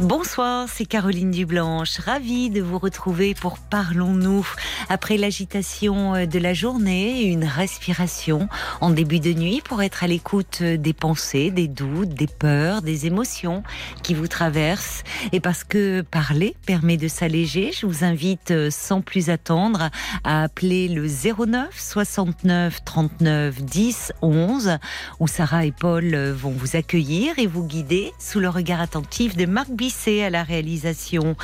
Bonsoir, c'est Caroline Dublanche, ravie de vous retrouver pour Parlons-nous. Après l'agitation euh, de la journée, une respiration en début de nuit pour être à l'écoute euh, des pensées, des doutes, des peurs, des émotions qui vous traversent. Et parce que parler permet de s'alléger, je vous invite euh, sans plus attendre à appeler le 09 69 39 10 11 où Sarah et Paul vont vous accueillir et vous guider sous le regard attentif de Marc À la réalisation.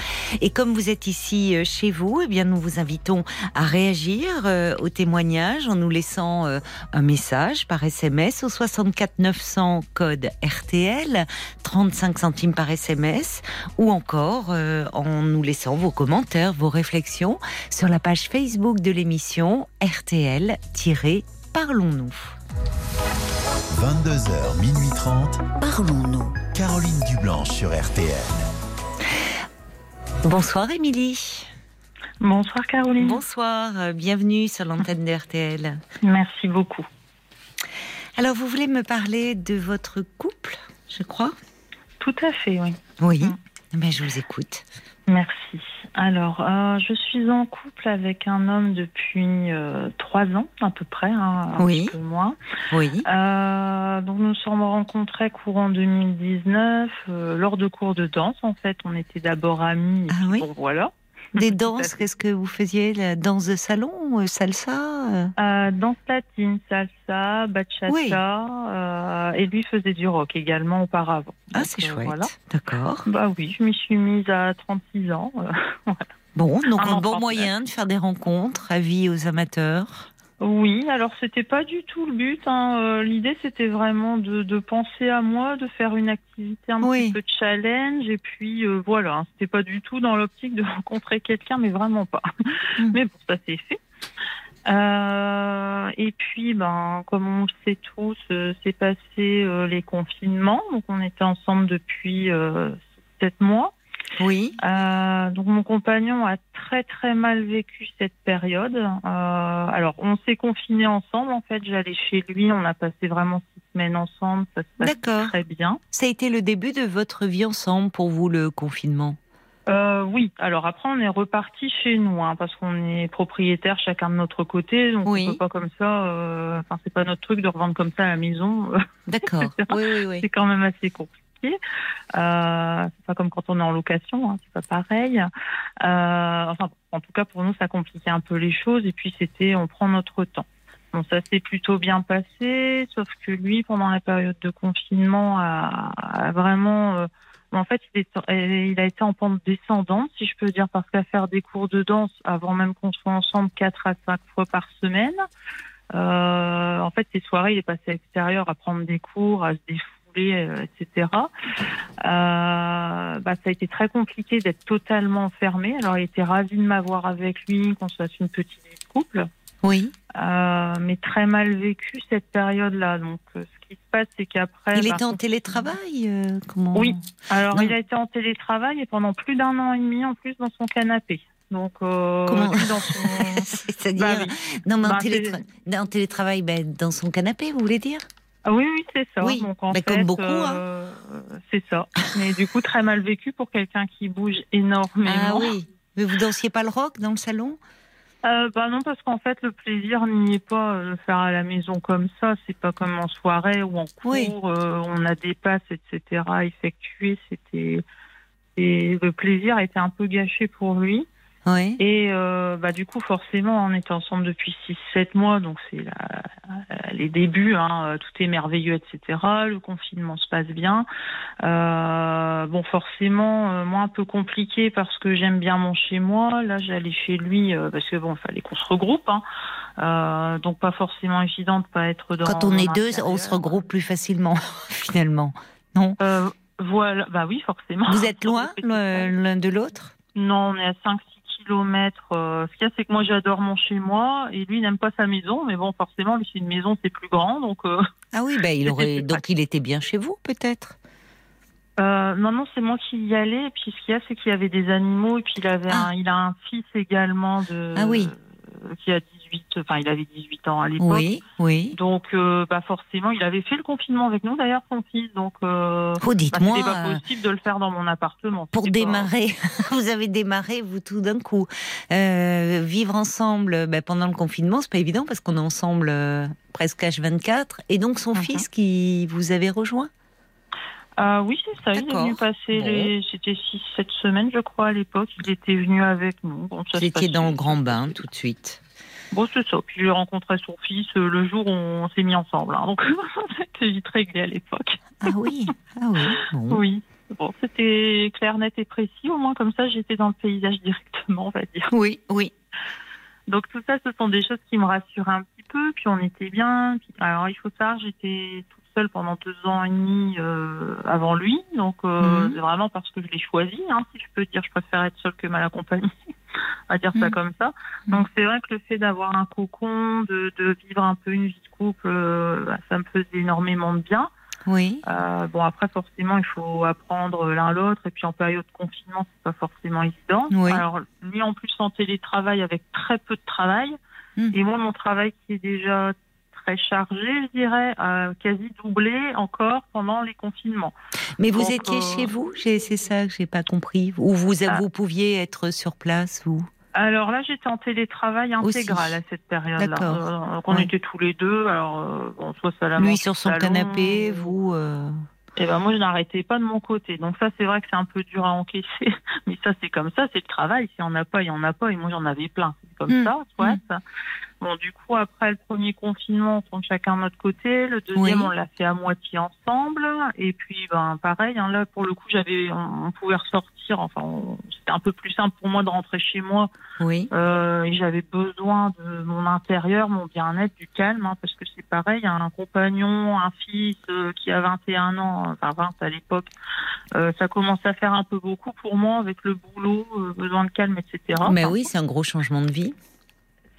Et comme vous êtes ici euh, chez vous, eh bien nous vous invitons à réagir euh, au témoignage en nous laissant euh, un message par SMS au 64 900 code RTL, 35 centimes par SMS, ou encore en nous laissant vos commentaires, vos réflexions sur la page Facebook de l'émission RTL-Parlons-nous. 22h, minuit 30. Parlons-nous. Caroline Dublanche sur RTL. Bonsoir Émilie. Bonsoir Caroline. Bonsoir, euh, bienvenue sur l'antenne d'RTL. Merci beaucoup. Alors vous voulez me parler de votre couple, je crois? Tout à fait, oui. Oui, mais mm. ben, je vous écoute. Merci. Alors, euh, je suis en couple avec un homme depuis euh, trois ans à peu près, hein, un oui. peu moins. Oui. Euh, donc nous sommes rencontrés courant 2019 lors de cours de danse. En fait, on était d'abord amis. Ah oui. Bon, voilà. Des danses, qu'est-ce que vous faisiez La danse de salon, euh, salsa euh? Euh, Danse latine, salsa, bachata. Euh, et lui faisait du rock également auparavant. Ah, c'est chouette. Voilà. D'accord. Bah oui, je m'y suis mise à 36 ans. voilà. Bon, donc un bon moyen de faire des rencontres, avis aux amateurs. Oui, alors c'était pas du tout le but. Hein. Euh, l'idée c'était vraiment de, de, penser à moi, de faire une activité un petit peu de challenge, et puis euh, voilà. Hein. C'était pas du tout dans l'optique de rencontrer quelqu'un, mais vraiment pas. Mm. mais bon, ça c'est fait. Euh, et puis, ben, comme on le sait tous, euh, c'est passé euh, les confinements. Donc, on était ensemble depuis sept mois. Oui. Euh, donc mon compagnon a très très mal vécu cette période. Euh, alors on s'est confinés ensemble. En fait, j'allais chez lui. On a passé vraiment six semaines ensemble. Ça se passe très bien. Ça a été le début de votre vie ensemble pour vous le confinement? Euh, oui. Alors après, on est reparti chez nous, hein, parce qu'on est propriétaire chacun de notre côté, donc oui. on peut pas comme ça. Euh, enfin, c'est pas notre truc de revendre comme ça à la maison. D'accord. oui, oui, oui. C'est quand même assez compliqué. Euh, c'est pas comme quand on est en location, hein, c'est pas pareil. Euh, en tout cas pour nous, ça compliquait un peu les choses. Et puis c'était, on prend notre temps. Bon, ça s'est plutôt bien passé, sauf que lui, pendant la période de confinement, a, vraiment euh, en fait, il, a été en pente descendante, si je peux dire, parce qu'à faire des cours de danse, avant même qu'on soit ensemble, 4 à 5 fois par semaine. En fait, ces soirées, il est passé à l'extérieur à prendre des cours, à se défouler euh, etc. Euh, bah, ça a été très compliqué d'être totalement fermé. Alors, il était ravi de m'avoir avec lui, qu'on soit une petite vie de couple. Oui. Euh, mais très mal vécu cette période-là. Donc, ce qui se passe, c'est qu'après. Il bah, était en télétravail comment... Oui. Alors, il a été en télétravail et pendant plus d'un an et demi en plus dans son canapé. Donc, Comment son... C'est-à-dire, bah, non, mais en, télétra... en télétravail, dans son canapé, vous voulez dire? Oui, oui, c'est ça. Oui, Donc, en fait, comme beaucoup. Hein. Euh, c'est ça. Mais du coup, très mal vécu pour quelqu'un qui bouge énormément. Ah oui. Mais vous dansiez pas le rock dans le salon? Euh, bah non, parce qu'en fait, le plaisir n'y est pas de faire à la maison comme ça. C'est pas comme en soirée ou en cours. Oui. Euh, on a des passes, etc. à effectuer. C'était. Et le plaisir était un peu gâché pour lui. Oui. Et euh, bah, du coup, forcément, on était ensemble depuis 6-7 mois, donc c'est les débuts, hein, tout est merveilleux, etc. Le confinement se passe bien. Euh, bon, forcément, euh, moi, un peu compliqué parce que j'aime bien mon chez-moi. Là, j'allais chez lui parce que bon, il fallait qu'on se regroupe. Hein. Donc, pas forcément évident de pas être dans. Quand on est deux, on se regroupe plus facilement, finalement. Non? Voilà, bah oui, forcément. Vous êtes loin l'un de l'autre? Non, on est à 5 kilomètres. Euh, ce qu'il y a, c'est que moi, j'adore mon chez moi et lui, il n'aime pas sa maison. Mais bon, forcément, lui, c'est une maison, c'est plus grand. Donc, euh, ah oui, bah, il aurait... donc il était bien chez vous, peut-être? Euh, non, non, c'est moi qui y allais. Et puis ce qu'il y a, c'est qu'il y avait des animaux. Et puis il avait Ah. un, il a un fils également de. Ah oui. Qui a 18, enfin il avait 18 ans à l'époque. Oui, oui. Donc, euh, bah forcément, il avait fait le confinement avec nous d'ailleurs, son fils. Donc, euh, Oh, bah, dites-moi, c'était pas euh, possible de le faire dans mon appartement. pour pas- démarrer, vous avez démarré, vous, tout d'un coup. Euh, vivre ensemble ben, pendant le confinement, c'est pas évident parce qu'on est ensemble euh, presque H24. Et donc, son Mhm. fils qui vous avait rejoint? Ah oui, c'est ça. Il est venu passer Bon. les. C'était 6-7 semaines, je crois, à l'époque. Il était venu avec nous. Bon, se étiez dans le grand bain tout de suite. Bon, c'est ça. Puis j'ai rencontré son fils euh, le jour où on s'est mis ensemble. hein. Donc, c'était vite réglé à l'époque. Ah oui, ah oui. Bon. Oui. Bon, c'était clair, net et précis. Au moins, comme ça, j'étais dans le paysage directement, on va dire. Oui, oui. Donc, tout ça, ce sont des choses qui me rassuraient un petit peu. Puis, on était bien. Puis, alors, il faut savoir, j'étais toute seule pendant deux ans et demi euh, avant lui. Donc, euh, Mhm. c'est vraiment parce que je l'ai choisi, hein, si je peux dire. Je préfère être seule que mal accompagnée. on va dire ça Mhm. comme ça. Mhm. Donc, c'est vrai que le fait d'avoir un cocon, de, de vivre un peu une vie de couple, euh, bah, ça me faisait énormément de bien. Oui. Euh, bon, après, forcément, il faut apprendre l'un l'autre. Et puis, en période de confinement, c'est pas forcément évident. Oui. Alors, lui, en plus, en télétravail avec très peu de travail. Et moi, mon travail qui est déjà très chargé, je dirais, a quasi doublé encore pendant les confinements. Mais vous Donc, étiez euh, chez vous C'est ça que j'ai pas compris. Ou vous, Ah. vous pouviez être sur place ou Alors là, j'étais en télétravail Aussi. intégral à cette période-là. Euh, donc, on Ouais. était tous les deux. Alors, euh, bon, soit ça Lui sur son salon, canapé, ou- vous. euh, Et ben moi, je n'arrêtais pas de mon côté. Donc ça, c'est vrai que c'est un peu dur à encaisser. Mais ça, c'est comme ça, c'est le travail. S'il n'y en a pas, il n'y en a pas. Et moi, j'en avais plein. Comme Mm. ça, soit. Bon, du coup, après le premier confinement, on tourne chacun de notre côté. Le deuxième, Oui. on l'a fait à moitié ensemble. Et puis, ben, pareil, hein, là, pour le coup, j'avais, on, on pouvait ressortir. Enfin, c'était un peu plus simple pour moi de rentrer chez moi. Oui. Euh, et j'avais besoin de mon intérieur, mon bien-être, du calme, hein, parce que c'est pareil, un compagnon, un fils euh, qui a 21 ans, enfin 20 à l'époque, euh, ça commence à faire un peu beaucoup pour moi avec le boulot, euh, besoin de calme, etc. Mais Enfin, oui, c'est un gros changement de vie.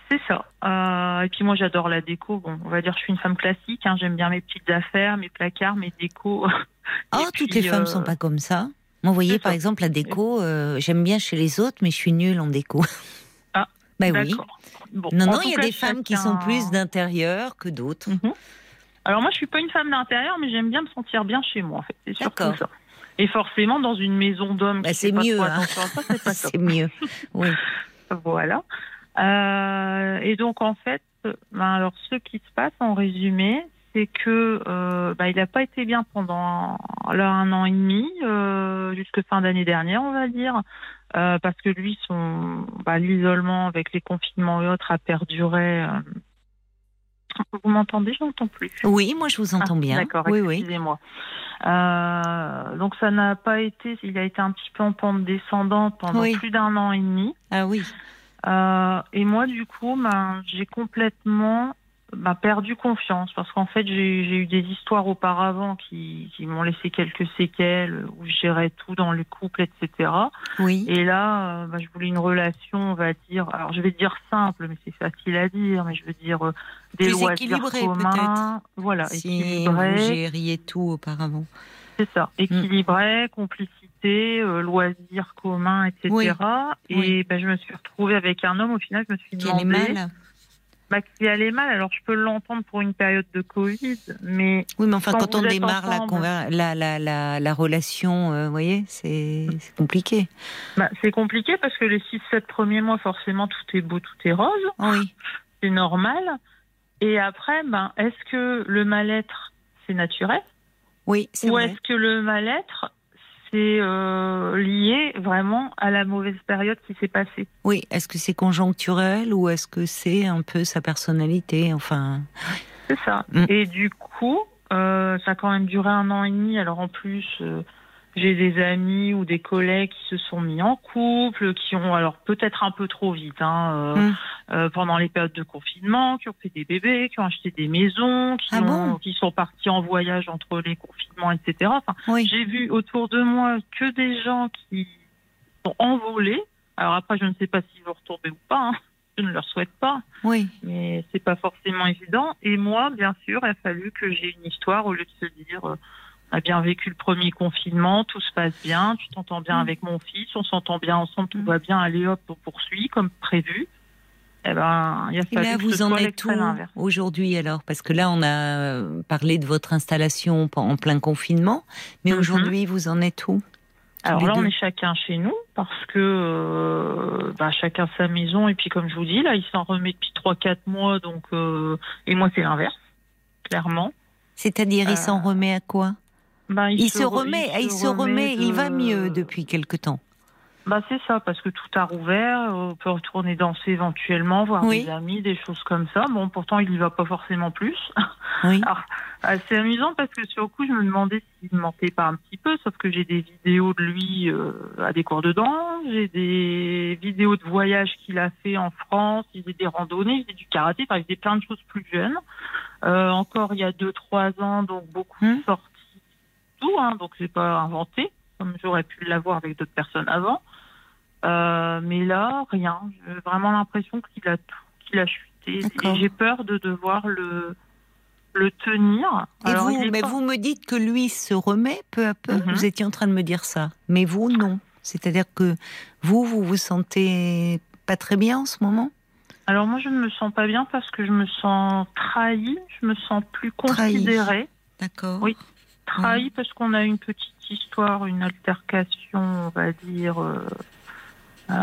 C'est ça. Euh, et puis moi, j'adore la déco. Bon, on va dire, que je suis une femme classique. Hein, J'aime bien mes petites affaires, mes placards, mes décos. Oh, Et toutes puis, les femmes euh, sont pas comme ça. Moi, vous voyez, par ça. exemple, la déco, euh, j'aime bien chez les autres, mais je suis nulle en déco. Ah, bah oui. Bon, Non, non, il y a des femmes qui sont plus d'intérieur que d'autres. Mhm. Alors moi, je suis pas une femme d'intérieur, mais j'aime bien me sentir bien chez moi. En fait, c'est surtout D'accord. ça. Et forcément, dans une maison d'hommes, Bah, c'est mieux, hein. C'est mieux. Oui. Voilà. Euh, et donc en fait, ben, alors ce qui se passe en résumé, c'est que euh, ben, il n'a pas été bien pendant là, un an et demi, euh, jusque fin d'année dernière, on va dire, euh, parce que lui, son ben, l'isolement avec les confinements et autres a perduré. euh. Vous m'entendez Je n'entends plus. Oui, moi, je vous entends Ah, bien. D'accord, Oui, oui. excusez-moi. Euh, donc ça n'a pas été, il a été un petit peu en pente descendante pendant Oui. plus d'un an et demi. Ah oui. Euh, et moi, du coup, ben, j'ai complètement ben, perdu confiance parce qu'en fait, j'ai eu des histoires auparavant qui, qui m'ont laissé quelques séquelles où je gérais tout dans le couple, etc. Oui. Et là, euh, ben, je voulais une relation, on va dire, alors je vais dire simple, mais c'est facile à dire, mais je veux dire euh, des Plus loisirs communs, voilà, si vous équilibré. gériez tout auparavant. C'est ça, Mm. équilibré, complicité, euh, loisirs communs, etc. Oui. Et Oui. ben, je me suis retrouvée avec un homme, au final, je me suis Qui allait demandé mal bah, qui allait mal. Alors, je peux l'entendre pour une période de Covid, mais Oui, mais enfin, Quand quand, on démarre la, ensemble. la, la, la, la relation, euh, vous voyez, c'est compliqué. bah, c'est compliqué parce que les 6-7 premiers mois, forcément, tout est beau, tout est rose. Oui. C'est normal. Et après, ben, est-ce que le mal-être, c'est naturel? Oui, c'est Ou est-ce que le mal-être, c'est euh, lié vraiment à la mauvaise période qui s'est passée Oui, est-ce que c'est conjoncturel ou est-ce que c'est un peu sa personnalité Enfin, C'est ça. Mm. Et du coup, euh, ça a quand même duré un an et demi. Alors en plus, euh, j'ai des amis ou des collègues qui se sont mis en couple, qui ont alors peut-être un peu trop vite hein, euh, Mm. euh, pendant les périodes de confinement, qui ont fait des bébés, qui ont acheté des maisons, qui, Ah ont- bon? qui sont partis en voyage entre les confinements, etc. Enfin, oui. j'ai vu autour de moi que des gens qui sont envolés. Alors après, je ne sais pas s'ils vont retomber ou pas. hein. Je ne leur souhaite pas Oui. mais c'est pas forcément évident. Et moi, bien sûr, il a fallu que j'ai une histoire au lieu de se dire, a bien vécu le premier confinement, tout se passe bien, tu t'entends bien Mm. avec mon fils, on s'entend bien ensemble, tout Mm. va bien, allez hop, on poursuit comme prévu. Eh ben, il a Et fallu là, que vous en êtes où aujourd'hui alors? Parce que là, on a euh, parlé de votre installation en plein confinement, mais Mhm. aujourd'hui, vous en êtes où? Alors là, on est chacun chez nous parce que euh, bah, chacun sa maison. Et puis, comme je vous dis, là, il s'en remet depuis 3-4 mois. Donc, euh, et moi, c'est l'inverse, clairement. C'est-à-dire, il s'en Euh, remet à quoi? Bah, il, se re- remet, il se remet, de- il va mieux depuis quelque temps. Bah, c'est ça, parce que tout a rouvert. On peut retourner danser éventuellement, voir Oui. des amis, des choses comme ça. Bon, pourtant, il y va pas forcément plus. Oui. Ah, c'est amusant parce que sur le coup, je me demandais s'il ne mentait pas un petit peu, sauf que j'ai des vidéos de lui euh, à des cours de danse, j'ai des vidéos de voyage qu'il a fait en France, il faisait des randonnées, il faisait du karaté, enfin, il faisait plein de choses plus jeunes. Euh, encore il y a 2-3 ans, donc beaucoup Hmm. de sorties, tout, hein, donc j'ai pas inventé, comme j'aurais pu l'avoir avec d'autres personnes avant. Euh, mais là, rien. J'ai vraiment l'impression qu'il a tout, qu'il a chuté. Et j'ai peur de devoir le, le tenir. Et Alors, vous, mais pas- vous me dites que lui se remet peu à peu. Mhm. Vous étiez en train de me dire ça, mais vous non. C'est-à-dire que vous, vous vous sentez pas très bien en ce moment? Alors moi, je ne me sens pas bien parce que je me sens trahie, je me sens plus considérée. D'accord. Oui. Trahie parce qu'on a une petite histoire, une altercation, on va dire, euh, euh,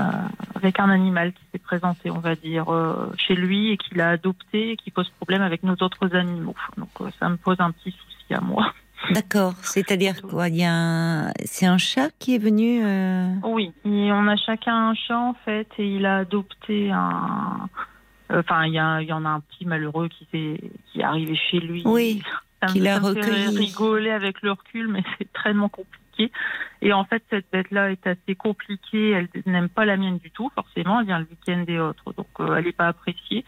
avec un animal qui s'est présenté, on va dire, euh, chez lui et qu'il a adopté et qui pose problème avec nos autres animaux. Donc ça me pose un petit souci à moi. D'accord. C'est-à-dire quoi? Il y a un... c'est un chat qui est venu. Oui, et on a chacun un chat en fait et il a adopté un. Enfin, il y, a- il y en a un petit malheureux qui, qui est arrivé chez lui. Oui, Ça me- a ça me fait recueilli. rigoler avec le recul, mais c'est tellement compliqué. Et en fait, cette bête-là est assez compliquée. Elle n'aime pas la mienne du tout, forcément. Elle vient le week-end et autres, donc euh, elle n'est pas appréciée.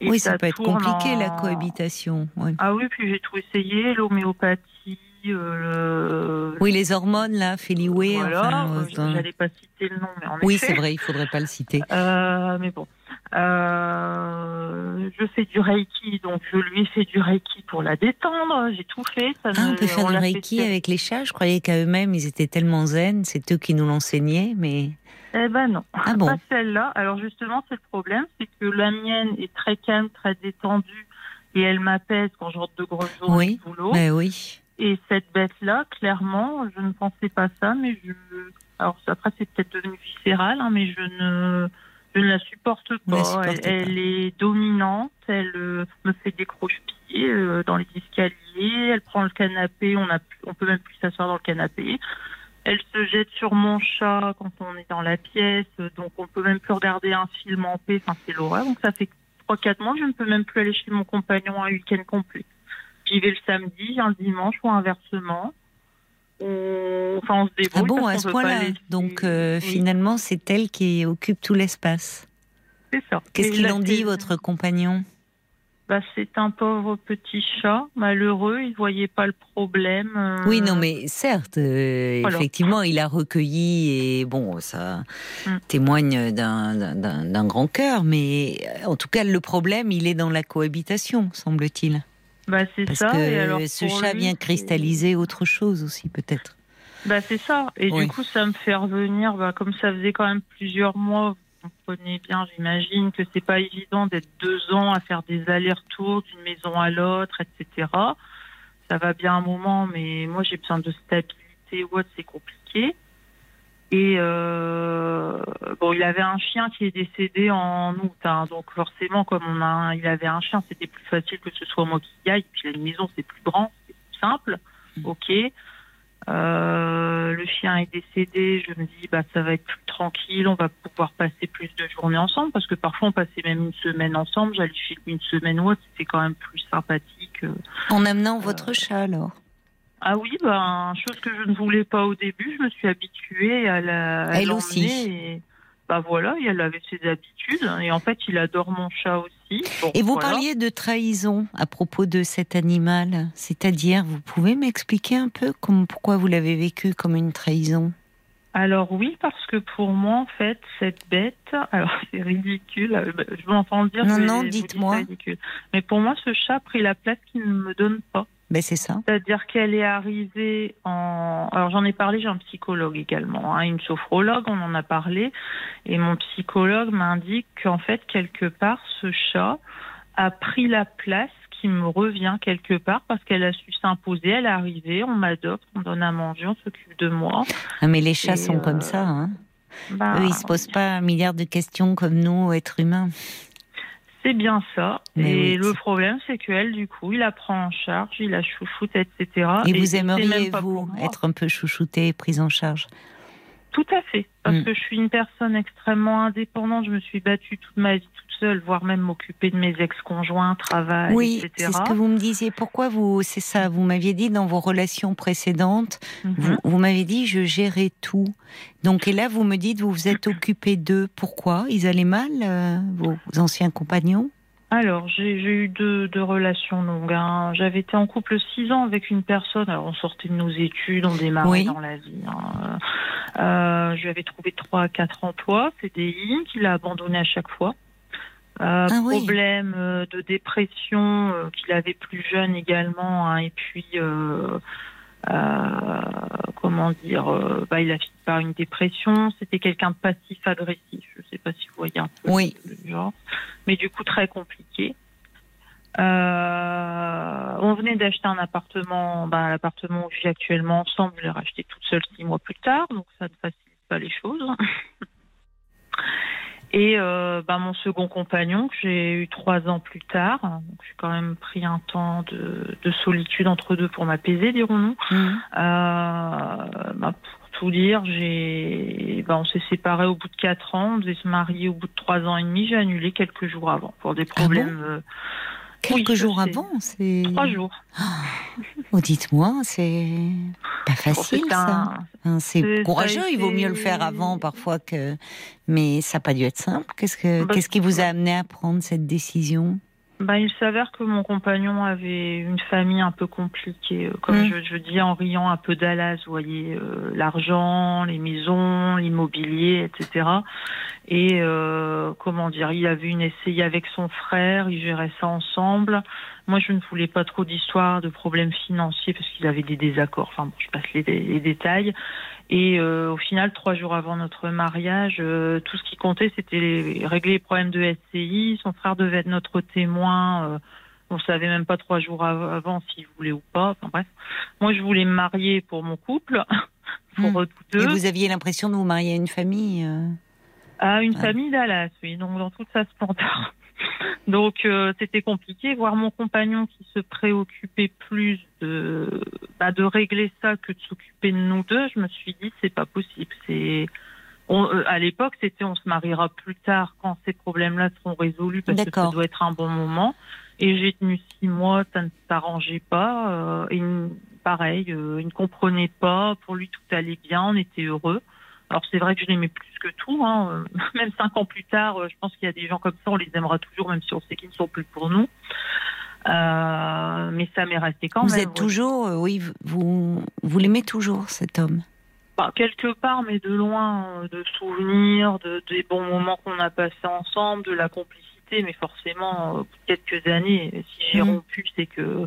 Et oui, ça, peut être compliqué la cohabitation. Ah oui, puis j'ai tout essayé, l'homéopathie, euh, le... Oui, les hormones là, Féliway. voilà, enfin, euh, j'allais pas citer le nom, mais en Oui, c'est vrai, il faudrait pas le citer. Euh, mais bon, Euh, je fais du reiki, donc je lui ai fait du reiki pour la détendre. J'ai tout fait. Ça Ah, on peut faire on du fait reiki faire. avec les chats. Je croyais qu'à eux-mêmes, ils étaient tellement zen. C'est eux qui nous l'enseignaient, mais Eh ben non, ah bon. pas celle-là. Alors justement, c'est le problème, c'est que la mienne est très calme, très détendue, et elle m'apaise quand je rentre de grosses journées Oui, de boulot. Ben oui. Et cette bête-là, clairement, je ne pensais pas ça, mais je. Alors après, c'est peut-être devenu viscéral, hein, mais je ne. Je ne la supporte la pas. elle, elle est dominante. Elle euh, me fait des croche-pieds euh, dans les escaliers. Elle prend le canapé. On a, on peut même plus s'asseoir dans le canapé. Elle se jette sur mon chat quand on est dans la pièce. Donc on peut même plus regarder un film en paix. Enfin, c'est l'horreur. Donc ça fait 3-4 mois je ne peux même plus aller chez mon compagnon un week-end complet. J'y vais le samedi, le dimanche ou inversement. On... Enfin, on se débrouille. Ah bon, à ce point-là. Donc euh, Oui, finalement, c'est elle qui occupe tout l'espace. c'est ça. Qu'est-ce qu'il en dit, votre compagnon? Bah, C'est un pauvre petit chat, malheureux. Il voyait pas le problème. euh, Oui, non, mais certes, euh, Voilà. effectivement, il a recueilli et bon, ça Mm. témoigne d'un- grand cœur, mais en tout cas, le problème, il est dans la cohabitation, semble-t-il. Bah, c'est Parce ça. et alors, ce chat lui, vient cristalliser autre chose aussi, peut-être. Bah, c'est ça. Et Oui. du coup, ça me fait revenir, bah, comme ça faisait quand même plusieurs mois, vous comprenez bien, j'imagine que c'est pas évident d'être deux ans à faire des allers-retours d'une maison à l'autre, etc. Ça va bien un moment, mais moi, j'ai besoin de stabilité ou autre, c'est compliqué. Et euh, bon, il avait un chien qui est décédé en août, hein, donc forcément, comme on a, un- il avait un chien, c'était plus facile que ce soit moi qui y aille. Puis la maison, c'est plus grand, c'est plus simple. Ok. Euh, le chien est décédé, je me dis bah ça va être plus tranquille, on va pouvoir passer plus de journées ensemble parce que parfois on passait même une semaine ensemble, j'allais lui une semaine ou autre, c'était quand même plus sympathique. euh. En amenant votre chat, alors Ah oui, ben chose que je ne voulais pas au début, je me suis habituée à la à Elle aussi. Et, bah voilà, et elle avait ses habitudes et en fait il adore mon chat aussi. Bon, Et vous voilà. parliez de trahison à propos de cet animal, c'est-à-dire, vous pouvez m'expliquer un peu comme, pourquoi vous l'avez vécu comme une trahison? Alors oui, parce que pour moi, en fait, cette bête, alors c'est ridicule, euh, bah, je m'entends dire. Non, non, dites-moi. ridicule. Mais pour moi, ce chat a pris la place qu'il ne me donne pas. Ben c'est ça. C'est-à-dire qu'elle est arrivée en. Alors j'en ai parlé, j'ai un psychologue également, hein, une sophrologue, on en a parlé, et mon psychologue m'indique qu'en fait quelque part ce chat a pris la place qui me revient quelque part parce qu'elle a su s'imposer, elle est arrivée, on m'adopte, on donne à manger, on s'occupe de moi. Ah, mais les chats sont comme ça, hein. Bah, Eux, ils se posent pas un milliard de questions comme nous, êtres humains. C'est bien ça. Mais et oui. le problème, c'est qu'elle, du coup, il la prend en charge, il la chouchoute, etc. Et vous aimeriez, vous, être un peu chouchouté et prise en charge? Tout à fait. Parce Mm. que je suis une personne extrêmement indépendante. Je me suis battue toute ma vie seule, voire même m'occuper de mes ex-conjoints, travail, Oui, etc. c'est ce que vous me disiez. Pourquoi vous, c'est ça, vous m'aviez dit dans vos relations précédentes, Mhm. vous, vous m'avez dit je gérais tout. Donc, et là, vous me dites vous vous êtes occupé d'eux. Pourquoi? Ils allaient mal, euh, vos anciens compagnons? Alors, j'ai eu deux, deux relations longues. hein. J'avais été en couple six ans avec une personne. Alors, on sortait de nos études, on démarrait Oui. dans la vie. hein. Euh, je lui avais trouvé trois à quatre emplois, CDI, qu'il a abandonné à chaque fois. Euh, Ah oui. problème euh, de dépression euh, qu'il avait plus jeune également. hein. et puis, euh, euh, comment dire, bah, il a fini par une dépression. C'était quelqu'un de passif-agressif. Je ne sais pas si vous voyez un peu Oui. le genre. Mais du coup, très compliqué. Euh, on venait d'acheter un appartement, bah, l'appartement où je vis actuellement ensemble, je l'ai racheté toute seule six mois plus tard, donc ça ne facilite pas les choses. Et euh, bah, mon second compagnon, que j'ai eu trois ans plus tard, donc j'ai quand même pris un temps de, de solitude entre deux pour m'apaiser, dirons-nous. Mhm. Euh, bah, pour tout dire, j'ai, bah, on s'est séparés au bout de quatre ans, on devait se marier au bout de trois ans et demi. J'ai annulé quelques jours avant pour des Ah bon problèmes. euh, Quelques Oui, jours avant, c'est. trois jours. Oh, dites-moi, c'est pas Bon, facile c'est ça. un- C'est courageux, ça il vaut mieux le faire avant parfois que. Mais ça n'a pas dû être simple. Qu'est-ce que Bah, qu'est-ce qui vous a amené à prendre cette décision? Bah, il s'avère que mon compagnon avait une famille un peu compliquée, euh, comme Mm. je, je dis en riant un peu Dallas, vous voyez, euh, l'argent, les maisons, l'immobilier, etc. Et euh, comment dire, il avait une essayé avec son frère, ils géraient ça ensemble. Moi, je ne voulais pas trop d'histoires, de problèmes financiers parce qu'ils avaient des désaccords. Enfin, bon, je passe les, les détails. Et euh, au final, trois jours avant notre mariage, euh, tout ce qui comptait, c'était les- régler les problèmes de SCI. Son frère devait être notre témoin. euh, on savait même pas trois jours av- avant s'il voulait ou pas. Enfin bref, moi, je voulais me marier pour mon couple, pour Hmm. tous Et deux, vous aviez l'impression de vous marier à une famille euh, à une Ouais. famille Dallas, oui, donc dans toute sa splendeur. Donc euh, c'était compliqué, voir mon compagnon qui se préoccupait plus de bah, de régler ça que de s'occuper de nous deux. Je me suis dit c'est pas possible. C'est on- euh, à l'époque c'était on se mariera plus tard quand ces problèmes-là seront résolus parce que ça doit être un bon moment. Et j'ai tenu six mois, ça ne s'arrangeait pas. euh, et il- pareil, euh, il ne comprenait pas. Pour lui tout allait bien, on était heureux. Alors c'est vrai que je l'aimais plus que tout. Hein. Même cinq ans plus tard, euh, je pense qu'il y a des gens comme ça, on les aimera toujours, même si on sait qu'ils ne sont plus pour nous. Euh, mais ça m'est resté quand Vous même. êtes ouais. toujours, euh, oui, vous vous l'aimez toujours cet homme? Bah, quelque part, mais de loin, de souvenirs, de, des bons moments qu'on a passés ensemble, de la complicité. Mais forcément, quelques années, si j'ai Mhm. rompu, c'est que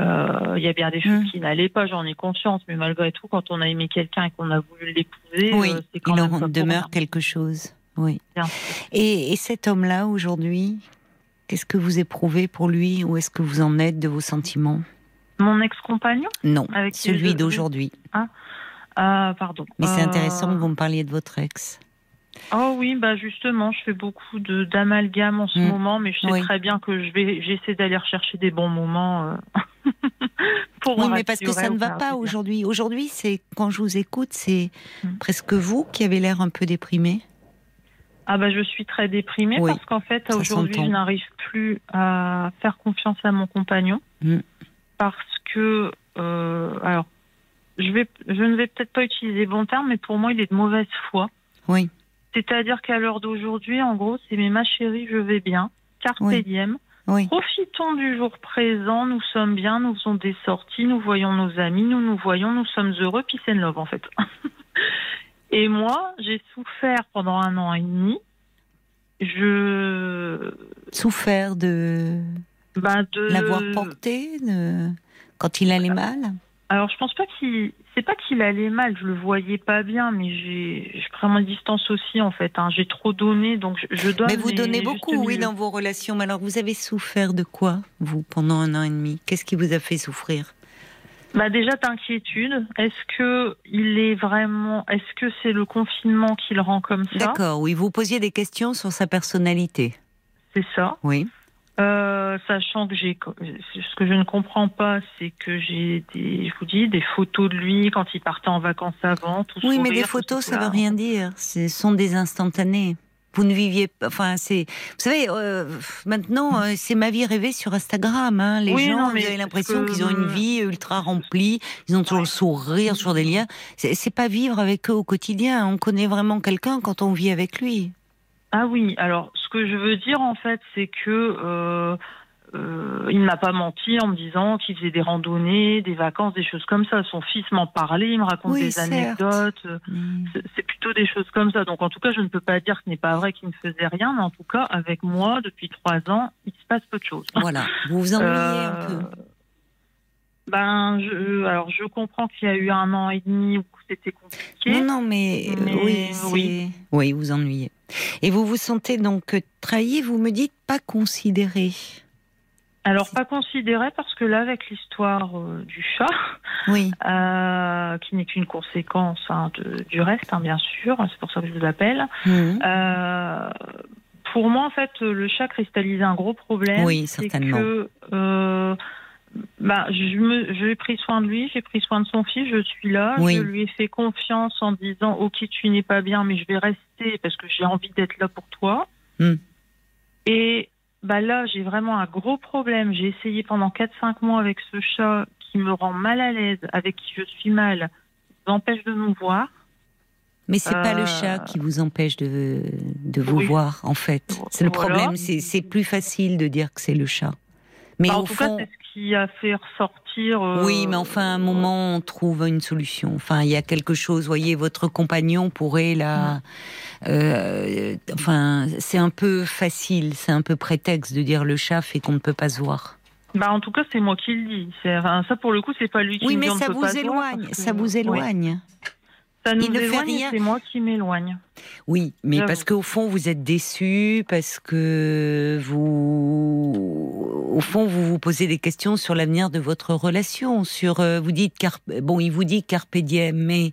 euh, il y a bien des choses Mhm. qui n'allaient pas. J'en ai conscience. Mais malgré tout, quand on a aimé quelqu'un et qu'on a voulu l'épouser, Oui, euh, c'est quand il en demeure quelque chose. Oui. Et, et cet homme-là aujourd'hui, qu'est-ce que vous éprouvez pour lui Où est-ce que vous en êtes de vos sentiments? Mon ex-compagnon? Non, Avec celui d'aujourd'hui. Ah, pardon. Mais c'est Euh, intéressant que vous me parliez de votre ex. Oh oui, bah justement, je fais beaucoup de d'amalgame en ce Mm. moment, mais je sais Oui. très bien que je vais, j'essaie d'aller rechercher des bons moments. euh, pour Oui, mais parce que ça ne va pas aujourd'hui. Aujourd'hui, c'est quand je vous écoute, c'est Mm. presque vous qui avez l'air un peu déprimé. Ah bah je suis très déprimée Oui, parce qu'en fait aujourd'hui je n'arrive plus à faire confiance à mon compagnon Mm. parce que euh, alors je vais je ne vais peut-être pas utiliser les bons termes mais pour moi il est de mauvaise foi. Oui. C'est-à-dire qu'à l'heure d'aujourd'hui en gros c'est mais ma chérie je vais bien carpe Oui. diem Oui. Profitons du jour présent, nous sommes bien, nous faisons des sorties, nous voyons nos amis, nous nous voyons, nous sommes heureux, peace and love en fait. et moi, j'ai souffert pendant un an et demi. Je. Souffert de Bah de... l'avoir porté de... quand il allait mal Alors, je pense pas qu'il. C'est pas qu'il allait mal, je le voyais pas bien, mais j'ai je prends ma distance aussi en fait. hein. J'ai trop donné, donc je, je donne. Mais vous donnez beaucoup, oui, dans vos relations. Mais alors, vous avez souffert de quoi, vous, pendant un an et demi? Qu'est-ce qui vous a fait souffrir? Bah déjà d'inquiétude. Est-ce que il est vraiment Est-ce que c'est le confinement qui le rend comme ça? D'accord, oui, vous posiez des questions sur sa personnalité. C'est ça. Oui. Euh, sachant que j'ai ce que je ne comprends pas, c'est que j'ai des, je vous dis, des photos de lui quand il partait en vacances avant. Tout Oui, mais des photos, ça cela. veut rien dire. Ce sont des instantanés. Vous ne viviez pas. Enfin, c'est. Vous savez, euh, maintenant, euh, c'est ma vie rêvée sur Instagram. hein. Les Oui, gens, non, vous avez l'impression qu'ils ont une vie ultra remplie. Ils ont toujours le sourire, toujours des liens. C'est pas vivre avec eux au quotidien. On connaît vraiment quelqu'un quand on vit avec lui. Ah oui, alors ce que je veux dire en fait, c'est que euh, euh, il ne m'a pas menti en me disant qu'il faisait des randonnées, des vacances, des choses comme ça. Son fils m'en parlait, il me raconte Oui, des certes. anecdotes. Mm. C'est- plutôt des choses comme ça. Donc en tout cas, je ne peux pas dire que ce n'est pas vrai qu'il ne faisait rien, mais en tout cas, avec moi, depuis trois ans, il se passe peu de choses. Voilà. Vous vous ennuyez Euh, un peu. Ben, je, alors je comprends qu'il y a eu un an et demi où c'était compliqué. Non, non, mais, euh, Mais oui, oui. oui, vous ennuyez. Et vous vous sentez donc trahi. Vous me dites pas considéré. Alors pas considéré parce que là, avec l'histoire euh, du chat, Oui. euh, qui n'est qu'une conséquence hein, de- du reste, hein, bien sûr, c'est pour ça que je vous appelle. Mhm. Euh, pour moi, en fait, le chat cristallise un gros problème. Oui, c'est certainement. Que, euh, bah, je me, j'ai pris soin de lui, j'ai pris soin de son fils, je suis là, Oui. je lui ai fait confiance en disant, ok, tu n'es pas bien, mais je vais rester parce que j'ai envie d'être là pour toi. Hmm. Et bah là, j'ai vraiment un gros problème. J'ai essayé pendant 4-5 mois avec ce chat qui me rend mal à l'aise, avec qui je suis mal, qui m'empêche de nous voir. Mais c'est pas le Euh, chat qui vous empêche de, de vous oui. voir, en fait. C'est le Voilà. problème. C'est plus facile de dire que c'est le chat. Mais Bah, en au tout fond, cas, c'est ce qui a fait ressortir. euh, oui, mais enfin, à un moment, on trouve une solution. Enfin, il y a quelque chose. Voyez, votre compagnon pourrait la. euh, enfin, c'est un peu facile, c'est un peu prétexte de dire le chat fait qu'on ne peut pas se voir. Bah, en tout cas, c'est moi qui le dis. Enfin, ça, pour le coup, c'est pas lui qui Oui, mais ça vous éloigne. que- Ça vous Oui. éloigne. Ça nous Il ne fait rien. C'est moi qui m'éloigne. Oui, mais parce qu'au fond, vous êtes déçu, parce que vous, au fond, vous vous posez des questions sur l'avenir de votre relation. Sur, euh, vous dites carpe, bon, il vous dit carpe diem, mais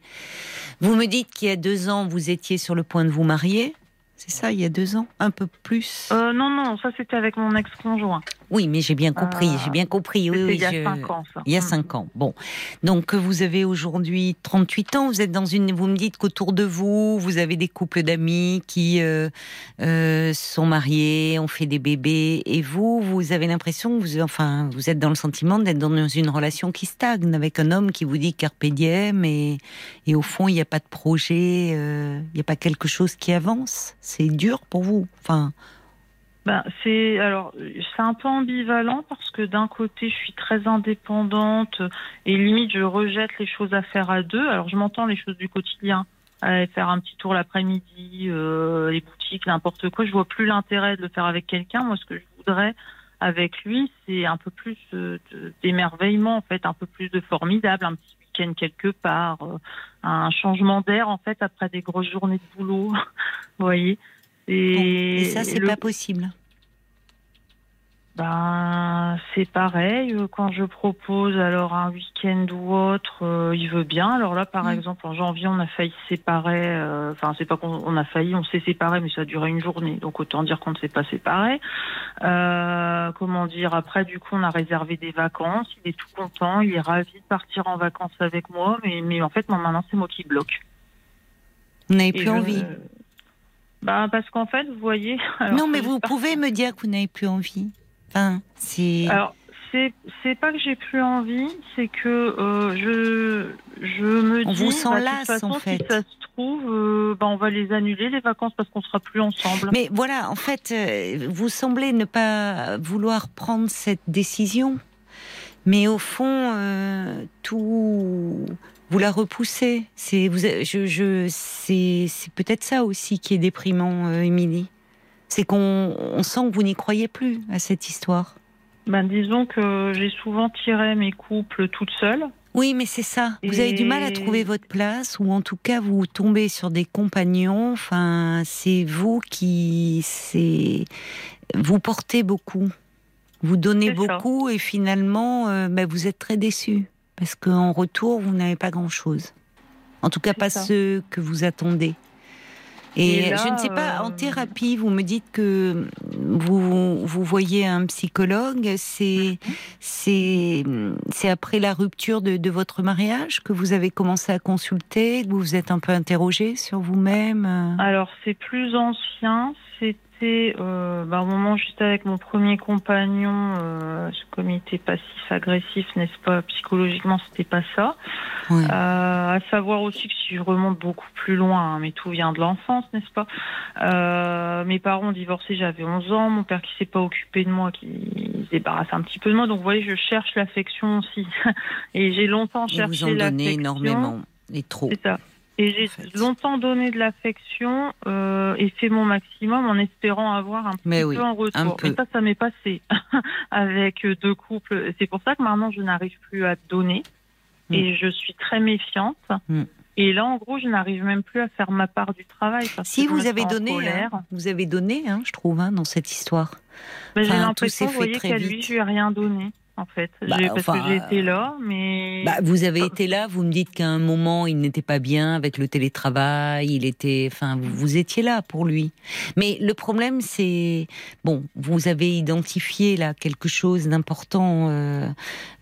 vous me dites qu'il y a deux ans, vous étiez sur le point de vous marier. C'est ça, il y a deux ans, un peu plus. Euh, non, non, ça, c'était avec mon ex-conjoint. Oui, mais j'ai bien compris, euh, j'ai bien compris. Oui, il y a je- 5 ans, ça. Il y a Mm. cinq ans. Bon. Donc, vous avez aujourd'hui 38 ans. Vous êtes dans une. Vous me dites qu'autour de vous, vous avez des couples d'amis qui euh, euh, sont mariés, ont fait des bébés. Et vous, vous avez l'impression vous, enfin, vous êtes dans le sentiment d'être dans une relation qui stagne avec un homme qui vous dit carpe diem et, et au fond, il n'y a pas de projet, il n'y a pas quelque chose qui avance. C'est dur pour vous. Enfin, Ben, c'est alors c'est un peu ambivalent parce que d'un côté je suis très indépendante et limite je rejette les choses à faire à deux. Alors je m'entends les choses du quotidien, aller faire un petit tour l'après-midi, euh, les boutiques, n'importe quoi. Je vois plus l'intérêt de le faire avec quelqu'un. Moi, ce que je voudrais avec lui, c'est un peu plus euh, d'émerveillement en fait, un peu plus de formidable, un petit week-end quelque part, euh, un changement d'air en fait après des grosses journées de boulot. Vous voyez. bon. Et, et ça, c'est le- pas possible. Ben, c'est pareil. euh, Quand je propose alors un week-end ou autre, euh, il veut bien. Alors là, par Mm. exemple, en janvier, on a failli se séparer. euh, Enfin, c'est pas qu'on on a failli, on s'est séparé, mais ça a duré une journée. Donc autant dire qu'on ne s'est pas séparé. Euh, comment dire Après, du coup, on a réservé des vacances. Il est tout content. Il est ravi de partir en vacances avec moi. Mais, mais en fait, maintenant, c'est moi qui bloque. Vous n'avez plus je- envie. Ben, parce qu'en fait, vous voyez. alors, non, mais vous pouvez me dire que vous n'avez plus envie. Enfin, c'est. Alors, c'est c'est pas que j'ai plus envie, c'est que euh, je je me On dis vous bah, de lasse, toute façon, en fait. si ça se trouve, euh, bah, on va les annuler les vacances parce qu'on sera plus ensemble. Mais voilà, en fait, euh, vous semblez ne pas vouloir prendre cette décision, mais au fond, tout vous la repoussez. C'est vous, je, je, c'est, c'est peut-être ça aussi qui est déprimant, Émilie. C'est qu'on on sent que vous n'y croyez plus à cette histoire. Ben, disons que j'ai souvent tiré mes couples toute seule. Oui, mais c'est ça. Vous avez du mal à trouver votre place, ou en tout cas vous tombez sur des compagnons. Enfin, c'est vous qui, c'est, vous portez beaucoup, vous donnez ça. beaucoup, et finalement, euh, ben, vous êtes très déçu parce qu'en retour vous n'avez pas grand chose. En tout cas, pas ça. ce que vous attendez. Et, Et là, je ne sais pas, en euh, thérapie, vous me dites que vous, vous voyez un psychologue, c'est Mhm. c'est après la rupture de, de votre mariage que vous avez commencé à consulter, que vous vous êtes un peu interrogé sur vous-même. euh? Alors, c'est plus ancien. C'était euh, ben, au moment juste avec mon premier compagnon, euh, comme il était passif-agressif, n'est-ce pas Psychologiquement, c'était pas ça. Ouais. Euh, à savoir aussi que si je remonte beaucoup plus loin, hein, mais tout vient de l'enfance, n'est-ce pas Euh, Mes parents ont divorcé, j'avais 11 ans. Mon père qui s'est pas occupé de moi, qui se débarrasse un petit peu de moi. Donc, vous voyez, je cherche l'affection aussi. Et j'ai longtemps Et cherché vous en donnez l'affection. énormément et trop. C'est ça. Et j'ai en fait. longtemps donné de l'affection euh, et fait mon maximum en espérant avoir un petit oui, peu en retour. peu. Et ça, ça m'est passé avec deux couples. C'est pour ça que maintenant, je n'arrive plus à donner Mm. et je suis très méfiante. Mm. Et là, en gros, je n'arrive même plus à faire ma part du travail. Parce Si que je vous avez donné, hein, vous avez donné, hein, je trouve, hein, dans cette histoire. Mais j'ai Enfin, l'impression, vous voyez, qu'à lui, je lui ai rien donné. En fait, Bah, J'ai- parce enfin, que j'ai été là, mais Bah, vous avez été là, vous me dites qu'à un moment il n'était pas bien avec le télétravail, il était, enfin, vous, vous étiez là pour lui. Mais le problème, c'est bon, vous avez identifié là quelque chose d'important euh,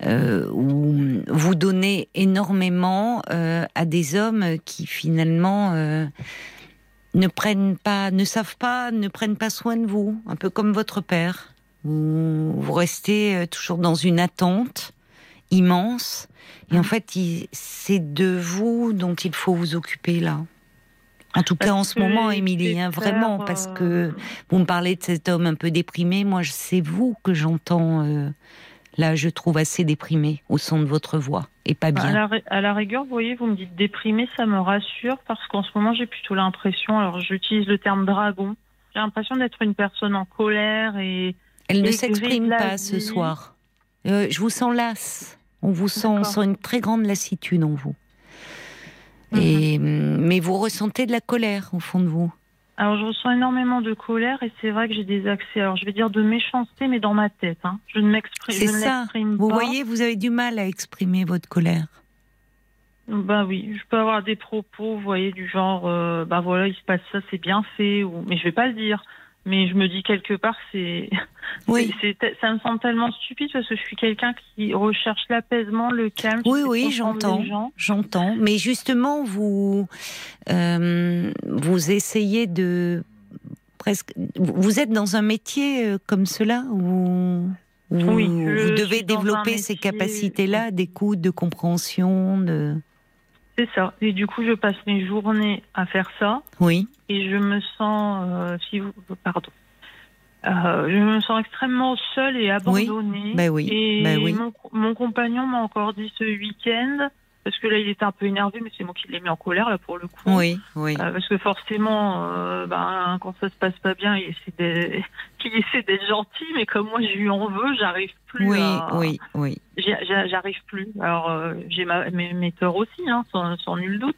euh, où vous donnez énormément euh, à des hommes qui finalement. euh, ne prennent pas, ne savent pas, ne prennent pas soin de vous, un peu comme votre père. Vous, vous restez euh, toujours dans une attente immense. Et en fait, c'est de vous dont il faut vous occuper là. En tout cas, en ce moment, il Émilie, hein, vraiment, parce euh, que vous me parlez de cet homme un peu déprimé. Moi, c'est vous que j'entends. euh, là, je trouve assez déprimé au son de votre voix et pas À bien. la, ri- à la rigueur, vous voyez, vous me dites déprimé, ça me rassure parce qu'en ce moment, j'ai plutôt l'impression, alors j'utilise le terme dragon, j'ai l'impression d'être une personne en colère et Elle ne s'exprime pas ce soir. Euh, je vous sens lasse. On vous sent, on D'accord. sent une très grande lassitude en vous. Et, Mhm. mais vous ressentez de la colère au fond de vous. alors je ressens énormément de colère et c'est vrai que j'ai des accès, alors je vais dire de méchanceté, mais dans ma tête. Hein. Je ne m'exprime C'est je ne ça. Vous pas. voyez, vous avez du mal à exprimer votre colère. Ben oui, je peux avoir des propos, vous voyez, du genre, euh, ben voilà, il se passe ça, c'est bien fait, ou... mais je vais pas le dire. Mais je me dis quelque part, c'est, Oui. c'est, c'est- ça me semble tellement stupide parce que je suis quelqu'un qui recherche l'apaisement, le calme. Oui, oui, j'entends. J'entends. Mais justement, vous, euh, vous essayez de presque. Vous êtes dans un métier euh, comme cela où, où Oui, vous, vous devez développer ces capacités-là d'écoute, de compréhension, de. C'est ça. Et du coup, je passe mes journées à faire ça Oui. Et je me sens, euh, si vous, pardon, Euh, je me sens extrêmement seule et abandonnée. Ben oui, Et ben oui. mon, mon compagnon m'a encore dit ce week-end, parce que là, il était un peu énervé, mais c'est moi qui l'ai mis en colère, là, pour le coup. Oui, oui. Euh, parce que forcément, euh, ben, quand ça se passe pas bien, il essaie il essaie d'être gentil, mais comme moi, je lui en veux, j'arrive plus Oui, à- oui, oui. J'arrive plus. Alors, euh, j'ai ma- mes, mes torts aussi, hein, sans, sans nul doute.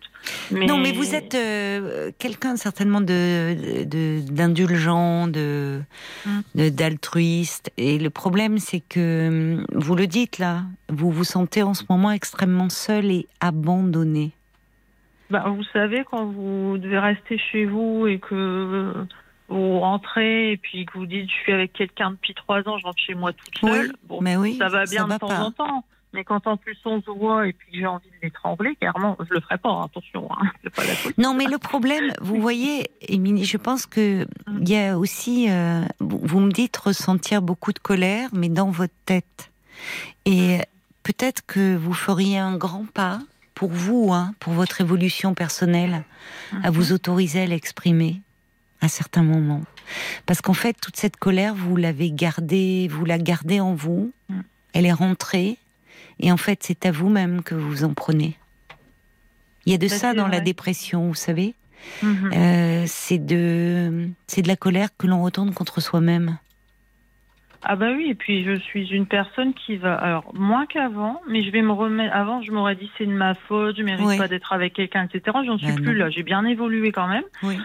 Mais... Non, mais vous êtes euh, quelqu'un certainement de d'indulgent, de Mm. de- d'altruiste. Et le problème, c'est que hum, vous le dites là, vous vous sentez en ce moment extrêmement seul et abandonné. Ben, vous savez, quand vous devez rester chez vous et que vous rentrez et puis que vous dites je suis avec quelqu'un depuis trois ans, je rentre chez moi toute Oui, seule. Bon, Mais oui, ça va bien de temps pas. en temps. Mais quand en plus on se voit et puis que j'ai envie de l'étrangler, clairement, je le ferai pas, hein, attention, hein, pas la. Non, mais le problème, vous voyez, Émilie, je pense que il y a aussi, euh, vous vous me dites ressentir beaucoup de colère, mais dans votre tête. Et peut-être que vous feriez un grand pas pour vous, hein, pour votre évolution personnelle, à vous autoriser à l'exprimer à certains moments. Parce qu'en fait, toute cette colère, vous l'avez gardée, vous la gardez en vous. Mm. Elle est rentrée. Et en fait, c'est à vous-même que vous en prenez. Il y a de ça dans la dépression, vous savez. Mhm. Euh, c'est de, c'est de la colère que l'on retourne contre soi-même. Ah bah oui, et puis je suis une personne qui va, alors moins qu'avant, mais je vais me remettre. Avant, je m'aurais dit c'est de ma faute, je mérite Oui. pas d'être avec quelqu'un, etc. J'en suis Bah plus non. là. J'ai bien évolué quand même, Oui.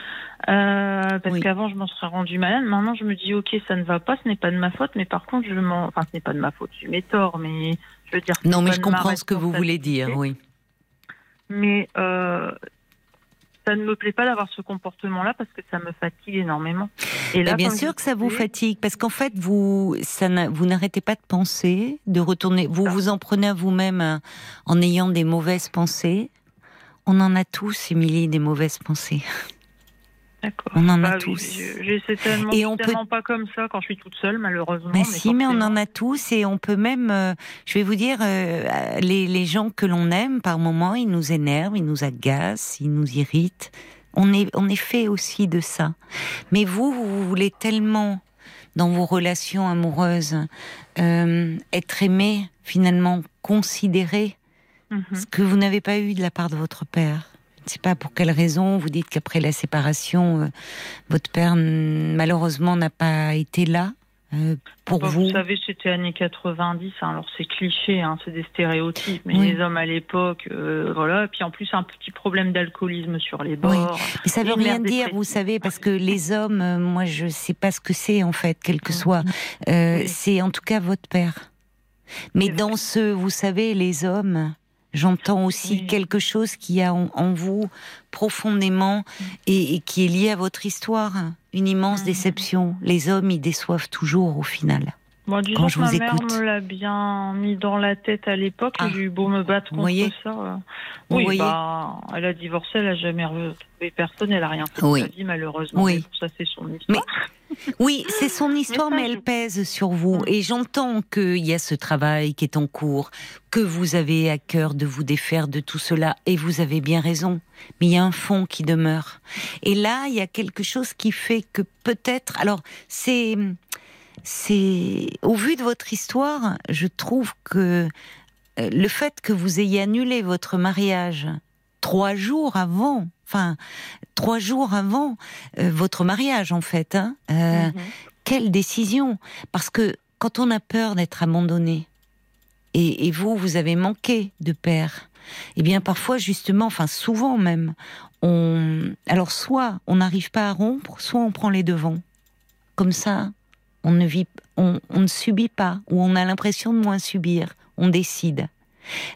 euh, parce Oui. qu'avant je m'en serais rendu malade. Maintenant, je me dis ok, ça ne va pas, ce n'est pas de ma faute, mais par contre, je m'en, enfin, ce n'est pas de ma faute, je mes torts, mais je veux dire. Non, mais je comprends ce que vous voulez dire, oui. mais euh, ça ne me plaît pas d'avoir ce comportement-là parce que ça me fatigue énormément. Et Mais bien sûr que ça vous fatigue, parce qu'en fait, vous, ça vous n'arrêtez pas de penser, de retourner. Vous vous en prenez à vous-même euh, en ayant des mauvaises pensées. On en a tous, Émilie, des mauvaises pensées. D'accord. On en a Bah oui, tous. tellement, Et on peut- pas comme ça quand je suis toute seule, malheureusement. Mais si, mais on en a tous et on peut même, euh, je vais vous dire, euh, les, les gens que l'on aime, par moments, ils nous énervent, ils nous agacent, ils nous irritent. On est, on est fait aussi de ça. Mais vous, vous voulez tellement, dans vos relations amoureuses, euh, être aimé, finalement, considéré, Mhm. ce que vous n'avez pas eu de la part de votre père. Je ne sais pas pour quelle raison. Vous dites qu'après la séparation, euh, votre père, malheureusement, n'a pas été là euh, pour vous. Vous savez, c'était années 90, hein, alors c'est cliché, hein, c'est des stéréotypes, mais Oui. les hommes à l'époque, euh, voilà. Et puis en plus, un petit problème d'alcoolisme sur les bords. Mais ça veut rien dire, vous savez, parce que les hommes, euh, moi, je sais pas ce que c'est en fait, quel que soit. Euh, Oui. C'est en tout cas votre père. Mais vrai. dans ce, vous savez, les hommes, j'entends aussi Oui. quelque chose qui a en, en vous profondément et, et qui est lié à votre histoire. Une immense Mhm. déception. Les hommes, ils déçoivent toujours au final. Moi, disons Quand je que ma mère écoute. me l'a bien mis dans la tête à l'époque Ah. j'ai eu beau me battre contre ça. euh, Vous oui, bah, elle a divorcé, elle a jamais retrouvé personne, elle a rien fait de Oui. sa vie malheureusement. Oui. Bon, ça c'est son histoire. Oui, c'est son histoire, mais, elle pèse sur vous. Et j'entends qu'il y a ce travail qui est en cours, que vous avez à cœur de vous défaire de tout cela, et vous avez bien raison. Mais il y a un fond qui demeure. Et là, il y a quelque chose qui fait que peut-être. Alors, c'est. C'est. Au vu de votre histoire, je trouve que euh, le fait que vous ayez annulé votre mariage trois jours avant, enfin, trois jours avant euh, votre mariage, en fait, hein, euh, Mhm. quelle décision? Parce que quand on a peur d'être abandonné, et, et vous, vous avez manqué de père, eh bien parfois justement, enfin souvent même, on, alors soit on n'arrive pas à rompre, soit on prend les devants. Comme ça, on ne vit, on, on ne subit pas, ou on a l'impression de moins subir. On décide.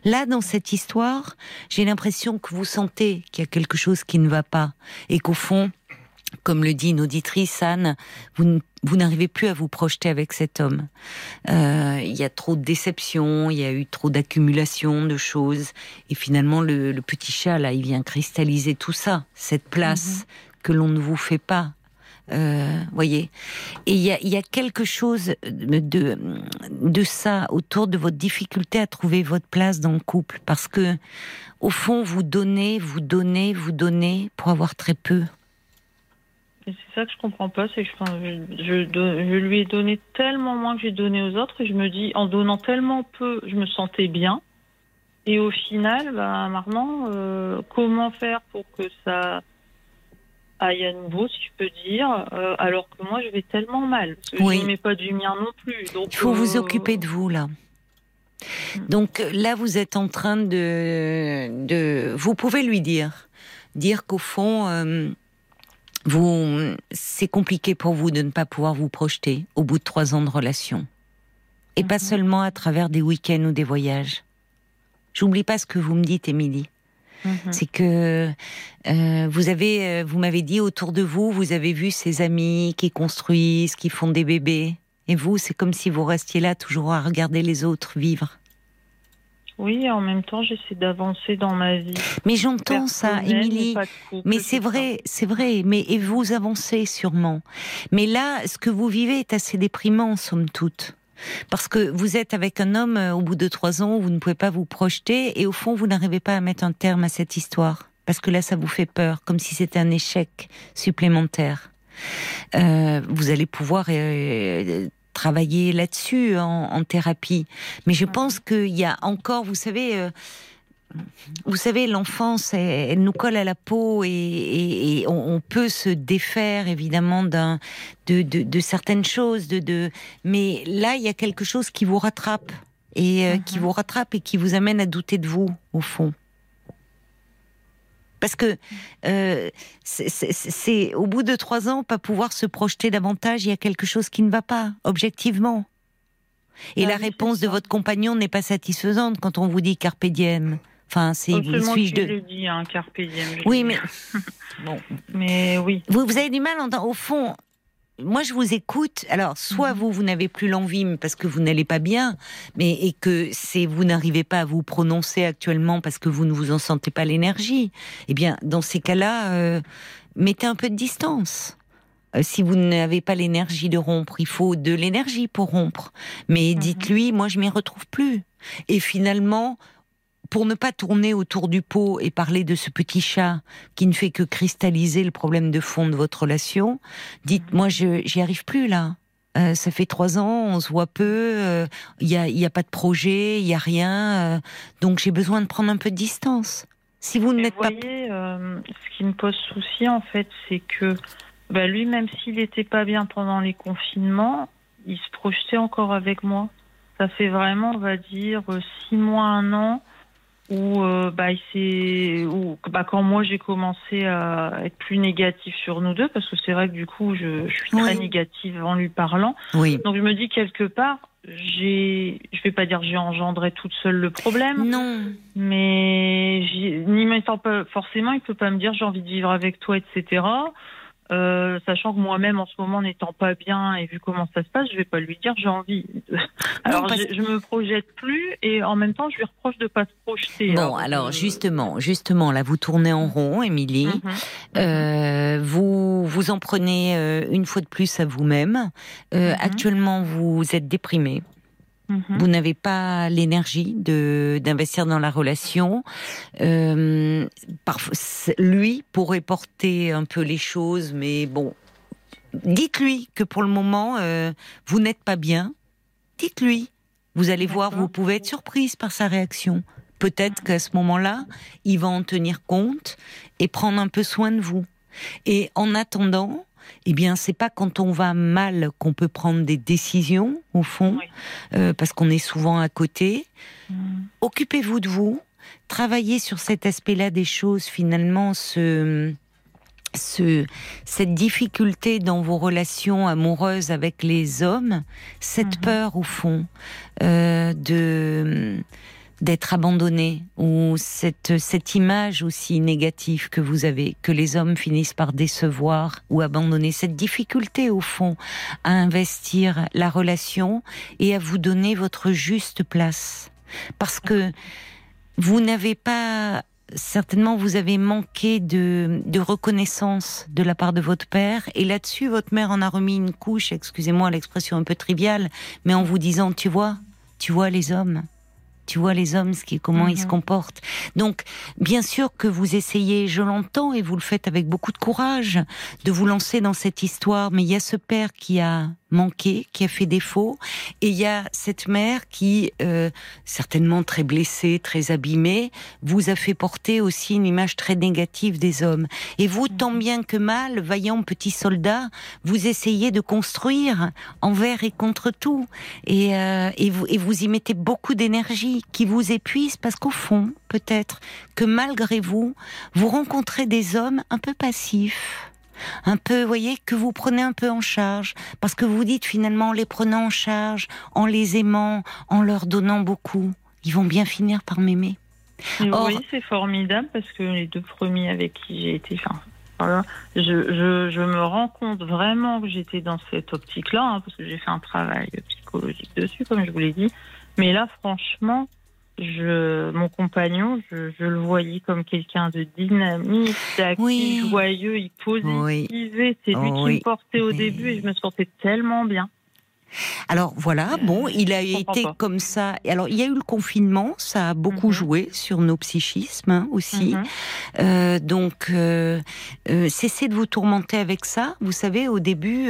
Là, dans cette histoire, j'ai l'impression que vous sentez qu'il y a quelque chose qui ne va pas, et qu'au fond, comme le dit une auditrice, Anne, vous, n'arrivez plus à vous projeter avec cet homme. Euh, Il y a trop de déceptions, il y a eu trop d'accumulation de choses, et finalement le, le petit chat là, il vient cristalliser tout ça, cette place que l'on ne vous fait pas. Euh, voyez, et il y a, quelque chose de, ça autour de votre difficulté à trouver votre place dans le couple, parce que au fond vous donnez, vous donnez, vous donnez pour avoir très peu. C'est ça que je comprends pas, c'est que je lui ai donné tellement moins que j'ai donné aux autres et je me dis, en donnant tellement peu, je me sentais bien. Et au final, bah, maintenant, euh, comment faire pour que ça à nouveau, si je peux dire, euh, alors que moi, je vais tellement mal. Parce que Oui. je n'aimais pas du mien non plus. Donc, Il faut vous euh, occuper de vous là. Donc là, vous êtes en train de, de vous pouvez lui dire, dire qu'au fond, euh, vous, c'est compliqué pour vous de ne pas pouvoir vous projeter au bout de trois ans de relation, et pas Mhm. seulement à travers des week-ends ou des voyages. J'oublie pas ce que vous me dites, Émilie. Mhm. C'est que euh, vous avez, euh, vous m'avez dit autour de vous, vous avez vu ces amis qui construisent, qui font des bébés, et vous, c'est comme si vous restiez là toujours à regarder les autres vivre. Oui, en même temps, j'essaie d'avancer dans ma vie. Mais j'entends ça, Émilie. Mais c'est vrai, c'est vrai. Mais et vous avancez sûrement. Mais là, ce que vous vivez est assez déprimant, somme toute. Parce que vous êtes avec un homme euh, au bout de trois ans, vous ne pouvez pas vous projeter et au fond, vous n'arrivez pas à mettre un terme à cette histoire. Parce que là, ça vous fait peur, comme si c'était un échec supplémentaire. Euh, vous allez pouvoir euh, travailler là-dessus en, en thérapie. Mais je pense qu'il y a encore, vous savez, euh, vous savez, l'enfance, elle, elle nous colle à la peau et, et- et on, peut se défaire évidemment d'un de, de, certaines choses, de, de, mais là il y a quelque chose qui vous rattrape et euh, qui mhm. vous rattrape et qui vous amène à douter de vous au fond. Parce que euh, c'est au bout de trois ans, pas pouvoir se projeter davantage, il y a quelque chose qui ne va pas, objectivement. Et bah la réponse de votre compagnon n'est pas satisfaisante quand on vous dit carpe diem. Enfin, c'est vous suis de. Je dit, hein, carpe diem. Oui, mais bon. Mais oui. Vous, vous avez du mal, au fond. Moi, je vous écoute. Alors, soit mhm. vous, vous n'avez plus l'envie parce que vous n'allez pas bien, mais et que c'est vous n'arrivez pas à vous prononcer actuellement parce que vous ne vous en sentez pas l'énergie. Eh bien, dans ces cas-là, euh, mettez un peu de distance. Euh, si vous n'avez pas l'énergie de rompre, il faut de l'énergie pour rompre. Mais mhm. dites-lui, moi je m'y retrouve plus. Et finalement, pour ne pas tourner autour du pot et parler de ce petit chat qui ne fait que cristalliser le problème de fond de votre relation, dites, mhm. moi j'y arrive plus là. Euh, ça fait trois ans, on se voit peu, il euh, n'y a, y a pas de projet, il y a rien, donc j'ai besoin de prendre un peu de distance. Si vous n'êtes pas... Voyez, ce qui me pose souci en fait, c'est que bah lui, même s'il n'était pas bien pendant les confinements, il se projetait encore avec moi. Ça fait vraiment, on va dire, six mois, un an, où, euh, bah, il où bah, quand moi j'ai commencé à être plus négative sur nous deux, parce que c'est vrai que du coup, je, je suis très négative en lui parlant. Oui. Donc je me dis quelque part, j'ai, je vais pas dire j'ai engendré toute seule le problème. Non. Mais ni même forcément, il peut pas me dire j'ai envie de vivre avec toi, etc. Euh, sachant que moi-même en ce moment n'étant pas bien et vu comment ça se passe, je vais pas lui dire j'ai envie. Alors je, me projette plus et en même temps je lui reproche de pas se projeter. Bon, alors, justement, justement là vous tournez en rond, Émilie. Mhm. Euh, vous vous en prenez euh, une fois de plus à vous-même. Mhm. Actuellement vous êtes déprimée. Vous mhm. n'avez pas l'énergie de d'investir dans la relation. Euh, parfois, lui pourrait porter un peu les choses, mais bon, dites-lui que pour le moment, euh, vous n'êtes pas bien. Dites-lui. Vous allez voir, vous pouvez être surprise par sa réaction. Peut-être qu'à ce moment-là, il va en tenir compte et prendre un peu soin de vous. Et en attendant, eh bien, c'est pas quand on va mal qu'on peut prendre des décisions, au fond, euh, parce qu'on est souvent à côté. Mm. Occupez-vous de vous, travaillez sur cet aspect-là des choses, finalement, ce, ce, cette difficulté dans vos relations amoureuses avec les hommes, cette mm-hmm. peur, au fond, euh, de d'être abandonné ou cette cette image aussi négative que vous avez que les hommes finissent par décevoir ou abandonner cette difficulté au fond à investir la relation et à vous donner votre juste place. Parce que vous n'avez pas certainement vous avez manqué de, de reconnaissance de la part de votre père et là-dessus votre mère en a remis une couche excusez-moi l'expression un peu triviale mais en vous disant tu vois tu vois les hommes tu vois les hommes, ce qui, comment ils se mhm. comportent. Donc, bien sûr que vous essayez, je l'entends, et vous le faites avec beaucoup de courage, de vous lancer dans cette histoire, mais il y a ce père qui a manqué, qui a fait défaut, et il y a cette mère qui, euh, certainement très blessée, très abîmée, vous a fait porter aussi une image très négative des hommes. Et vous, mhm. tant bien que mal, vaillant petit soldat, vous essayez de construire envers et contre tout, et, euh, et, vous, et vous y mettez beaucoup d'énergie qui vous épuise parce qu'au fond, peut-être que malgré vous, vous rencontrez des hommes un peu passifs un peu, vous voyez, que vous prenez un peu en charge, parce que vous dites finalement, en les prenant en charge, en les aimant, en leur donnant beaucoup, ils vont bien finir par m'aimer. Oui, c'est formidable parce que les deux premiers avec qui j'ai été, enfin, voilà, je, je, me rends compte vraiment que j'étais dans cette optique-là, hein, parce que j'ai fait un travail psychologique dessus, comme je vous l'ai dit. Mais là, franchement, je, mon compagnon, je, je, le voyais comme quelqu'un de dynamique, d'actif, joyeux, il positivisait. C'est lui qui me portait au début et je me sentais tellement bien. Alors voilà, bon, il a été pas. comme ça. Alors il y a eu le confinement, ça a beaucoup Mhm. joué sur nos psychismes hein, aussi. Mhm. Euh, donc, euh, euh, cessez de vous tourmenter avec ça. Vous savez, au début,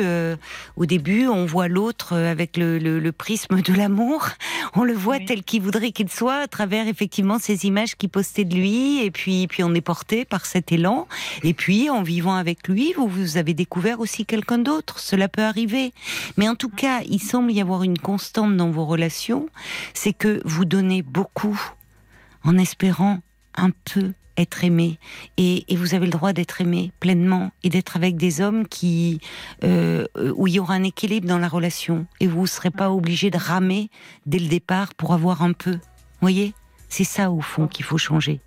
au début, on voit l'autre avec le, le- le prisme de l'amour. On le voit Oui. tel qu'il voudrait qu'il soit, à travers effectivement ces images qui postaient de lui. Et puis, puis on est porté par cet élan. Et puis, en vivant avec lui, vous, vous avez découvert aussi quelqu'un d'autre. Cela peut arriver. Mais en tout cas, il semble y avoir une constante dans vos relations, c'est que vous donnez beaucoup en espérant un peu être aimé. Et, et vous avez le droit d'être aimé pleinement et d'être avec des hommes qui euh, où il y aura un équilibre dans la relation et vous ne serez pas obligé de ramer dès le départ pour avoir un peu. Voyez, c'est ça au fond qu'il faut changer.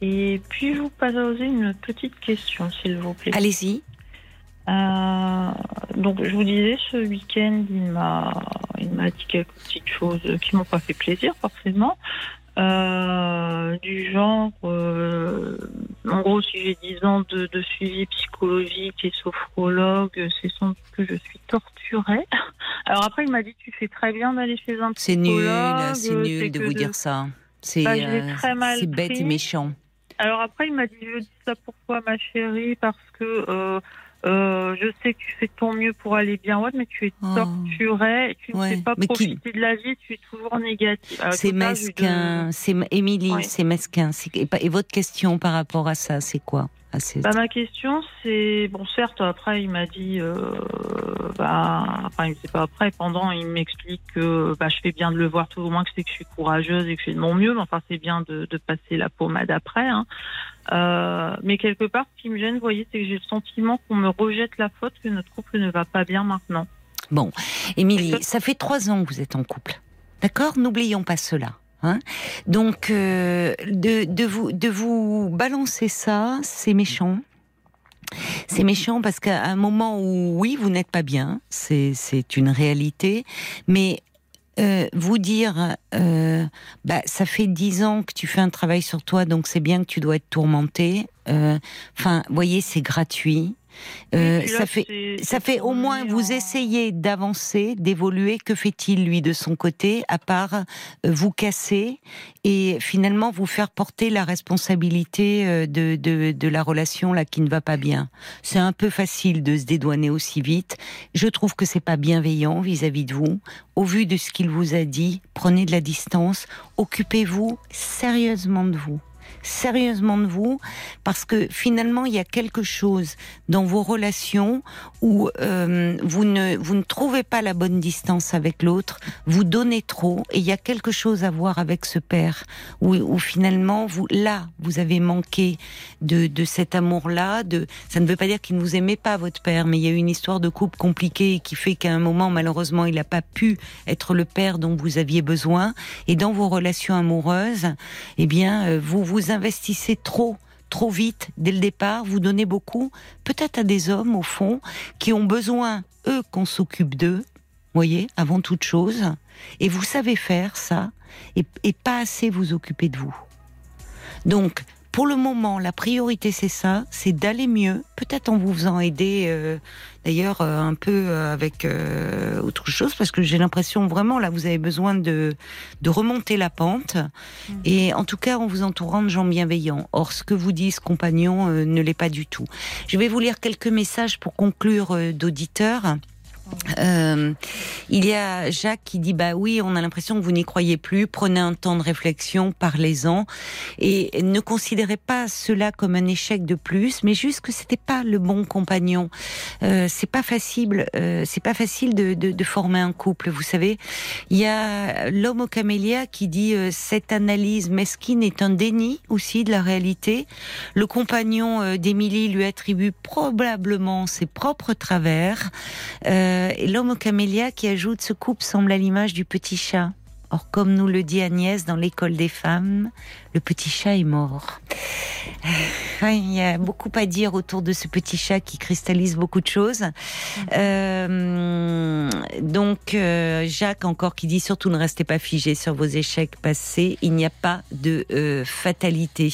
Et puis, vous poser une petite question, s'il vous plaît. Allez-y. Euh, donc, je vous disais, ce week-end, il m'a, il m'a dit quelques petites choses qui m'ont pas fait plaisir, forcément. Euh, du genre, euh, en gros, si j'ai 10 ans de, de suivi psychologique et sophrologue, c'est sans doute que je suis torturée. Alors après, il m'a dit, tu fais très bien d'aller chez un C'est nul, psychologue. c'est nul de vous dire ça. C'est Bah, euh, bête et méchant. Alors après, il m'a dit, je dis ça pourquoi, ma chérie Parce que euh, euh, je sais que tu fais de ton mieux pour aller bien, ouais, mais tu es Oh. torturée, et tu ne Ouais, sais pas mais qui- profiter de la vie, tu es toujours négative. Alors, C'est mesquin, c'est Émilie, Ouais. c'est mesquin. Et, et votre question par rapport à ça, c'est quoi? Ah, Bah, ma question, c'est bon, certes, après, il m'a dit, euh, bah, enfin, c'est pas après, pendant, il m'explique que bah, je fais bien de le voir tout au moins que c'est que je suis courageuse et que je fais de mon mieux, mais enfin, c'est bien de, de passer la pommade après. Hein. Euh, mais quelque part, ce qui me gêne, vous voyez, c'est que j'ai le sentiment qu'on me rejette la faute, que notre couple ne va pas bien maintenant. Bon, Émilie, ça fait trois ans que vous êtes en couple. D'accord? N'oublions pas cela. Hein Donc, euh, de, vous, de vous balancer ça, c'est méchant. C'est méchant parce qu'à un moment où, oui, vous n'êtes pas bien, c'est une réalité, mais euh, vous dire, euh, bah, ça fait dix ans que tu fais un travail sur toi, donc c'est bien que tu dois être tourmenté. Enfin, voyez, c'est gratuit. Euh, là, ça fait ça fait au moins vous en- essayez d'avancer, d'évoluer. Que fait-il lui de son côté à part euh, vous casser et finalement vous faire porter la responsabilité euh, de, de, de la relation là qui ne va pas bien? C'est un peu facile de se dédouaner aussi vite. Je trouve que c'est pas bienveillant vis-à-vis de vous. Au vu de ce qu'il vous a dit, prenez de la distance. Occupez-vous sérieusement de vous sérieusement de vous parce que finalement il y a quelque chose dans vos relations où euh, vous ne vous ne trouvez pas la bonne distance avec l'autre, vous donnez trop et il y a quelque chose à voir avec ce père où, finalement vous là vous avez manqué de, de cet amour là de ça ne veut pas dire qu'il ne vous aimait pas votre père mais il y a eu une histoire de couple compliquée qui fait qu'à un moment malheureusement il n'a pas pu être le père dont vous aviez besoin. Et dans vos relations amoureuses eh bien euh, vous vous investissez trop trop vite dès le départ, vous donnez beaucoup, peut-être à des hommes au fond qui ont besoin eux qu'on s'occupe d'eux, voyez, avant toute chose, et vous savez faire ça et, et pas assez vous occuper de vous. Donc pour le moment, la priorité c'est ça, c'est d'aller mieux, peut-être en vous faisant aider. euh, D'ailleurs, euh, un peu euh, avec euh, autre chose, parce que j'ai l'impression vraiment là, vous avez besoin de de remonter la pente, et en tout cas en vous entourant de gens bienveillants. Or, ce que vous dit ce compagnon euh, ne l'est pas du tout. Je vais vous lire quelques messages pour conclure euh, d'auditeurs. Euh, il y a Jacques qui dit bah oui, on a l'impression que vous n'y croyez plus. Prenez un temps de réflexion, parlez-en et ne considérez pas cela comme un échec de plus, mais juste que c'était pas le bon compagnon. Euh, c'est pas facile, euh, c'est pas facile de, de, former un couple. Vous savez, il y a l'homme au camélia qui dit euh, cette analyse mesquine est un déni aussi de la réalité. Le compagnon d'Émilie lui attribue probablement ses propres travers. Et l'homme au camélia qui ajoute ce couple semble à l'image du petit chat. Or, comme nous le dit Agnès dans l'école des femmes, le petit chat est mort. Ouais, Il y a beaucoup à dire autour de ce petit chat qui cristallise beaucoup de choses. Euh, donc, euh, Jacques encore qui dit surtout ne restez pas figé sur vos échecs passés. Il n'y a pas de euh, fatalité.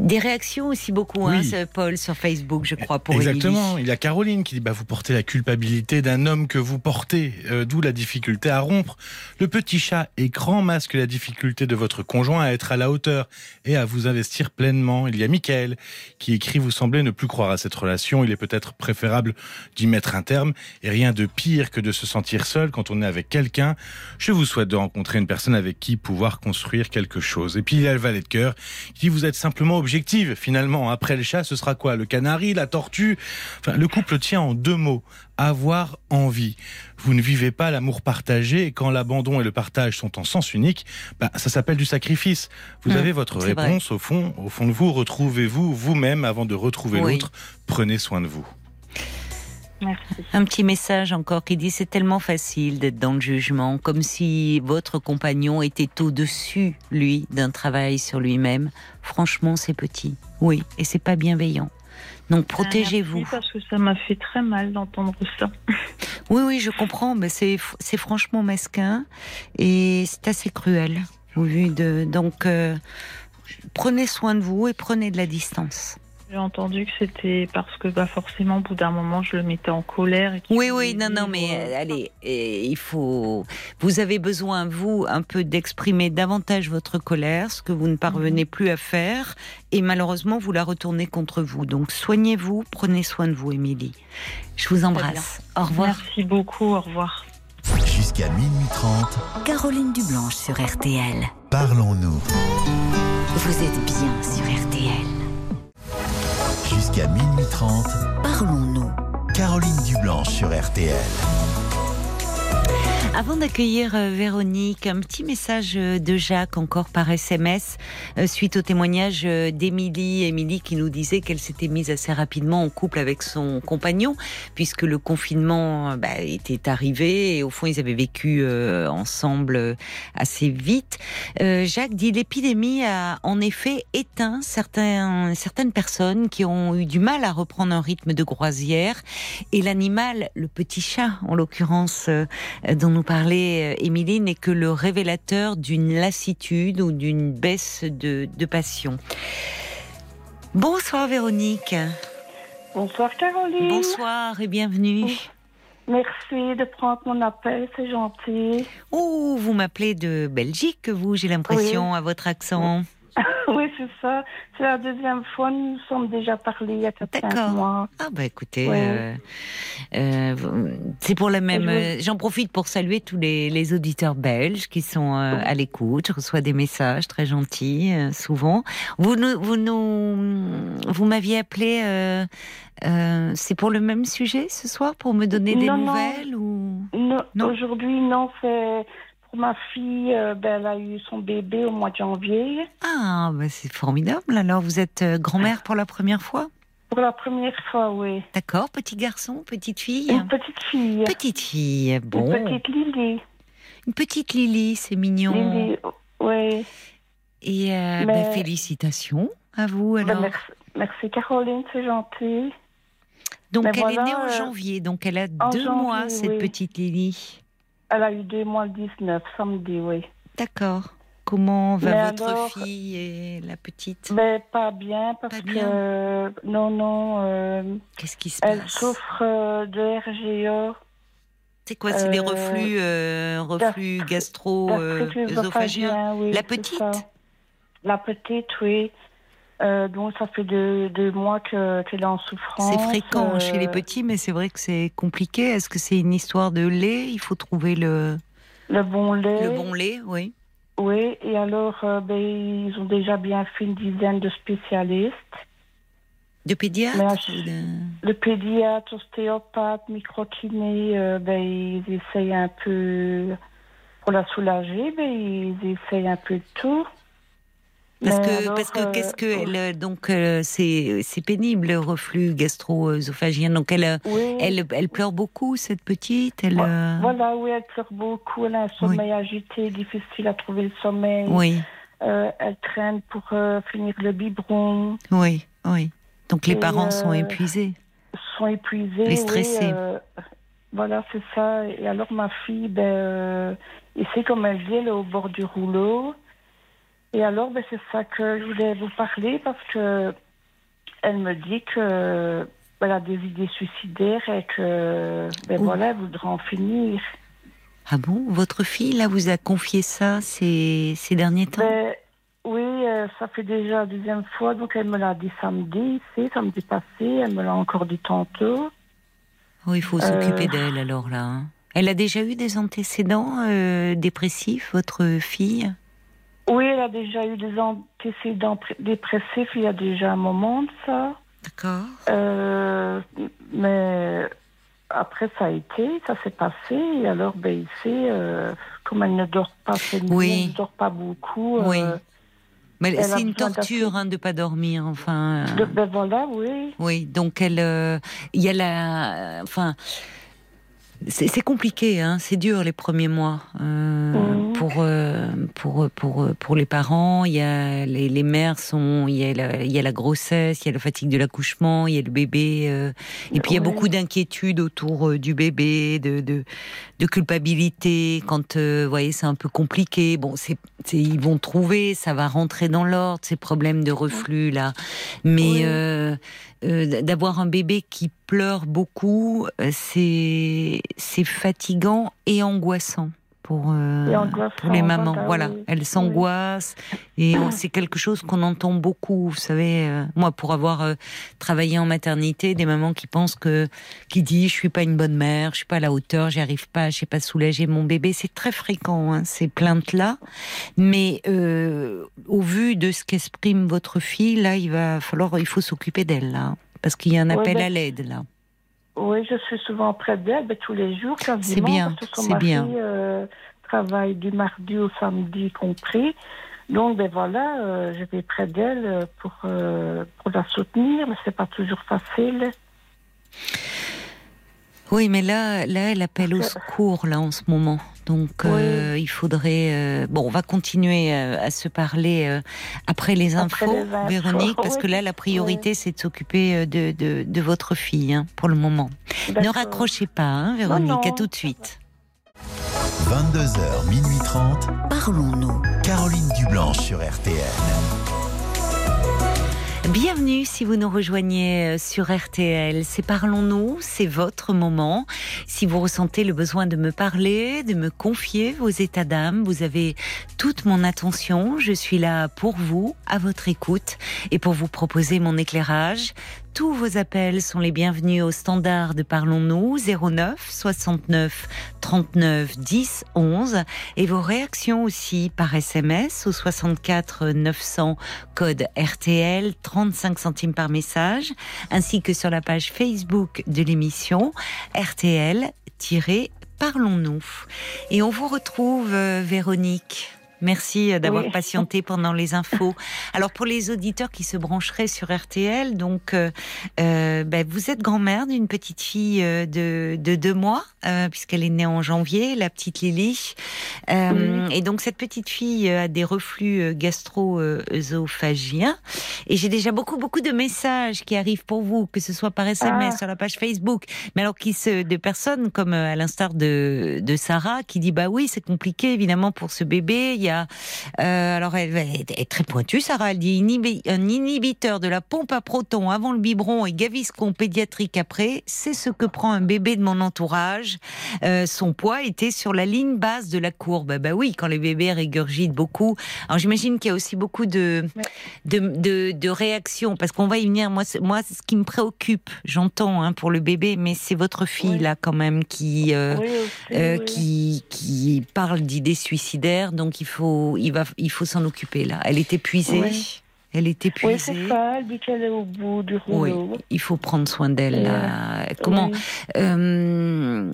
Des réactions aussi beaucoup, hein, Paul, sur Facebook, je crois, pour Exactement. Il y a Caroline qui dit bah, Vous portez la culpabilité d'un homme que vous portez, euh, d'où la difficulté à rompre. Le petit chat écran masque la difficulté de votre conjoint à être à la hauteur et à vous investir pleinement. Il y a Michael qui écrit Vous semblez ne plus croire à cette relation. Il est peut-être préférable d'y mettre un terme. Et rien de pire que de se sentir seul quand on est avec quelqu'un. Je vous souhaite de rencontrer une personne avec qui pouvoir construire quelque chose. Et puis il y a le valet de cœur qui dit Vous êtes simplement obligé objective finalement. Après le chat, ce sera quoi? Le canari, la tortue? Enfin, Le couple tient en deux mots avoir envie. Vous ne vivez pas l'amour partagé et quand l'abandon et le partage sont en sens unique, bah, ça s'appelle du sacrifice. Vous mmh, avez votre réponse au fond, au fond de vous. Retrouvez-vous vous-même avant de retrouver l'autre. Prenez soin de vous. Un petit message encore qui dit c'est tellement facile d'être dans le jugement, comme si votre compagnon était au-dessus, lui, d'un travail sur lui-même. Franchement, c'est petit. Oui, et c'est pas bienveillant. Donc ah, protégez-vous. parce que ça m'a fait très mal d'entendre ça. Oui, oui, je comprends, mais c'est franchement mesquin et c'est assez cruel. Au vu de, donc, euh, prenez soin de vous et prenez de la distance. J'ai entendu que c'était parce que bah, forcément, au bout d'un moment, je le mettais en colère. oui, oui, non, non, mais euh, allez, il faut. Vous avez besoin, vous, un peu d'exprimer davantage votre colère, ce que vous ne parvenez mhm. plus à faire, et malheureusement, vous la retournez contre vous. Donc, soignez-vous, prenez soin de vous, Émilie. Je vous embrasse. Au revoir. Merci beaucoup, au revoir. Jusqu'à minuit 30. Caroline Dublanche sur RTL. Parlons-nous. Vous êtes bien sur RTL jusqu'à minuit 30. Parlons-nous. Caroline Dublanche sur RTL. Avant d'accueillir euh, Véronique, un petit message euh, de Jacques encore par SMS euh, suite au témoignage d'Émilie. Émilie qui nous disait qu'elle s'était mise assez rapidement en couple avec son compagnon puisque le confinement bah, était arrivé et au fond ils avaient vécu ensemble assez vite. Jacques dit l'épidémie a en effet éteint certains, certaines personnes qui ont eu du mal à reprendre un rythme de croisière et l'animal, le petit chat en l'occurrence nous parler, euh, Émilie, n'est que le révélateur d'une lassitude ou d'une baisse de, passion. Bonsoir Véronique. Bonsoir Caroline. Bonsoir et bienvenue. Merci de prendre mon appel, c'est gentil. Oh, vous m'appelez de Belgique, vous, j'ai l'impression, à votre accent. oui, c'est ça. C'est la deuxième fois. Nous nous sommes déjà parlé il y a 4 mois. Ah, bah écoutez, euh, euh, c'est pour la même. Euh, j'en profite pour saluer tous les, les auditeurs belges qui sont à l'écoute. Je reçois des messages très gentils, souvent. Vous nous, vous nous, vous m'aviez appelé. c'est pour le même sujet ce soir pour me donner des nouvelles ou non aujourd'hui non c'est pour ma fille, euh, ben, elle a eu son bébé au mois de janvier. Ah, ben c'est formidable. Alors, vous êtes euh, grand-mère pour la première fois? Pour la première fois, oui. D'accord. Petit garçon, petite fille? Une petite fille. Petite fille, bon. Une petite Lily. Une petite Lily, c'est mignon. Lily, oui. Et euh, ben, félicitations à vous, ben, alors. merci, Caroline, c'est gentil. Donc, elle est née en janvier, donc elle a deux mois, cette petite Lily. Elle a eu deux mois le 19, samedi, oui. D'accord. Comment va votre fille et la petite? Mais Pas bien, parce que. non, non. Euh, Qu'est-ce qui se elle passe? Elle souffre euh, de RGA. C'est quoi C'est des euh, reflux, reflux gastro-œsophagiens oui, La petite? La petite, oui. Euh, donc ça fait deux, mois qu'elle est en souffrance. C'est fréquent chez les petits, mais c'est vrai que c'est compliqué. Est-ce que c'est une histoire de lait? Il faut trouver le... Le bon lait. Le bon lait, oui. Oui, et alors euh, ben, ils ont déjà bien fait une dizaine de spécialistes. De pédiatres de... Le pédiatre, ostéopathe, microkiné, euh, ben, ils essayent un peu, pour la soulager, ben, ils essayent un peu de tout. Parce que, parce que qu'est-ce que euh, donc euh, c'est c'est pénible le reflux gastro-œsophagien. Donc elle, elle elle pleure beaucoup cette petite. Elle, euh, voilà, oui, elle pleure beaucoup. Elle a un sommeil agité, difficile à trouver le sommeil. Oui. elle traîne pour finir le biberon. Oui, oui. Donc les parents sont épuisés. Sont épuisés. Et stressés. voilà, c'est ça. Et alors ma fille, ben, c'est comme elle dit, elle est au bord du rouleau. Et alors, ben, c'est ça que je voulais vous parler parce que elle me dit que ben, elle a des idées suicidaires et que ben, voilà, elle voudrait en finir. Ah bon? Votre fille, là, vous a confié ça ces, ces derniers temps? Ben, oui, euh, ça fait déjà la deuxième fois, donc elle me l'a dit samedi, ici, samedi passé, elle me l'a encore dit tantôt. Oh, il faut Euh. s'occuper d'elle, alors, là. hein. Elle a déjà eu des antécédents euh, dépressifs, votre fille? A déjà eu des antécédents dépressifs il y a déjà un moment de ça. D'accord. Euh, mais après, ça a été, ça s'est passé. Et alors, ben, ici, euh, comme elle ne dort pas Oui. elle ne dort pas beaucoup. euh, Oui. Mais elle a c'est une torture hein, de pas dormir, enfin. euh, de- ben voilà, oui. Oui, donc elle, euh, il y a la, enfin, c'est c'est compliqué, hein, c'est dur les premiers mois euh, Mhm. pour, euh, pour pour pour les parents. Il y a les, les mères sont, il y a la, il y a la grossesse, il y a la fatigue de l'accouchement, il y a le bébé, euh, et puis il y a beaucoup d'inquiétudes autour euh, du bébé, de de, de culpabilité quand, euh, vous voyez, c'est un peu compliqué. Bon, c'est c'est- ils vont trouver, ça va rentrer dans l'ordre ces problèmes de reflux là, mais Oui. euh, euh, d'avoir un bébé qui pleure beaucoup, euh, c'est c'est fatigant et angoissant pour euh, pour les mamans. voilà, Voilà, oui. elles s'angoissent et c'est quelque chose qu'on entend beaucoup. Vous savez, euh, moi pour avoir euh, travaillé en maternité, des mamans qui pensent que qui disent je suis pas une bonne mère, je suis pas à la hauteur, j'y arrive pas, je sais pas soulager mon bébé. C'est très fréquent hein, ces plaintes là, mais au vu de ce qu'exprime votre fille, là, il va falloir, il faut s'occuper d'elle là, parce qu'il y a un Ouais, appel ben, à l'aide là. Oui, je suis souvent près d'elle, ben, tous les jours quasiment. C'est bien, c'est bien. euh, travaille du mardi au samedi compris. Donc, ben voilà, euh, je vais près d'elle euh, pour, euh, pour la soutenir, mais c'est pas toujours facile. Oui, mais là, là, elle appelle au secours là en ce moment. Donc, euh, il faudrait. euh, bon, on va continuer euh, à se parler euh, après les Après infos, les infos, Véronique, parce oui. que là, la priorité, c'est de s'occuper de, de, de votre fille hein, pour le moment. Ne raccrochez pas, hein, Véronique. Non, non. À tout de suite. 22h, minuit 30. Parlons-nous. Caroline Dublanche sur RTL. Bienvenue si vous nous rejoignez euh, sur RTL. C'est Parlons-nous, c'est votre moment. Si vous ressentez le besoin de me parler, de me confier vos états d'âme, vous avez toute mon attention. Je suis là pour vous, à votre écoute et pour vous proposer mon éclairage. Tous vos appels sont les bienvenus au standard de Parlons-nous 09 69 39 10 11 et vos réactions aussi par SMS au 64 900 code RTL 35 centimes par message ainsi que sur la page Facebook de l'émission RTL-Parlons-nous. Et on vous retrouve euh, Véronique. Merci euh, d'avoir Oui. patienté pendant les infos. Alors pour les auditeurs qui se brancheraient sur RTL, donc euh, euh, ben, vous êtes grand-mère d'une petite fille de, de deux mois, euh, puisqu'elle est née en janvier, la petite Lily. Euh, Et donc cette petite fille a des reflux gastro-œsophagiens. Et j'ai déjà beaucoup beaucoup de messages qui arrivent pour vous, que ce soit par SMS Ah. sur la page Facebook, mais alors qui se de personnes comme à l'instar de, de Sarah qui dit bah oui c'est compliqué évidemment pour ce bébé. Il y a euh, alors elle, elle est très pointue Sarah. Elle dit inhibi- un inhibiteur de la pompe à protons avant le biberon et Gaviscon pédiatrique après. C'est ce que prend un bébé de mon entourage. Euh, son poids était sur la ligne basse de la courbe. Bah oui, quand les bébés régurgitent beaucoup. Alors j'imagine qu'il y a aussi beaucoup de de, de, de réactions parce qu'on va y venir. Moi, moi, ce qui me préoccupe, j'entends hein, pour le bébé, mais c'est votre fille Oui. là quand même qui euh, Oui, aussi, oui. qui qui parle d'idées suicidaires. Donc il faut il va il faut s'en occuper là. Elle est épuisée. Oui. Elle est Oui, épuisée. c'est ça, elle dit qu'elle est au bout du Oui, rouleau. il faut prendre soin d'elle. Là. Comment Oui. euh,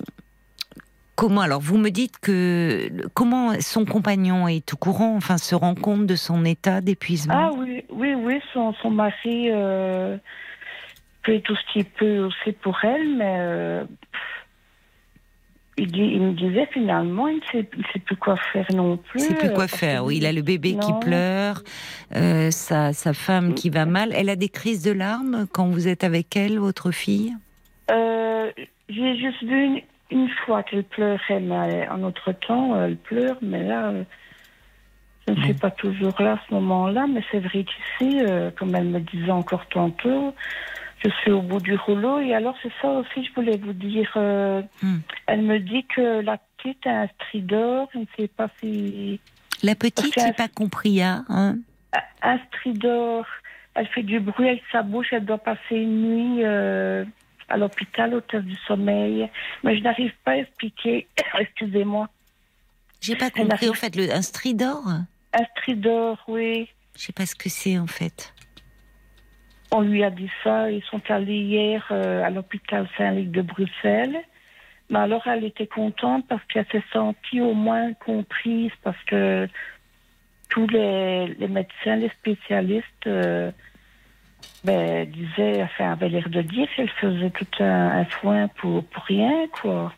Comment alors vous me dites que comment son compagnon est au courant, enfin se rend compte de son état d'épuisement? Ah oui, oui, oui, son, son mari euh, fait tout ce qu'il peut aussi pour elle, mais euh, il, dit, il me disait finalement, il ne sait, il sait plus quoi faire non plus. Il sait plus euh, quoi parce faire. Oui, il a le bébé qui pleure, euh, sa, sa femme qui va mal. Elle a des crises de larmes quand vous êtes avec elle, votre fille? Euh, J'ai juste vu une, une fois qu'elle pleurait, mais en autre temps, elle pleure, mais là, euh, Je ne Bon. suis pas toujours là à ce moment-là, mais c'est vrai qu'ici, euh, comme elle me disait encore tantôt, je suis au bout du rouleau. Et alors, c'est ça aussi, je voulais vous dire. euh, Hmm. Elle me dit que la petite a un stridor. Je ne sais pas si. La petite, j'ai pas compris, hein, hein Un stridor. Elle fait du bruit avec sa bouche. Elle doit passer une nuit euh, à l'hôpital, au test du sommeil. Mais je n'arrive pas à expliquer. Excusez-moi. J'ai pas compris, en fait, le, un stridor? Un stridor, oui. Je sais pas ce que c'est, en fait. On lui a dit ça. Ils sont allés hier euh, à l'hôpital Saint-Luc de Bruxelles. Mais alors, elle était contente parce qu'elle s'est sentie au moins comprise parce que tous les, médecins, les spécialistes euh, ben, disaient, enfin, avaient l'air de dire qu'elle faisait tout un, un foin pour, pour rien, quoi.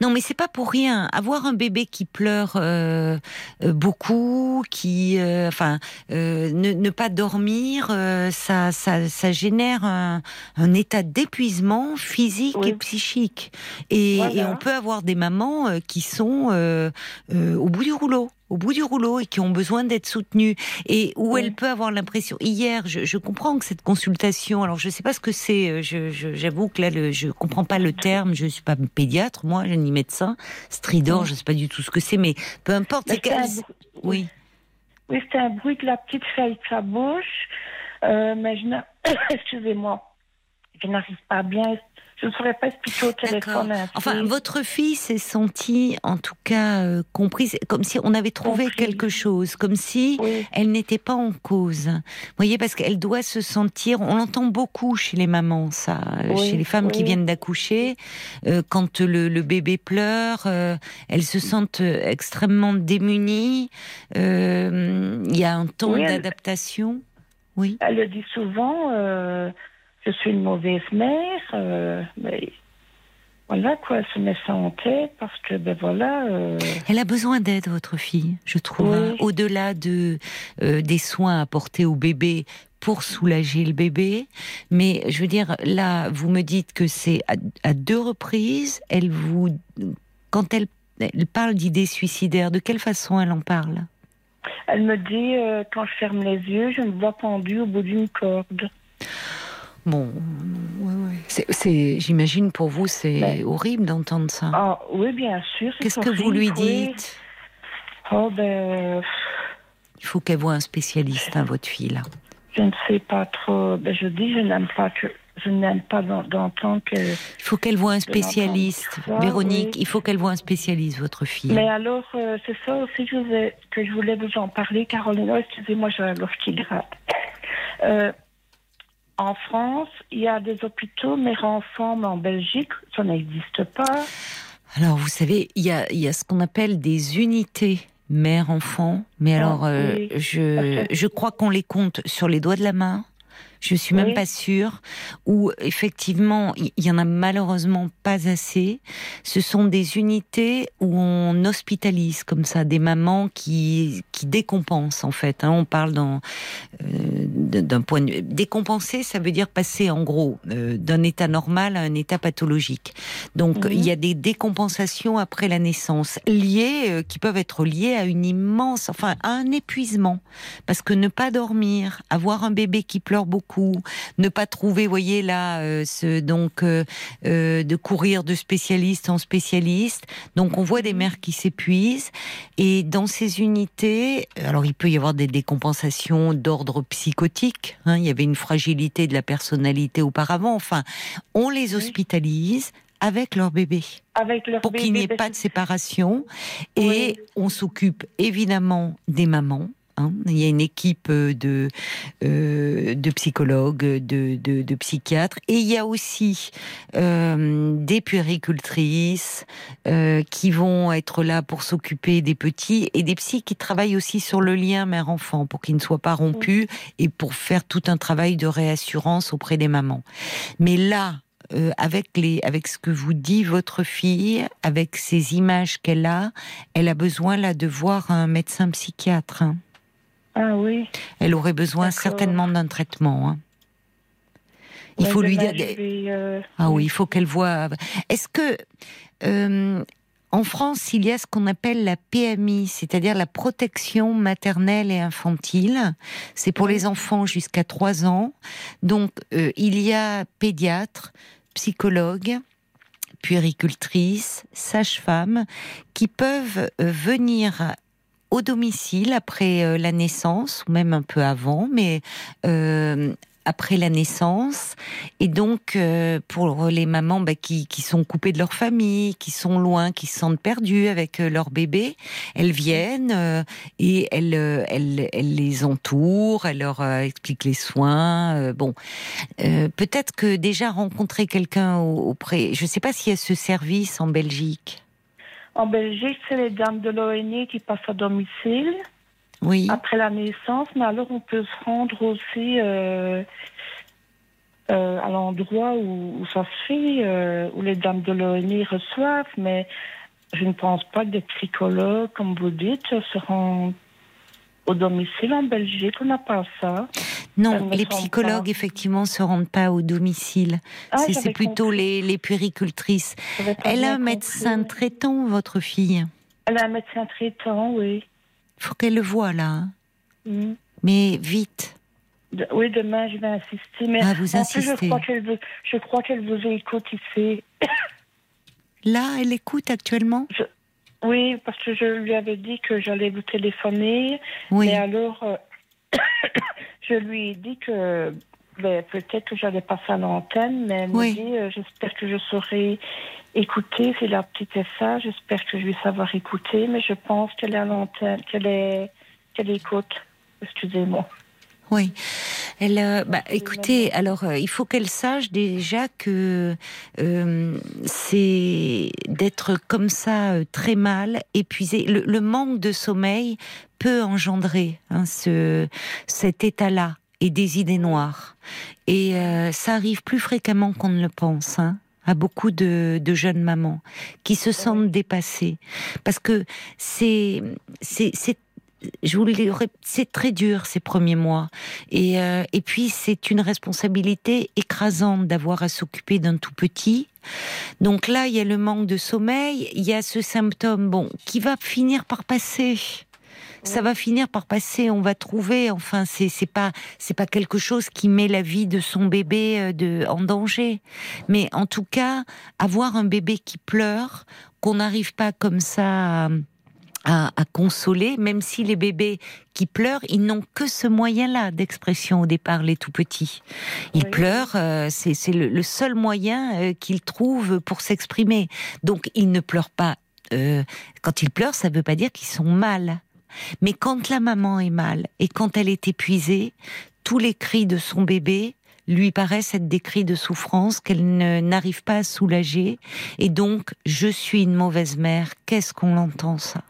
Non, mais c'est pas pour rien. Avoir un bébé qui pleure euh, euh, beaucoup, qui, euh, enfin, euh, ne, ne pas dormir, ça, ça, ça génère un, un état d'épuisement physique Oui. et psychique. Et, Voilà. et on peut avoir des mamans qui sont au bout du rouleau au bout du rouleau et qui ont besoin d'être soutenues et où Oui. elle peut avoir l'impression hier je, je comprends que cette consultation alors je sais pas ce que c'est euh, j'avoue que là le, je comprends pas le terme je suis pas pédiatre moi je ni médecin stridor Oui. je sais pas du tout ce que c'est mais peu importe c'est c'est un oui Oui, c'était un bruit que la petite fait avec sa bouche. Euh, mais je Excusez-moi. Je n'arrive pas bien. Je ne saurais pas expliquer au téléphone. Enfin, votre fille s'est sentie, en tout cas, euh, comprise, comme si on avait trouvé quelque chose, comme si Oui, elle n'était pas en cause. Vous voyez, parce qu'elle doit se sentir, on l'entend beaucoup chez les mamans, ça, euh, Oui, chez les femmes qui viennent d'accoucher, euh, quand le, le bébé pleure, euh, elles se sentent extrêmement démunies. Il y a un temps d'adaptation. Oui. elle le dit souvent. euh, je suis une mauvaise mère. euh, mais voilà quoi, elle se met ça en tête parce que ben voilà. euh, Elle a besoin d'aide, votre fille, je trouve. Oui. hein. Au-delà de euh, des soins apportés au bébé pour soulager le bébé, mais je veux dire, là, vous me dites que c'est à, à deux reprises. Elle vous, quand elle, elle parle d'idées suicidaires, de quelle façon elle en parle? Elle me dit euh, quand je ferme les yeux, je me vois pendue au bout d'une corde. Bon, c'est, c'est- j'imagine pour vous, c'est Ben. horrible d'entendre ça. Ah oui, bien sûr. Qu'est-ce que vous lui oui. dites? Oh ben. Il faut qu'elle voie un spécialiste, hein, votre fille là. Je ne sais pas trop. Ben, je dis, je n'aime pas que je n'aime pas d'en- d'entendre que. Il faut qu'elle voie un spécialiste, ça, Véronique. oui. Il faut qu'elle voie un spécialiste, votre fille. Mais alors, euh, c'est ça aussi que je, voulais vous en parler, Caroline. Oh, Excusez-moi, j'ai la gorge qui gratte. Euh, en France, il y a des hôpitaux mère enfant, mais en Belgique, ça n'existe pas. Alors, vous savez, il y a, il y a ce qu'on appelle des unités mère-enfant, mais Ah, alors, euh, oui. je, je crois qu'on les compte sur les doigts de la main. Je suis même Oui. pas sûre. Ou effectivement, il y, y en a malheureusement pas assez. Ce sont des unités où on hospitalise comme ça des mamans qui qui décompensent en fait. hein. On parle dans euh, d'un point de décompenser, ça veut dire passer en gros euh, d'un état normal à un état pathologique. Donc Mhm. il y a des décompensations après la naissance liées euh, qui peuvent être liées à une immense, enfin à un épuisement, parce que ne pas dormir, avoir un bébé qui pleure beaucoup, ne pas trouver, voyez là, euh, ce donc euh, euh, de courir de spécialiste en spécialiste. Donc on voit des mères qui s'épuisent et dans ces unités, alors il peut y avoir des décompensations d'ordre psychotique. hein, il y avait une fragilité de la personnalité auparavant. Enfin, on les hospitalise avec leur bébé Avec leur pour qu'il n'y ait pas de séparation. Oui. Et on s'occupe évidemment des mamans. Hein. Il y a une équipe de, euh, de psychologues, de, de, psychiatres. Et il y a aussi euh, des puéricultrices euh, qui vont être là pour s'occuper des petits et des psys qui travaillent aussi sur le lien mère-enfant pour qu'il ne soit pas rompu et pour faire tout un travail de réassurance auprès des mamans. Mais là, euh, avec les, avec ce que vous dit votre fille, avec ces images qu'elle a, elle a besoin là de voir un médecin psychiatre. hein. Ah oui. Elle aurait besoin certainement d'un traitement. hein. Il Ouais, faut lui dire. euh, Ah oui, il faut qu'elle voie. Est-ce que euh, en France, il y a ce qu'on appelle la PMI, c'est-à-dire la protection maternelle et infantile. C'est pour les enfants jusqu'à 3 ans. Donc, euh, il y a pédiatres, psychologues, puéricultrices, sages-femmes qui peuvent venir au domicile après euh, la naissance ou même un peu avant, mais euh, après la naissance. Et donc, euh, pour les mamans bah, qui, qui, sont coupées de leur famille, qui sont loin, qui se sentent perdues avec euh, leur bébé, elles viennent euh, et elles, euh, elles, elles, les entourent, elles leur euh, expliquent les soins. bon, peut-être que déjà rencontrer quelqu'un auprès, je ne sais pas s'il y a ce service en Belgique. En Belgique, c'est les dames de l'ONU qui passent à domicile oui. après la naissance, mais alors on peut se rendre aussi euh, euh, à l'endroit où, où, ça se fait, euh, où les dames de l'ONU reçoivent, mais je ne pense pas que des psychologues, comme vous dites, se rendent au domicile en Belgique, on n'a pas ça. Non, les psychologues, pas. effectivement, se rendent pas au domicile. Ah, c'est plutôt les, les puéricultrices. Elle a un médecin compris. traitant, votre fille Elle a un médecin traitant, oui. Il faut qu'elle le voie, là. Hein. Mm. Mais vite. De, oui, demain, je vais insister. Mais ah, vous en insistez. Plus, je crois qu'elle crois qu'elle vous écoute ici. Là, elle écoute actuellement? Je, Oui, parce que je lui avais dit que j'allais vous téléphoner. Oui. Mais alors, euh, je lui ai dit que ben, peut-être que j'allais passer à l'antenne, mais elle oui. me dit euh, j'espère que je saurai écouter. C'est la petite ça. J'espère que je vais savoir écouter, mais je pense qu'elle est à l'antenne, qu'elle est, qu'elle écoute. Excusez-moi. Oui. Elle, euh, bah, écoutez, alors euh, il faut qu'elle sache déjà que euh, c'est d'être comme ça très mal, épuisé. Le, manque de sommeil peut engendrer hein, ce, cet état-là et des idées noires. Et ça arrive plus fréquemment qu'on ne le pense. Hein à beaucoup de, de, jeunes mamans qui se sentent dépassées parce que c'est c'est je vous c'est très dur ces premiers mois. Et, euh, et puis, c'est une responsabilité écrasante d'avoir à s'occuper d'un tout petit. Donc là, il y a le manque de sommeil, il y a ce symptôme, bon, qui va finir par passer ça va finir par passer. On va trouver. Enfin, c'est c'est pas c'est pas quelque chose qui met la vie de son bébé de en danger. Mais en tout cas, avoir un bébé qui pleure, qu'on n'arrive pas comme ça. À, à, à, consoler, même si les bébés qui pleurent, ils n'ont que ce moyen-là d'expression au départ, les tout petits. Ils oui. pleurent, euh, c'est le, le, seul moyen euh, qu'ils trouvent pour s'exprimer. Donc, ils ne pleurent pas. Euh, quand ils pleurent, ça ne veut pas dire qu'ils sont mal. Mais quand la maman est mal et quand elle est épuisée, tous les cris de son bébé lui paraissent être des cris de souffrance qu'elle n'arrive pas à soulager. Et donc, je suis une mauvaise mère. Qu'est-ce qu'on l'entend ça?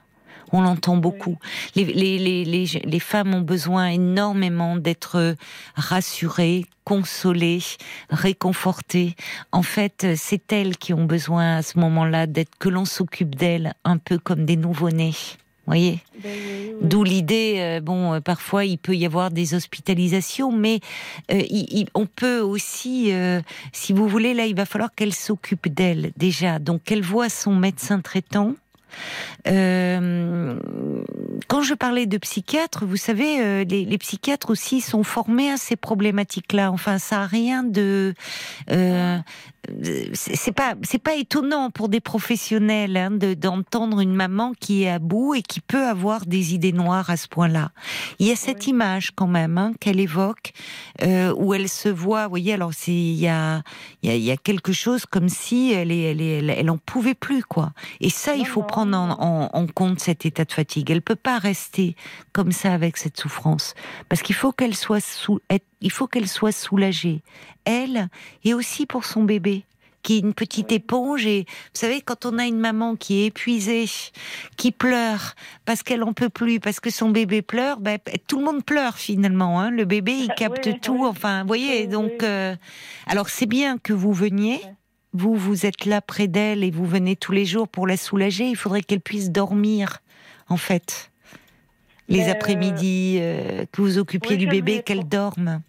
On l'entend beaucoup. Les, les, les, les, les femmes ont besoin énormément d'être rassurées, consolées, réconfortées. En fait, c'est elles qui ont besoin à ce moment-là d'être que l'on s'occupe d'elles un peu comme des nouveau-nés voyez? Ben oui, oui. D'où l'idée, euh, bon, euh, parfois il peut y avoir des hospitalisations, mais euh, il, il, on peut aussi, si vous voulez, là, il va falloir qu'elle s'occupe d'elle déjà. Donc qu'elle voit son médecin traitant. Euh, quand je parlais de psychiatre, vous savez, euh, les, les, psychiatres aussi sont formés à ces problématiques-là. Enfin, ça a rien de, euh, c'est pas, c'est pas étonnant pour des professionnels hein, d'entendre de, une maman qui est à bout et qui peut avoir des idées noires à ce point-là. Il y a cette oui. image quand même hein, qu'elle évoque euh, où elle se voit. Vous voyez, alors c'est il y a, il y a, il y a quelque chose comme si elle est, elle est, elle, elle en pouvait plus quoi. Et ça, non, il faut non, prendre en, en, en, compte cet état de fatigue. Elle peut pas rester comme ça avec cette souffrance parce qu'il faut qu'elle soit sous, il faut qu'elle soit soulagée, elle et aussi pour son bébé qui est une petite éponge et vous savez quand on a une maman qui est épuisée, qui pleure parce qu'elle en peut plus, parce que son bébé pleure, ben, tout le monde pleure finalement. Hein. Le bébé il capte oui, tout. Oui. Enfin, vous voyez donc. Euh, alors c'est bien que vous veniez. Vous, vous êtes là près d'elle et vous venez tous les jours pour la soulager. Il faudrait qu'elle puisse dormir, en fait, les euh... après-midi, euh, que vous occupiez du bébé, qu'elle dorme.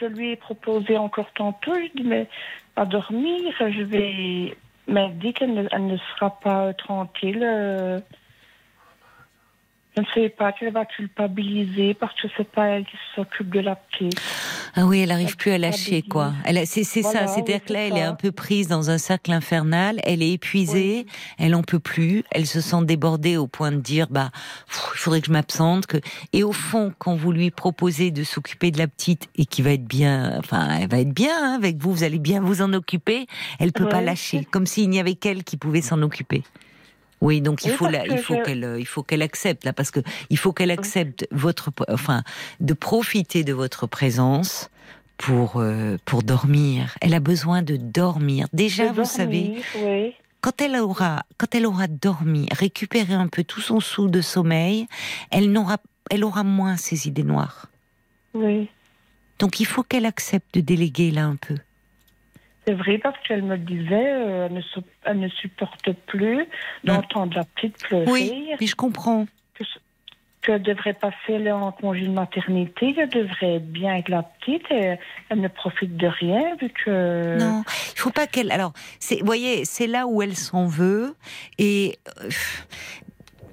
Je lui ai proposé encore tantôt. Je dis mais à dormir, je vais Mais elle dit qu'elle ne, ne sera pas tranquille. euh, Je ne sais pas qu'elle va culpabiliser parce que c'est pas elle qui s'occupe de la petite. Ah oui, elle arrive Elle plus à lâcher, quoi. Elle, c'est, c'est Voilà, ça. C'est-à-dire oui, que là, elle est un peu prise dans un cercle infernal. Elle est épuisée. Elle en peut plus. Elle se sent débordée au point de dire, bah, il faudrait que je m'absente. Que... Et au fond, quand vous lui proposez de s'occuper de la petite et qui va être bien, enfin, elle va être bien hein, avec vous, vous allez bien vous en occuper. Elle peut pas lâcher, comme s'il n'y avait qu'elle qui pouvait s'en occuper. Oui, donc il Oui, faut parce la, que il faut je- qu'elle, euh, il faut qu'elle accepte là, parce que il faut qu'elle accepte votre, enfin, de profiter de votre présence pour euh, pour dormir. Elle a besoin de dormir. Déjà, De vous savez, Oui. quand elle aura, quand elle aura dormi, récupéré un peu tout son sou de sommeil, elle n'aura, elle aura moins ses idées noires. Oui. Donc il faut qu'elle accepte de déléguer là un peu. C'est vrai parce qu'elle me disait, euh, elle, ne, su- elle ne supporte plus d'entendre la petite pleurer. Oui, mais je comprends. que- qu'elle devrait passer là en congé de maternité, qu'elle devrait être bien avec la petite et elle ne profite de rien vu que... Non, il faut pas qu'elle. Alors, vous voyez, c'est là où elle s'en veut. Et euh,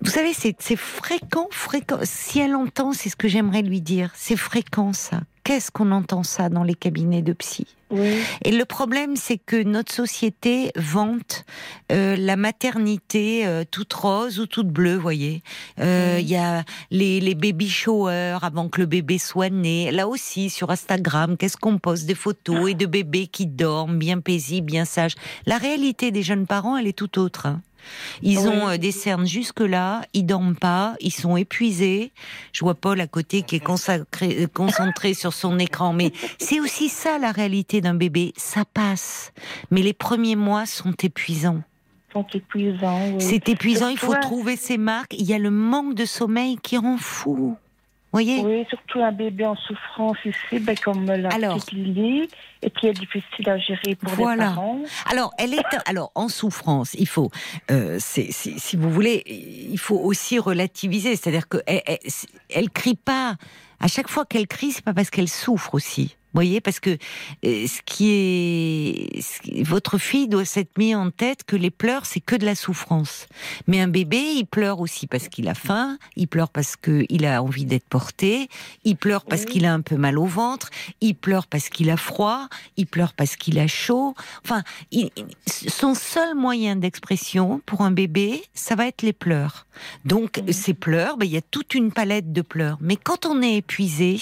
vous savez, c'est, fréquent, fréquent. Si elle entend, c'est ce que j'aimerais lui dire. C'est fréquent ça. Qu'est-ce qu'on entend ça dans les cabinets de psy? Oui, Et le problème, c'est que notre société vante euh, la maternité euh, toute rose ou toute bleue, voyez. Euh, Il y a les, les baby showers avant que le bébé soit né. Là aussi, sur Instagram, qu'est-ce qu'on poste? Des photos et de bébés qui dorment, bien paisibles, bien sages. La réalité des jeunes parents, elle est tout autre. hein. Ils Oui. ont euh, des cernes jusque-là, ils dorment pas, ils sont épuisés. Je vois Paul à côté qui est consacré- euh, concentré sur son écran, mais c'est aussi ça la réalité d'un bébé. Ça passe, mais les premiers mois sont épuisants. sont épuisants. Oui. C'est épuisant, il faut trouver ses marques. Il y a le manque de sommeil qui rend fou. Voyez Oui, surtout un bébé en souffrance ici, ben, comme la Alors. petite Lily, et qui est difficile à gérer pour Voilà. les parents. Alors, elle est alors en souffrance. Il faut, euh, c'est- c'est- si vous voulez, il faut aussi relativiser. C'est-à-dire que elle, elle, elle crie pas. À chaque fois qu'elle crie, c'est pas parce qu'elle souffre aussi. Vous voyez, parce que euh, ce qui est, ce qui- votre fille doit s'être mis en tête que les pleurs c'est que de la souffrance. Mais un bébé, il pleure aussi parce qu'il a faim, il pleure parce qu'il a envie d'être porté, il pleure parce Oui. qu'il a un peu mal au ventre, il pleure parce qu'il a froid, il pleure parce qu'il a chaud. Enfin, il- son seul moyen d'expression pour un bébé, ça va être les pleurs. Donc, ces pleurs, ben, il y a toute une palette de pleurs. Mais quand on est épuisé,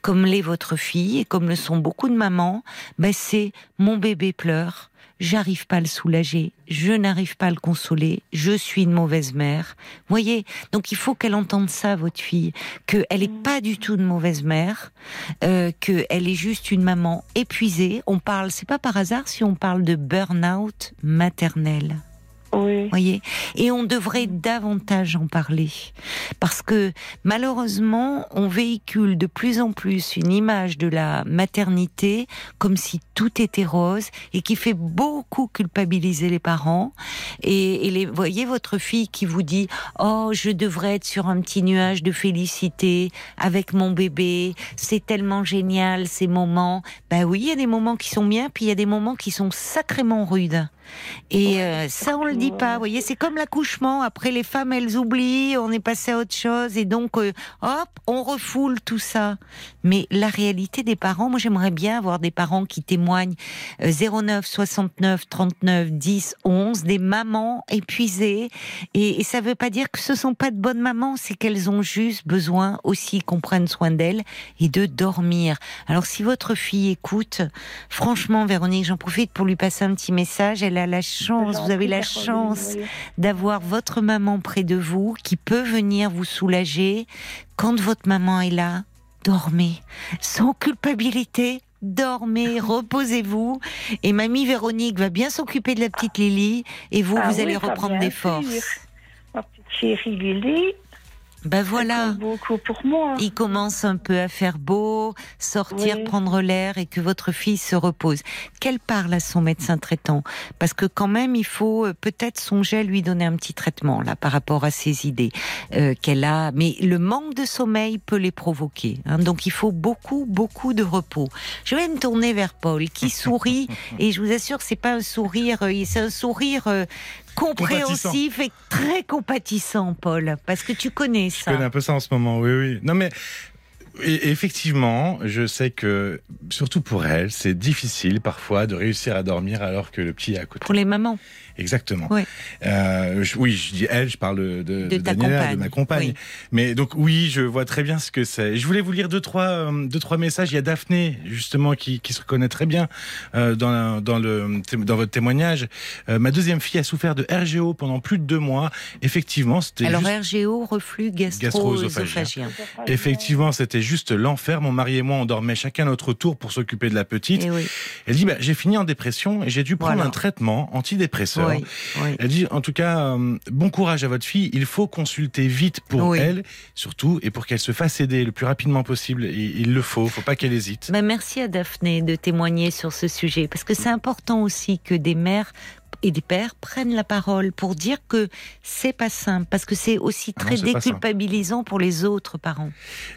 comme l'est votre fille et comme le sont beaucoup de mamans, ben, c'est mon bébé pleure. J'arrive pas à le soulager, je n'arrive pas à le consoler, je suis une mauvaise mère. Voyez, donc il faut qu'elle entende ça, votre fille, qu'elle est pas du tout de mauvaise mère, euh, qu'elle est juste une maman épuisée. On parle, c'est pas par hasard si on parle de burn-out maternel Oui, voyez Et on devrait davantage en parler. Parce que malheureusement, on véhicule de plus en plus une image de la maternité comme si tout était rose et qui fait beaucoup culpabiliser les parents. Et, les, voyez votre fille qui vous dit Oh, je devrais être sur un petit nuage de félicité avec mon bébé, c'est tellement génial ces moments. Ben oui, il y a des moments qui sont bien, puis il y a des moments qui sont sacrément rudes. Et euh, ça, on le dit pas. Vous voyez, c'est comme l'accouchement. Après, les femmes, elles oublient, on est passé à autre chose, et donc, euh, hop, on refoule tout ça. Mais la réalité des parents, moi, j'aimerais bien avoir des parents qui témoignent euh, 09 69 39 10 11, des mamans épuisées. Et, et ça veut pas dire que ce sont pas de bonnes mamans, c'est qu'elles ont juste besoin aussi qu'on prenne soin d'elles et de dormir. Alors, si votre fille écoute, franchement, Véronique, j'en profite pour lui passer un petit message. Elle a la chance, vous avez la chance d'avoir votre maman près de vous qui peut venir vous soulager. Quand votre maman est là, dormez. Sans culpabilité, dormez, reposez-vous. Et mamie Véronique va bien s'occuper de la petite Lily et vous, Ah vous oui, allez reprendre des forces. Ma petite chérie Lily, Ben voilà. Beaucoup pour moi. Il commence un peu à faire beau, sortir, Oui. prendre l'air et que votre fille se repose. Qu'elle parle à son médecin traitant, parce que quand même il faut euh, peut-être songer à lui donner un petit traitement là par rapport à ses idées euh, qu'elle a. Mais le manque de sommeil peut les provoquer, hein. donc il faut beaucoup beaucoup de repos. Je vais me tourner vers Paul qui sourit et je vous assure que c'est pas un sourire, euh, c'est un sourire. Compréhensif et très compatissant, Paul, parce que tu connais Je ça. connais un peu ça en ce moment, oui, oui. Non, mais et- effectivement, je sais que, surtout pour elle, c'est difficile parfois de réussir à dormir alors que le petit est à côté. Pour les mamans. Exactement. Ouais. Euh, je- oui, je dis elle, je parle de, de, De Daniela, de ma compagne. Oui. Mais donc oui, je vois très bien ce que c'est. Je voulais vous lire deux trois, euh, deux trois messages. Il y a Daphné justement qui, qui se reconnaît très bien euh, dans, la- dans le dans votre témoignage. Euh, ma deuxième fille a souffert de RGO pendant plus de deux mois. Effectivement, c'était Alors juste- RGO, reflux Gastro-œsophagien. gastro-œsophagien. Effectivement, c'était juste l'enfer. Mon mari et moi, on dormait chacun à notre tour pour s'occuper de la petite. Eh oui, Elle dit, bah, j'ai fini en dépression et j'ai dû prendre Voilà. un traitement antidépresseur. Oui, oui. Elle dit, en tout cas, euh, bon courage à votre fille. Il faut consulter vite pour Oui. elle, surtout, et pour qu'elle se fasse aider le plus rapidement possible. Et il le faut. Faut pas qu'elle hésite. Ben, merci à Daphné de témoigner sur ce sujet, parce que c'est important aussi que des mères et des pères prennent la parole pour dire que c'est pas simple, parce que c'est aussi Ah non, très déculpabilisant pour les autres parents.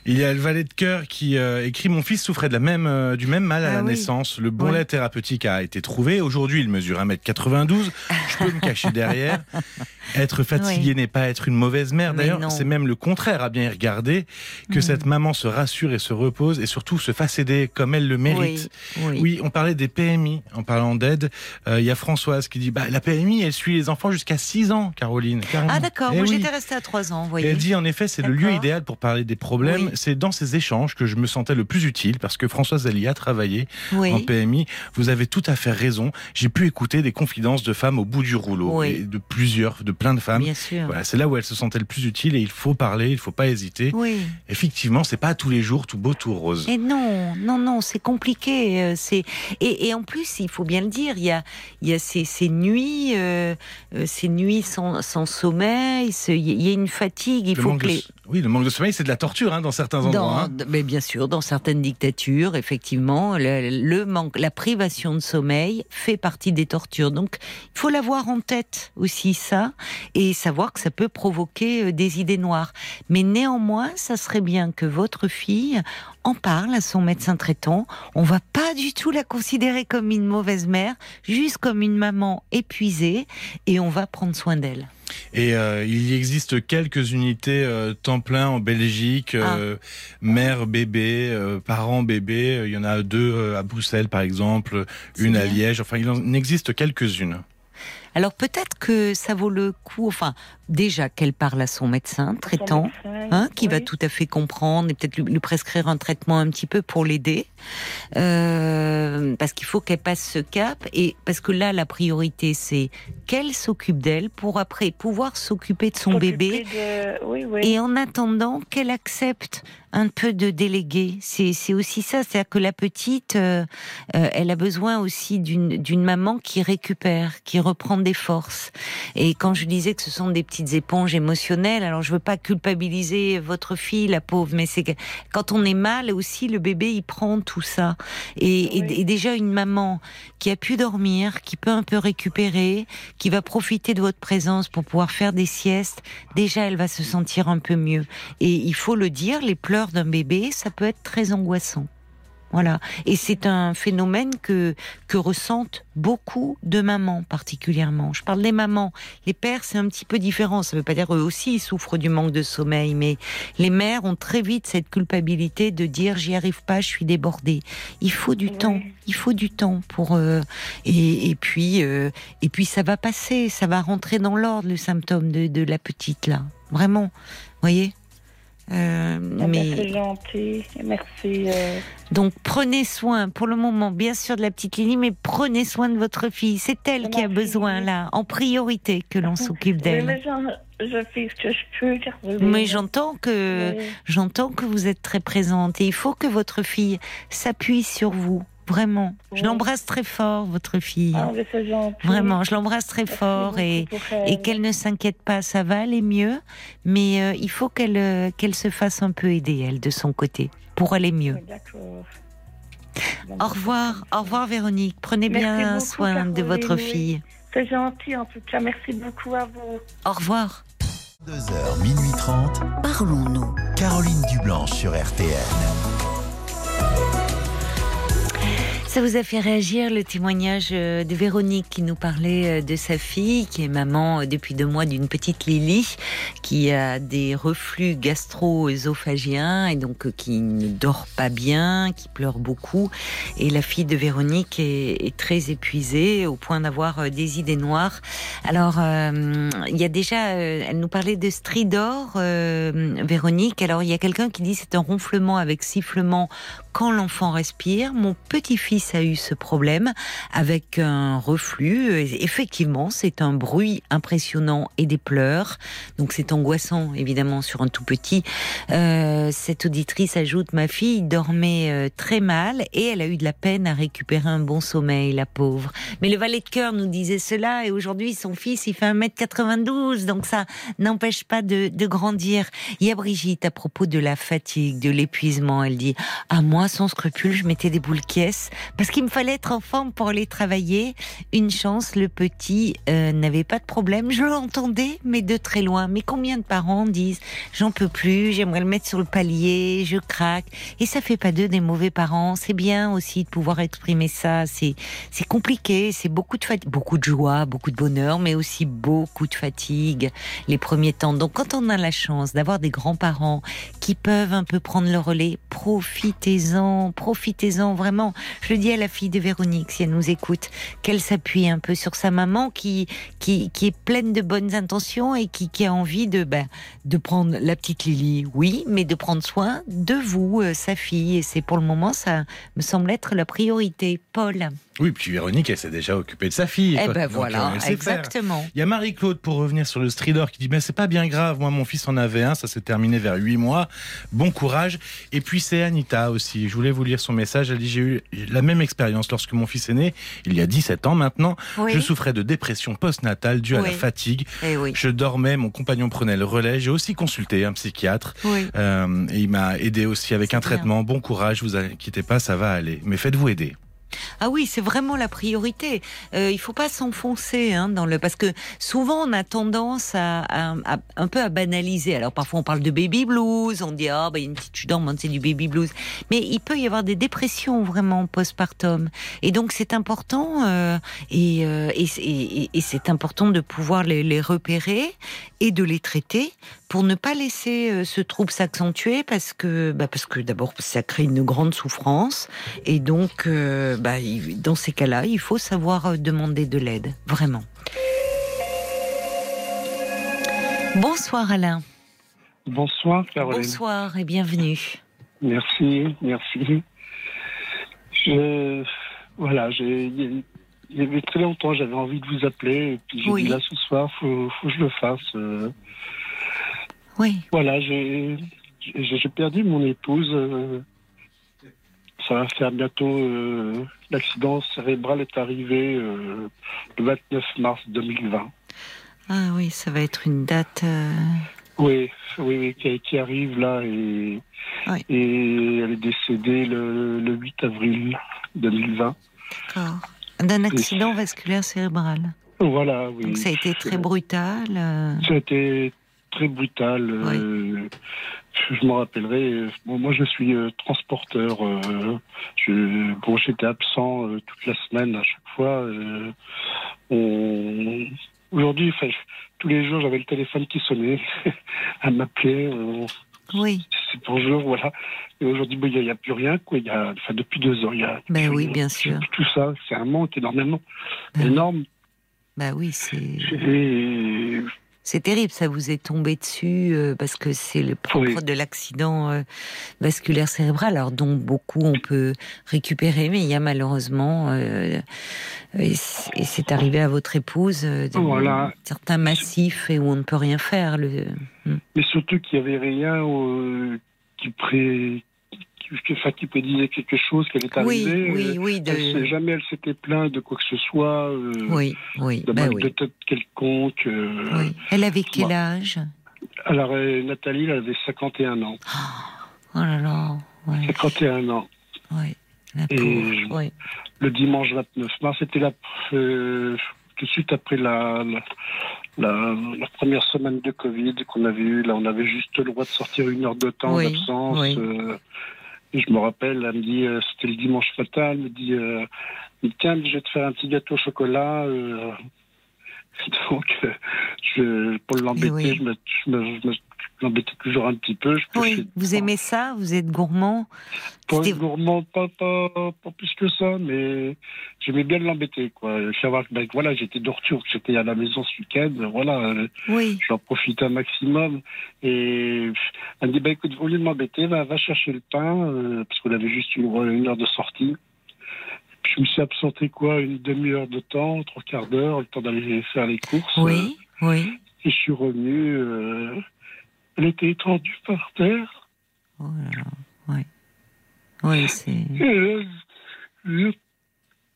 Il y a le valet de cœur qui euh, écrit Mon fils souffrait de la même, euh, du même mal à Ah la oui. naissance. Le bon Oui. lait thérapeutique a été trouvé. Aujourd'hui, il mesure 1m92. Je peux me cacher derrière. Être fatigué n'est pas être une mauvaise mère. D'ailleurs, c'est même le contraire à bien y regarder. Que Mhm. cette maman se rassure et se repose et surtout se fasse aider comme elle le mérite. Oui, on parlait des PMI en parlant d'aide. Euh, Il y a Françoise qui dit bah, la PMI, elle suit les enfants jusqu'à 6 ans, Caroline. carrément. Ah d'accord, Eh moi oui. j'étais restée à 3 ans, vous voyez. elle dit en effet, c'est le lieu idéal pour parler des problèmes. Oui. C'est dans ces échanges que je me sentais le plus utile parce que Françoise elle y a travaillé en Oui, PMI. Vous avez tout à fait raison. J'ai pu écouter des confidences de femmes au bout du rouleau Oui. et de plusieurs, de plein de femmes. bien sûr. Voilà, c'est là où elle se sentait le plus utile et il faut parler, il faut pas hésiter. Oui. Effectivement, c'est pas tous les jours tout beau, tout rose. Et non, non, non, c'est compliqué. euh, C'est et, et en plus, il faut bien le dire, il y a, il y a ces, ces nuits, euh, euh, ces nuits sans, sans sommeil. Il y a une fatigue. Il Le faut que les Oui, le manque de sommeil, c'est de la torture hein, dans certains endroits. dans, hein. mais bien sûr, dans certaines dictatures, effectivement, le, le manque, la privation de sommeil fait partie des tortures. Donc, il faut l'avoir en tête aussi ça et savoir que ça peut provoquer euh, des idées noires. Mais néanmoins, ça serait bien que votre fille en parle à son médecin traitant. On va pas du tout la considérer comme une mauvaise mère, juste comme une maman épuisée, et on va prendre soin d'elle. Et euh, il y existe quelques unités euh, temps plein en Belgique, Ah. euh, mère bébé, parents bébé. Il y en a deux à Bruxelles par exemple, une à. Liège. Enfin, il en existe quelques-unes. Alors peut-être que ça vaut le coup, enfin déjà qu'elle parle à son médecin traitant, Son médecin, hein, qui va tout à fait comprendre et peut-être lui, lui prescrire un traitement un petit peu pour l'aider, Euh, parce qu'il faut qu'elle passe ce cap et parce que là la priorité c'est qu'elle s'occupe d'elle pour après pouvoir s'occuper de son bébé de- Oui, oui. et en attendant qu'elle accepte un peu de déléguer. C'est c'est aussi ça, c'est-à-dire que la petite, euh, euh, elle a besoin aussi d'une d'une maman qui récupère, qui reprend des forces. Et quand je disais que ce sont des petites éponges émotionnelles, alors je veux pas culpabiliser votre fille, la pauvre, mais c'est quand on est mal aussi, le bébé il prend tout ça. Et, et déjà une maman qui a pu dormir, qui peut un peu récupérer, qui va profiter de votre présence pour pouvoir faire des siestes, déjà elle va se sentir un peu mieux. Et il faut le dire, les pleurs d'un bébé, ça peut être très angoissant. Voilà. Et c'est un phénomène que, que ressentent beaucoup de mamans particulièrement. Je parle des mamans. Les pères, c'est un petit peu différent. Ça ne veut pas dire eux aussi ils souffrent du manque de sommeil, mais les mères ont très vite cette culpabilité de dire j'y arrive pas, je suis débordée. Il faut du temps. Il faut du temps pour euh, et, et puis euh, et puis ça va passer, ça va rentrer dans l'ordre le symptôme de, de la petite là. Vraiment, vous voyez? Euh, Ah mais C'est gentil. Merci. euh, donc prenez soin pour le moment, bien sûr, de la petite Lily, mais prenez soin de votre fille. C'est elle qui a besoin là, en priorité, que l'on s'occupe d'elle. mais j'en- je fais ce que je peux, Caroline. Mais j'entends que Oui. j'entends que vous êtes très présente et il faut que votre fille s'appuie sur vous. Vraiment. Je l'embrasse très fort, votre fille. Ah, mais c'est gentil. Vraiment, je l'embrasse très Merci fort et, qu'elle ne s'inquiète pas, ça va aller mieux, mais euh, il faut qu'elle euh, qu'elle se fasse un peu aider, elle, de son côté, pour aller mieux. Au revoir, au revoir Véronique. Prenez Merci bien beaucoup, soin de votre fille. C'est gentil en tout cas. Merci beaucoup à vous. Au revoir. 2h, minuit 30. Parlons-nous. Caroline Dublanche sur RTN. Ça vous a fait réagir le témoignage euh, de Véronique qui nous parlait euh, de sa fille, qui est maman euh, depuis deux mois d'une petite Lily, qui a des reflux gastro-œsophagiens et donc qui ne dort pas bien, qui pleure beaucoup. Et la fille de Véronique est, très épuisée au point d'avoir des idées noires. Alors, il y a déjà, elle nous parlait de stridor, Véronique. Alors, il y a quelqu'un qui dit c'est un ronflement avec sifflement quand l'enfant respire. Mon petit-fils a eu ce problème avec un reflux. Effectivement, c'est un bruit impressionnant et des pleurs. Donc c'est angoissant, évidemment, sur un tout petit. Euh, cette auditrice ajoute, ma fille dormait euh, très mal et elle a eu de la peine à récupérer un bon sommeil, la pauvre. Mais le valet de cœur nous disait cela et aujourd'hui, son fils, il fait 1m92, donc ça n'empêche pas de, grandir. Il y a Brigitte à propos de la fatigue, de l'épuisement. Elle dit, à moi, sans scrupule, je mettais des boules caisses parce qu'il me fallait être en forme pour aller travailler. Une chance, le petit euh, n'avait pas de problème. Je l'entendais, mais de très loin. Mais combien de parents disent j'en peux plus, j'aimerais le mettre sur le palier, je craque. Et ça fait pas d'eux des mauvais parents. C'est bien aussi de pouvoir exprimer ça. C'est c'est compliqué, c'est beaucoup de beaucoup de joie, beaucoup de bonheur, mais aussi beaucoup de fatigue les premiers temps. Donc quand on a la chance d'avoir des grands-parents qui peuvent un peu prendre le relais, profitez-en, profitez-en vraiment. Je le dis à la fille de Véronique, si elle nous écoute, qu'elle s'appuie un peu sur sa maman qui, qui, est pleine de bonnes intentions et qui, qui a envie de, ben, de prendre la petite Lily, oui, mais de prendre soin de vous, euh, sa fille. Et c'est pour le moment, ça me semble être la priorité. Paul. Oui, puis Véronique, elle s'est déjà occupée de sa fille. Eh ben voilà, euh, faire. exactement. Il y a Marie-Claude pour revenir sur le stridor qui dit mais c'est pas bien grave, moi mon fils en avait un, ça s'est terminé vers 8 mois. Bon courage. Et puis c'est Anita aussi. Je voulais vous lire son message. Elle dit j'ai eu la même expérience lorsque mon fils est né, il y a 17 ans maintenant. Oui. Je souffrais de dépression postnatale due à la fatigue. Eh oui. Je dormais, mon compagnon prenait le relais. J'ai aussi consulté un psychiatre Oui. euh, et il m'a aidé aussi avec un bien. traitement. Bon courage, vous inquiétez pas, ça va aller. Mais faites-vous aider. Ah oui, c'est vraiment la priorité. Euh, il faut pas s'enfoncer hein, dans le parce que souvent on a tendance à, un peu à banaliser. Alors parfois on parle de baby blues, on dit ah bah il y a une petite d'hormones, c'est du baby blues. Mais il peut y avoir des dépressions vraiment postpartum. Et donc c'est important euh, et, euh, et, c'est- important de pouvoir les, repérer et de les traiter pour ne pas laisser euh, ce trouble s'accentuer parce que bah parce que d'abord ça crée une grande souffrance et donc bah, dans ces cas-là il faut savoir euh, demander de l'aide vraiment. Bonsoir Alain. Bonsoir Caroline. Bonsoir et bienvenue. Merci, merci. Je, voilà, j'ai, il y avait très longtemps, j'avais envie de vous appeler, et puis j'ai Oui. dit là ce soir, faut, faut que je le fasse. euh. Oui. Voilà, j'ai perdu mon épouse. euh. Ça va faire bientôt. euh, L'accident cérébral est arrivé euh, le 29 mars 2020. Ah oui, ça va être une date. euh, Oui, oui, oui, qui, qui arrive là et, Oui. et elle est décédée le, le 8 avril 2020. D'accord. D'un accident vasculaire cérébral. Voilà, oui. Donc ça a été très brutal. Ça a été très brutal. euh, je m'en rappellerai. euh, Bon, moi, je suis euh, transporteur. euh, je, bon, j'étais absent euh, toute la semaine à chaque fois. euh, on- Aujourd'hui, tous les jours, j'avais le téléphone qui sonnait. M'appelait. euh, Oui. c'est bonjour, voilà. Et aujourd'hui, bon, il n'y a, plus rien, quoi. Y a, enfin, depuis deux ans, il y a. Ben oui, bien sûr. Tout ça, c'est un manque énormément, Ben énorme. Bah oui, c'est Et c'est terrible, ça vous est tombé dessus euh, parce que c'est le propre Oui. de l'accident euh, vasculaire cérébral, alors dont beaucoup on peut récupérer, mais il y a malheureusement euh, et c'est arrivé à votre épouse Voilà. certains massifs et où on ne peut rien faire. Le... Mais surtout qu'il n'y avait rien qui, pré... enfin, qui prédisait quelque chose, qu'elle est Oui, arrivée. oui, euh, oui. elle s'est- De... jamais elle s'était plainte de quoi que ce soit, euh, Oui, oui, de mal oui. de tête quelconque. euh. oui. Elle avait quel âge? Alors, Nathalie, elle avait 51 ans. Oh là là, ouais, 51 ans. La Et- ouais. Le dimanche 29 mars, c'était la, euh, tout de suite après la, la, la- la première semaine de Covid qu'on avait eue. Là, on avait juste le droit de sortir une heure de temps Oui, d'absence. oui. euh, je me rappelle, elle me dit, euh, c'était le dimanche matin, elle me dit, euh, tiens, je vais te faire un petit gâteau au chocolat. euh. donc, euh, je, pour l'embêter, oui. je me, je me, je me- m'embêtais toujours un petit peu. Je Oui, vous aimez ça Vous êtes gourmand Pas gourmand, pas, pas, pas plus que ça, mais j'aimais bien l'embêter, quoi. Savoir ben, voilà, j'étais de retour, j'étais à la maison ce week-end, voilà, euh, Oui, j'en profite un maximum. Et elle me dit, bah, écoute, au lieu de m'embêter, va, va chercher le pain, euh, parce qu'on avait juste une, une heure de sortie. Je me suis absenté, quoi, une demi-heure de temps, trois quarts d'heure, le temps d'aller faire les courses. oui, oui. Et je suis revenu, euh, elle était étendue par terre. Oh là là, oui. Oui, c'est. Et là, je-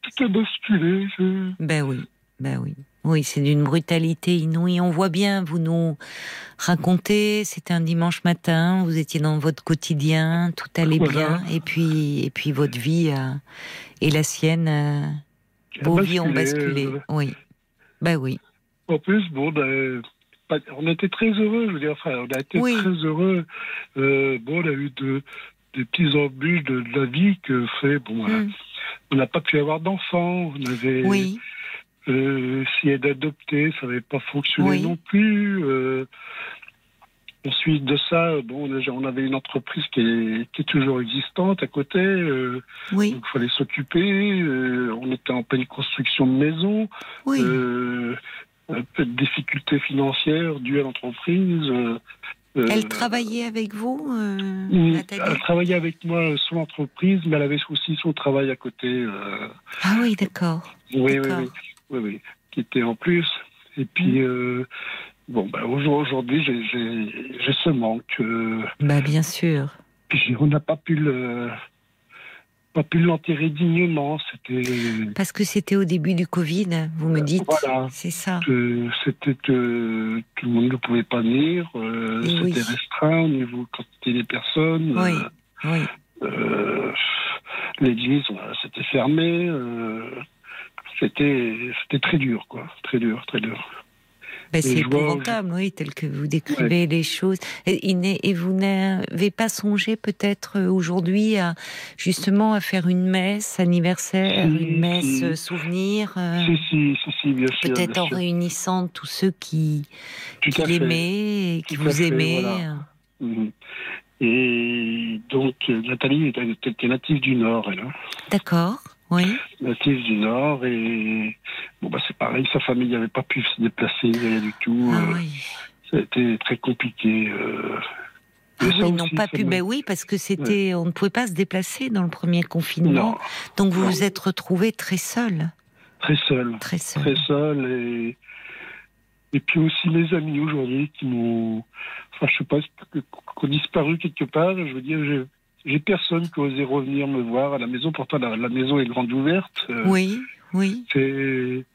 tout a basculé. Je... Ben oui, ben oui. Oui, c'est d'une brutalité inouïe. On voit bien, vous nous racontez, c'était un dimanche matin, vous étiez dans votre quotidien, tout allait Voilà. bien, et puis, et puis votre vie euh, et la sienne, euh, vos vies ont basculé, basculé. euh, Oui, ben oui. En plus, bon, ben, pas- on était très heureux. Je veux dire, enfin, on a été Oui. très heureux. Euh, bon, on a eu de, des petits embûches de, de la vie que fait. Bon, euh, Mm. on n'a pas pu avoir d'enfants. On avait Oui, euh, essayé d'adopter, ça n'avait pas fonctionné Oui. non plus. Euh, ensuite de ça, bon, déjà, on avait une entreprise qui est, qui est toujours existante à côté. euh, oui, Donc, il fallait s'occuper. euh, on était en pleine construction de maison. oui. Euh, peu de difficultés financières dues à l'entreprise. euh, euh, Elle travaillait avec vous, euh, mm, Nathalie Elle travaillait avec moi sur l'entreprise, mais elle avait aussi son travail à côté. euh, Ah oui, d'accord. oui, oui, oui, oui, oui, qui était en plus. Et puis, euh, bon, bah, aujourd- aujourd'hui, j'ai- ce manque. euh, Bah bien sûr. puis on n'a pas pu le pas pu l'enterrer dignement. C'était Parce que c'était au début du Covid, vous me dites. voilà. C'est ça. c'était que tout le monde ne pouvait pas venir, euh, oui. c'était restreint au niveau quantité des personnes. Oui, euh, oui. euh, L'église, c'était fermé. euh, c'était c'était très dur, quoi, très dur, très dur. Ben, c'est je épouvantable, oui, tel que vous décrivez les choses. Et, vous n'avez pas songé peut-être euh, aujourd'hui à justement à faire une messe anniversaire, Si, une messe si. euh, souvenir, euh, Si, si, si, si, bien sûr. peut-être en sûr. réunissant tous ceux qui, Tout l'aimaient et qui Tout vous aimaient. voilà. Mhm. Et donc, Nathalie était, était native du Nord, elle. hein. D'accord, oui. native du Nord et bon bah c'est pareil, sa famille n'avait pas pu se déplacer rien du tout. Ah euh, oui. Ça a été très compliqué. euh. Ah oui, ils n'ont pas pu. me- Ben oui, parce que c'était, on ne pouvait pas se déplacer dans le premier confinement. Non, Donc vous Non. vous êtes retrouvé très seul, très seul, très seul. très seul et et puis aussi mes amis aujourd'hui qui m'ont, enfin je sais pas, qui ont disparu quelque part. Je veux dire, j'ai personne qui osé revenir me voir à la maison. Pourtant la, la maison est grande ouverte. euh, Oui, oui. C'est.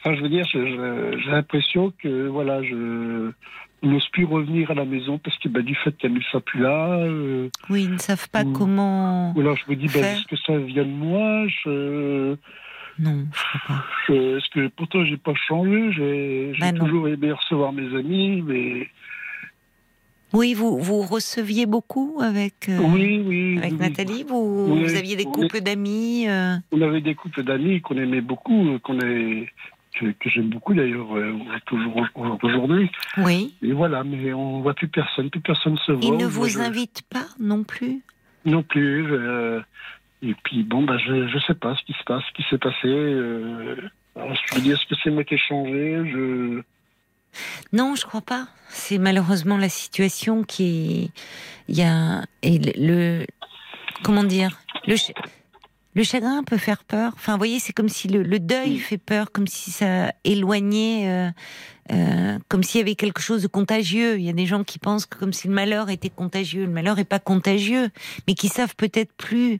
Enfin, je veux dire, j'ai l'impression que voilà, je n'ose plus revenir à la maison parce que bah, du fait qu'elle ne soit plus là. euh, Oui, ils ne savent pas Ou- comment. ou alors je me dis, bah, est-ce que ça vient de moi? Je, Non, je crois pas. je- Est-ce que pourtant j'ai pas changé J'ai Bah, toujours aimé recevoir mes amis, mais Oui, vous, vous receviez beaucoup avec, euh, oui, oui. avec oui. Nathalie vous, Oui, vous aviez des couples d'amis euh, On avait des couples d'amis qu'on aimait beaucoup, qu'on est que, que j'aime beaucoup d'ailleurs, euh, toujours aujourd'hui. Oui. Et voilà, mais on voit plus personne, plus personne se voit. Ils ne vous je- invitent pas non plus? Non plus. euh, et puis bon, bah, je je sais pas ce qui se passe, ce qui s'est passé. alors, je veux dire, est-ce que c'est moi qui ai changé Je Non, je crois pas. C'est malheureusement la situation qui. Il y a. Et le. comment dire le, ch- Le chagrin peut faire peur. Enfin, vous voyez, c'est comme si le, le deuil fait peur, comme si ça éloignait, euh, euh, comme s'il y avait quelque chose de contagieux. Il y a des gens qui pensent que comme si le malheur était contagieux. Le malheur n'est pas contagieux, mais qui savent peut-être plus,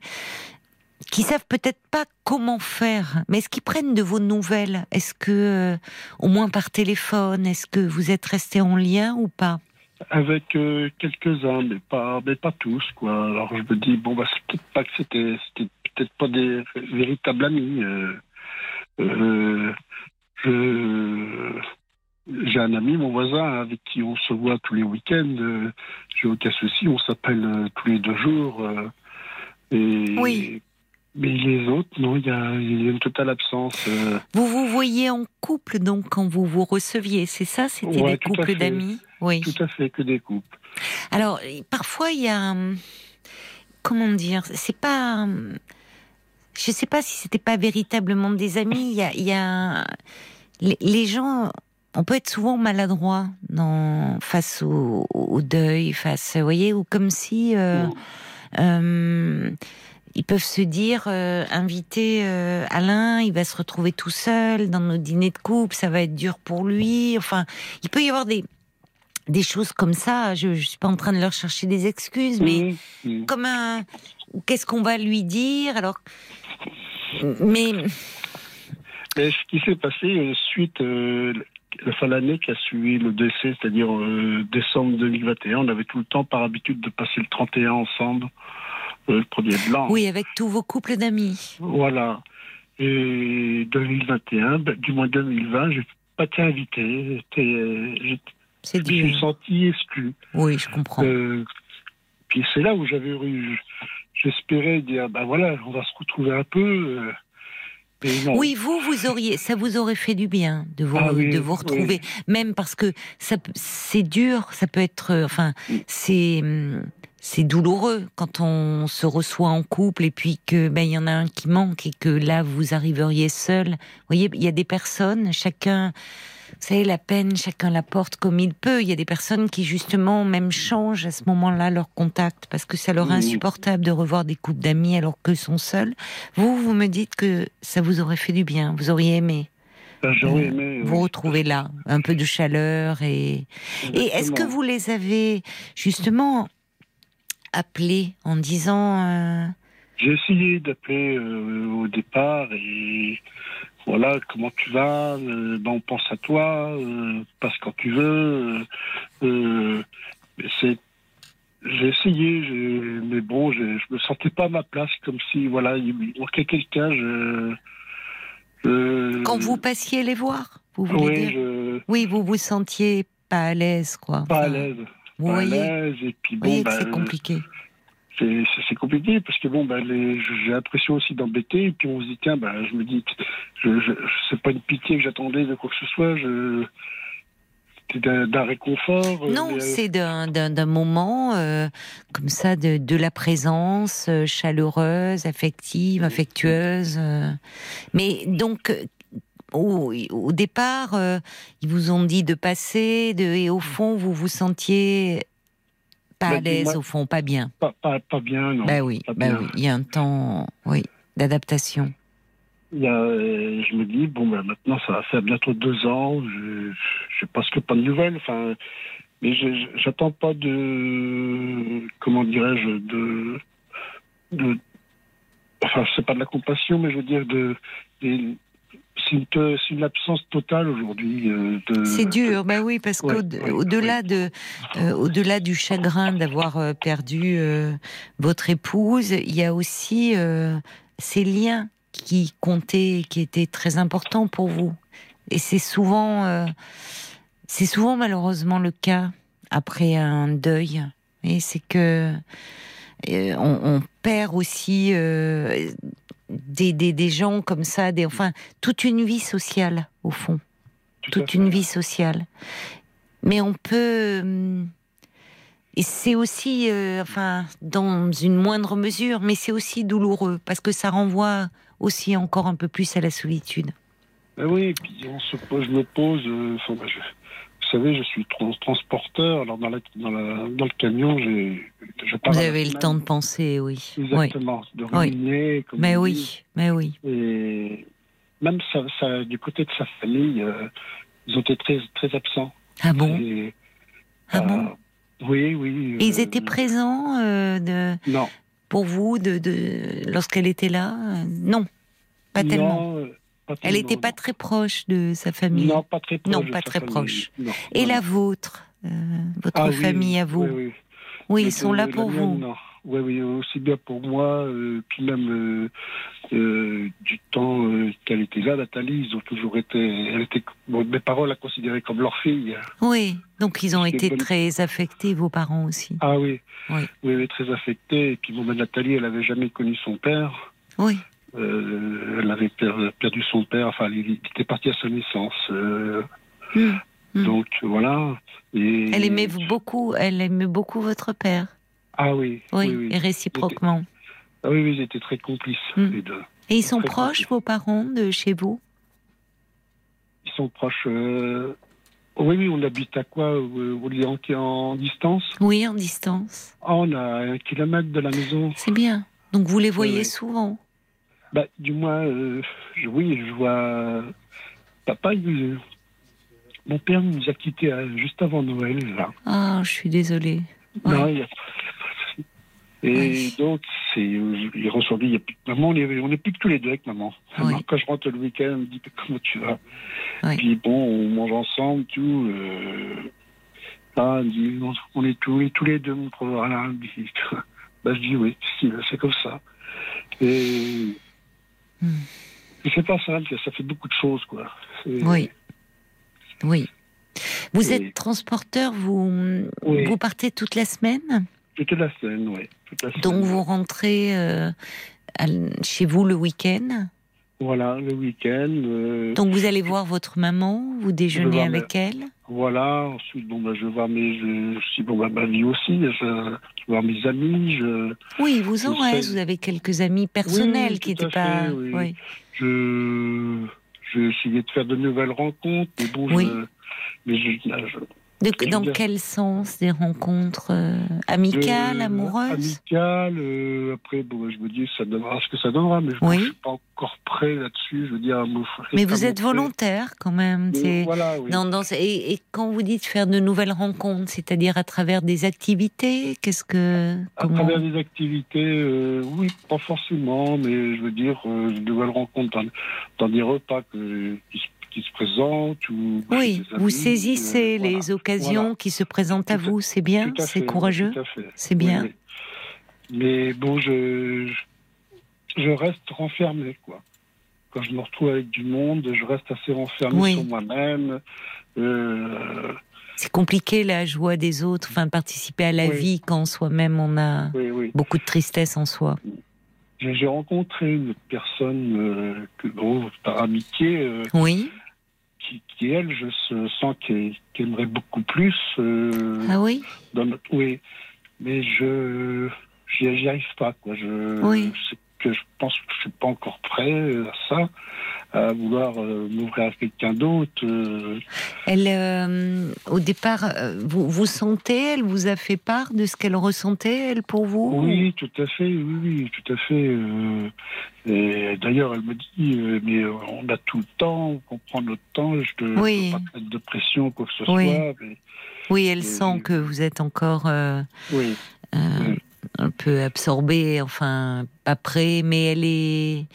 qui savent peut-être pas comment faire. Mais est-ce qu'ils prennent de vos nouvelles? Est-ce que, euh, au moins par téléphone, est-ce que vous êtes resté en lien ou pas? Avec euh, quelques-uns, mais pas, mais pas tous, quoi. Alors je me dis, bon, bah, c'est peut-être pas que c'était, c'était peut-être pas des véritables amis. Euh, euh, je, j'ai un ami, mon voisin, avec qui on se voit tous les week-ends. Euh, j'ai aucun souci, on s'appelle euh, tous les deux jours. euh, et, Oui. Mais les autres, non, il y a, il y a une totale absence. euh. Vous vous voyez en couple donc quand vous vous receviez, c'est ça? C'était Ouais, des couples d'amis? Oui. Tout à fait que des couples. Alors, parfois, il y a. Comment dire C'est pas. Je sais pas si c'était pas véritablement des amis. Il y a. il y a- Les, les gens. On peut être souvent maladroit dans, face au, au deuil, face, vous voyez, ou comme si euh, euh, ils peuvent se dire, euh, inviter euh, Alain, il va se retrouver tout seul dans nos dîners de couple, ça va être dur pour lui. Enfin, il peut y avoir des des choses comme ça. Je, je suis pas en train de leur chercher des excuses, mais comme un, qu'est-ce qu'on va lui dire? Alors Mais Mais ce qui s'est passé euh, suite euh, la fin de l'année qui a suivi le décès, c'est-à-dire euh, décembre 2021, on avait tout le temps par habitude de passer le 31 ensemble, le premier blanc. oui, avec tous vos couples d'amis. Voilà. Et 2021, ben, du moins 2020, j'ai pas été invité. Euh, je me suis senti exclu. Oui, je comprends. Euh, puis c'est là où j'avais eu, j'espérais dire, ben voilà, on va se retrouver un peu. euh. Oui, vous, vous auriez, ça vous aurait fait du bien de vous, Ah oui, de vous retrouver, même parce que ça, c'est dur, ça peut être, enfin, c'est, hum, c'est douloureux quand on se reçoit en couple et puis que ben il y en a un qui manque et que là vous arriveriez seul. Vous voyez, il y a des personnes, chacun, vous savez, la peine, chacun la porte comme il peut. Il y a des personnes qui justement même changent à ce moment-là leur contact parce que ça leur est insupportable de revoir des couples d'amis alors qu'ils sont seuls. Vous, vous me dites que ça vous aurait fait du bien, vous auriez aimé Ben, j'aurais euh, aimé. vous oui. retrouver là, un peu de chaleur et et est-ce que vous les avez justement appelés en disant euh, J'ai essayé d'appeler euh, au départ et voilà, comment tu vas euh, ben, On pense à toi, euh, passe quand tu veux. euh, c'est, j'ai essayé, j'ai- mais bon, j'ai- je me sentais pas à ma place, comme si voilà, il manquait quelqu'un. Je, je- quand vous passiez les voir, vous voulez oui, dire je, Oui, vous vous sentiez pas à l'aise, quoi. pas à l'aise, Vous voyez, et puis bon, ben, c'est compliqué. c'est compliqué parce que bon ben j'ai l'impression aussi d'embêter et puis on se dit tiens ben je me dis je, je, c'est pas une pitié que j'attendais de quoi que ce soit je d'un réconfort euh, Non, euh, c'est d'un, moment euh, comme ça de, de la présence euh, chaleureuse, affective, affectueuse. euh. Mais donc, au, au départ, euh, ils vous ont dit de passer, de, et au fond, vous vous sentiez pas Bah, à l'aise, moi- au fond, pas bien. pas, pas, pas bien non Bah oui, bah bien. oui, il y a un temps, oui, d'adaptation. Il y a, euh, je me dis bon ben maintenant ça va faire bientôt deux ans je j'ai presque pas de nouvelles enfin mais je- je- j'attends pas de comment dirais-je de de enfin c'est pas de la compassion mais je veux dire de, c'est une, c'est une absence totale aujourd'hui euh, de C'est dur, bah oui, parce Ouais, qu'au- ouais, au-delà de, euh, au-delà du chagrin d'avoir euh, perdu euh, votre épouse, il y a aussi euh, ces liens qui comptaient, qui étaient très importants pour vous. Et c'est souvent, euh, c'est souvent malheureusement le cas après un deuil. Et c'est que euh, on, on perd aussi euh, des, des, des gens comme ça, des, enfin toute une vie sociale au fond tout toute une vie sociale. Mais on peut. hum, Et c'est aussi, euh, enfin, dans une moindre mesure, mais c'est aussi douloureux parce que ça renvoie aussi encore un peu plus à la solitude. Ben oui, et puis on se pose, je me pose, euh, enfin, ben, je- savez, je suis trans- transporteur. Alors dans, la, dans, la- dans le camion, je pars Vous avez le temps de penser, oui. Oui. Exactement, de Oui. ruminer. comme Mais on dit. oui, mais oui. Et même ça, ça- du côté de sa famille, euh, ils ont été très, très absents. Ah bon? Et, Ah euh, bon Oui, oui. Et Ils euh, étaient présents euh, de, Non. pour vous de, de, lorsqu'elle était là? Euh, Non, pas tellement. Non, euh, pas Elle n'était pas très proche de sa famille. Non, pas très proche. Non, de pas sa très famille. proche. Non, Et non, la vôtre euh, Votre Ah oui, famille à vous Oui, oui. Oui, ils sont là pour vous. Oui, oui, aussi bien pour moi, euh, puis même euh, euh, du temps qu'elle était là, Nathalie, ils ont toujours été. Elle était, bon, mes parents la considéraient comme leur fille. Oui, donc ils ont été bonne- très affectés, vos parents aussi. Ah oui. Oui. Oui, très affectée. Et puis bon, ben, Nathalie, elle avait jamais connu son père. Oui, Euh, elle avait per- perdu son père. Enfin, il, était parti à sa naissance. euh, Hmm, hmm. Donc voilà. Et... elle aimait beaucoup, elle aimait beaucoup votre père. Ah oui. Oui, oui, oui. et réciproquement. Ah oui, oui, ils étaient très complices Hmm. les deux. Et ils sont Très proches, vos parents, de chez vous? Ils sont proches. euh, Oui, oui, on habite à quoi Vous voulez en, en distance? Oui, en distance. Ah, On a un kilomètre de la maison. C'est bien. Donc vous les voyez oui. souvent Bah, du moins, euh, oui, je vois. Papa, il- mon père nous a quittés euh, juste avant Noël. Là. Ah, je suis désolée. Non, il y a- Et Oui. donc, c'est, euh, il est ressorti, il y a plus de maman, on est, on est plus que tous les deux avec maman. Oui. Quand je rentre le week-end, elle me dit comment tu vas? Oui. Puis bon, on mange ensemble, tout. Euh, ah, elle me dit, on, est tous, est tous les deux, mon dit, bah, je dis oui, c'est comme ça. Et, Et c'est pas ça, ça fait beaucoup de choses, quoi. Oui. Oui. Vous Et- êtes transporteur, vous, Oui. vous partez toute la semaine? Toute la scène, oui. Toute la Donc semaine. vous rentrez euh, à- chez vous le week-end? Voilà, le week-end. euh, Donc vous allez voir votre maman, vous déjeunez avec elle? Voilà, ensuite, bon, bah, je vais voir mes, je, si, bon, bah, ma vie aussi, je, je voir mes amis, je, Oui, vous en reste, vous avez quelques amis personnels Oui, qui n'étaient pas... fait, oui. oui. je, je vais essayer de faire de nouvelles rencontres, mais bon, Oui. je, mais je, là, je- De- dans quel sens Des rencontres euh, amicales, de- amoureuses? Amicales, euh, après, bon, je me dis, ça donnera ce que ça donnera, mais je Oui. ne suis pas encore prêt là-dessus, je veux dire, à Mais vous êtes volontaire quand même. C'est- Voilà, oui. Et, et quand vous dites faire de nouvelles rencontres, c'est-à-dire à travers des activités, qu'est-ce que À travers des activités, euh, oui, pas forcément, mais je veux dire, euh, de nouvelles rencontres dans, dans des repas que, qui, se, qui se présentent. Ou Oui, vous saisissez euh, voilà. les occasions Voilà. qui se présentent à vous, c'est bien, c'est courageux, c'est bien. Oui. Mais bon, je, je, je reste renfermé, quoi. Quand je me retrouve avec du monde, je reste assez renfermé Oui. sur moi-même. Euh, C'est compliqué la joie des autres, enfin participer à la Oui. vie quand soi-même on a oui, beaucoup de tristesse en soi. J'ai j'ai rencontré une personne euh, que, bon, par amitié, euh, Oui. Qui, elle, je se- sens qu'elle aimerait beaucoup plus. euh, Ah oui? dans notre- oui, mais je j'y j'y arrive pas quoi. Je Oui. Que je pense que je suis pas encore prêt à ça, à vouloir euh, m'ouvrir à quelqu'un d'autre. euh. Elle, euh, au départ, euh, vous, vous sentez, elle vous a fait part de ce qu'elle ressentait, elle, pour vous Oui, tout à fait, oui, oui, tout à fait. euh, et d'ailleurs, elle me dit, euh, mais euh, on a tout le temps, on prend notre temps, je te Oui. peux pas mettre de pression, quoi que ce Oui. soit. mais- Oui, elle Et- sent que vous êtes encore euh, oui, euh, Oui. Un peu absorbé, enfin pas prêt, mais elle est,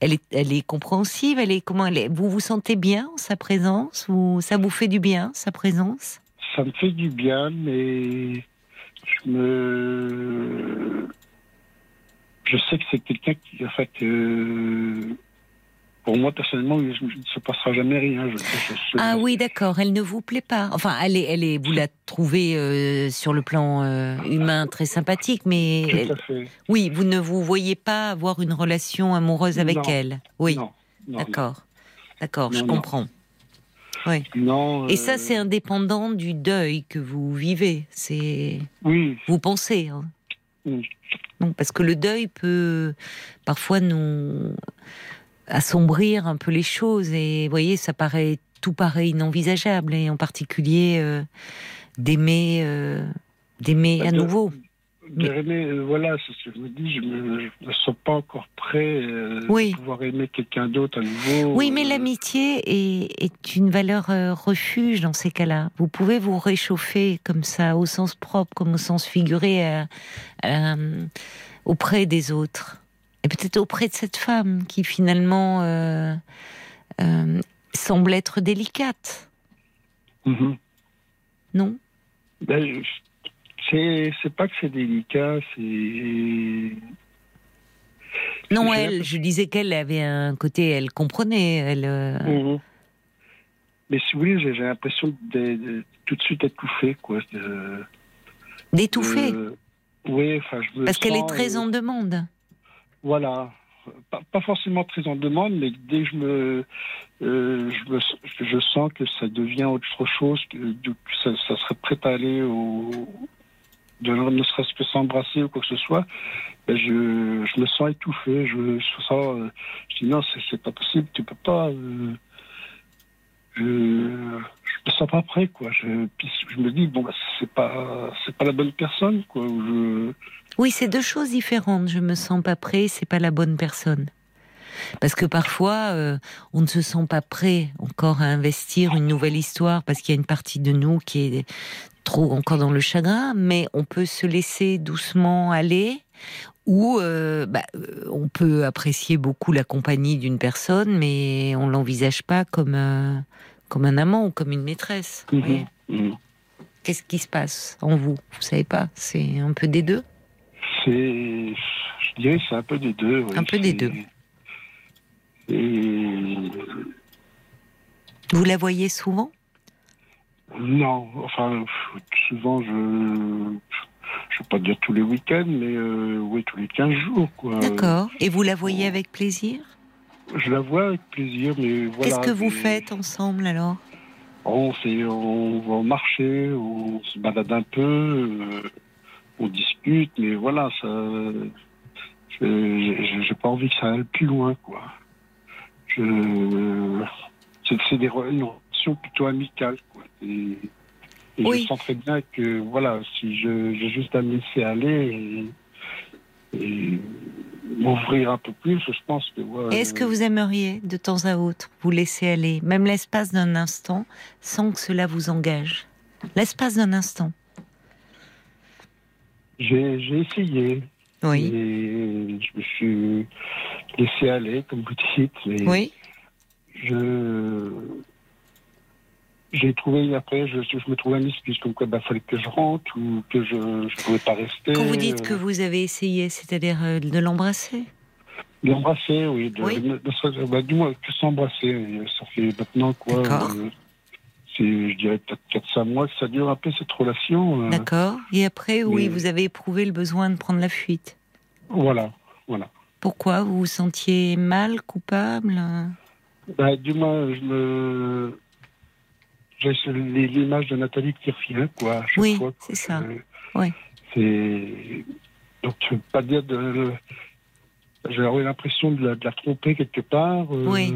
elle est, elle est compréhensive. Elle est comment elle Vous vous sentez bien en sa présence ou ça vous fait du bien sa présence? Ça me fait du bien, mais je me. Je sais que c'est quelqu'un qui. Enfin, que. Pour moi, personnellement, il ne se passera jamais rien. Je, je- je- Ah oui, d'accord. Elle ne vous plaît pas. Enfin, elle est, elle est. Vous la trouvez euh, sur le plan euh, humain très sympathique, mais Tout elle- à fait. oui, vous ne vous voyez pas avoir une relation amoureuse avec Non. elle. Oui, Non, non, d'accord, d'accord, je comprends. Oui. Non, Et ça, euh, c'est indépendant du deuil que vous vivez. C'est Oui, vous pensez. hein. Oui. Non, parce que le deuil peut parfois nous assombrir un peu les choses. Et vous voyez, ça paraît tout paraît inenvisageable, et en particulier euh, d'aimer, euh, d'aimer Bah, à de- nouveau. Euh, voilà, c'est ce que je me dis, je me sens pas encore prêt euh, Oui. de pouvoir aimer quelqu'un d'autre à nouveau. Oui, mais l'amitié est, est une valeur refuge dans ces cas-là. Vous pouvez vous réchauffer comme ça, au sens propre comme au sens figuré, auprès des autres. Et peut-être auprès de cette femme qui finalement euh, euh, semble être délicate, mhm. non? Ben, je- c'est pas que c'est délicat, c'est. Non, elle, je disais qu'elle avait un côté, elle comprenait, elle. euh, Mhm. Mais si vous voulez, j'ai l'impression de, de tout de suite étouffé, quoi. d'étouffer, de- Oui, enfin, je me parce qu'elle est très euh, en demande. Voilà. Pas, forcément très en demande, mais dès que je me, euh, je, me je sens que ça devient autre chose, que, que ça, ça serait prêt à aller au, de, ne serait-ce que s'embrasser ou quoi que ce soit, ben je, je me sens étouffé. Je, je sens, euh, je dis non, c'est pas possible, tu peux pas. euh, je, je me sens pas prêt, quoi. Je, me dis bon, bah, c'est pas, pas la bonne personne, quoi. Oui, c'est deux choses différentes. Je me sens pas prêt, c'est pas la bonne personne. Parce que parfois, euh, on ne se sent pas prêt encore à investir une nouvelle histoire parce qu'il y a une partie de nous qui est trop encore dans le chagrin, mais on peut se laisser doucement aller ou euh, bah, euh, on peut apprécier beaucoup la compagnie d'une personne, mais on l'envisage pas comme euh, comme un amant ou comme une maîtresse. Voyez Mhm. Qu'est-ce qui se passe en vous? Vous savez pas? C'est un peu des deux? C'est, je dirais, c'est un peu des deux. oui. Un peu des deux. Et Vous la voyez souvent? Non, enfin, souvent, je, je vais pas dire tous les week-ends, mais euh, oui, tous les 15 jours. D'accord. Et vous la voyez avec plaisir? Je la vois avec plaisir, mais voilà. Qu'est-ce que vous faites ensemble alors On on va au marché, on se balade un peu, euh, on discute, mais voilà, ça, je- j'ai pas envie que ça aille plus loin, quoi. C'est des re- une relation plutôt amicale, quoi. Et, et Oui. je sens très bien que, voilà, si je, j'ai juste à me laisser aller et, et m'ouvrir un peu plus, je pense que, ouais, Est-ce que vous aimeriez de temps à autre vous laisser aller, même l'espace d'un instant, sans que cela vous engage? L'espace d'un instant. j'ai, j'ai essayé. Oui. Et je me suis laissé aller, comme vous dites. Mais Oui. je j'ai trouvé après, je, je me trouvais une excuse comme quoi il fallait que je rentre ou que je ne pouvais pas rester. Quand vous dites que vous avez essayé, c'est-à-dire euh, de l'embrasser? De l'embrasser, oui. De, Oui. de- de- bah, du moins, que s'embrasser. Ça fait maintenant quoi euh, C'est, je dirais, peut-être 4-5 mois que ça dure un peu cette relation. euh, D'accord. Et après, oui, mais- vous avez éprouvé le besoin de prendre la fuite? voilà, voilà. Pourquoi? Vous vous sentiez mal, coupable? Bah, du moins, je me. J'ai l'image de Nathalie qui revient, quoi. à chaque Oui, c'est ça. Je-. C'est. Donc, je veux pas dire de. J'aurais l'impression de la, de la tromper quelque part. euh, Oui.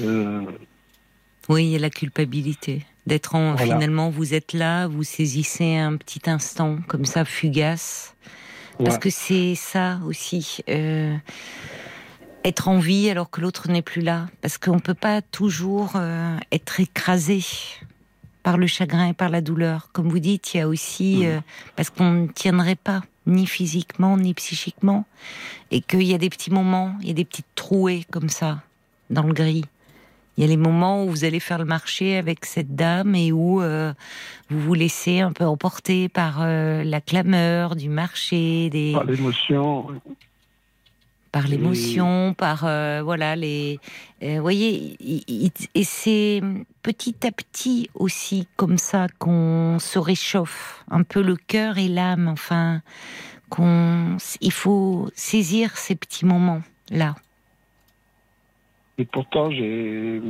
euh, Oui, il y a la culpabilité d'être en. Voilà. Finalement, vous êtes là, vous saisissez un petit instant comme ça, fugace. Parce ouais. que c'est ça aussi. euh, être en vie alors que l'autre n'est plus là. Parce qu'on ne peut pas toujours euh, être écrasé par le chagrin et par la douleur. Comme vous dites, il y a aussi. Mhm. euh, parce qu'on ne tiendrait pas, ni physiquement, ni psychiquement. Et qu'il y a des petits moments, il y a des petites trouées comme ça, dans le gris. Il y a les moments où vous allez faire le marché avec cette dame et où euh, vous vous laissez un peu emporter par euh, la clameur du marché, des, Par l'émotion. Par l'émotion, par euh, voilà les. euh, Vous voyez, et c'est petit à petit aussi comme ça qu'on se réchauffe un peu le cœur et l'âme. Enfin, qu'on il faut saisir ces petits moments là. Et pourtant, j'ai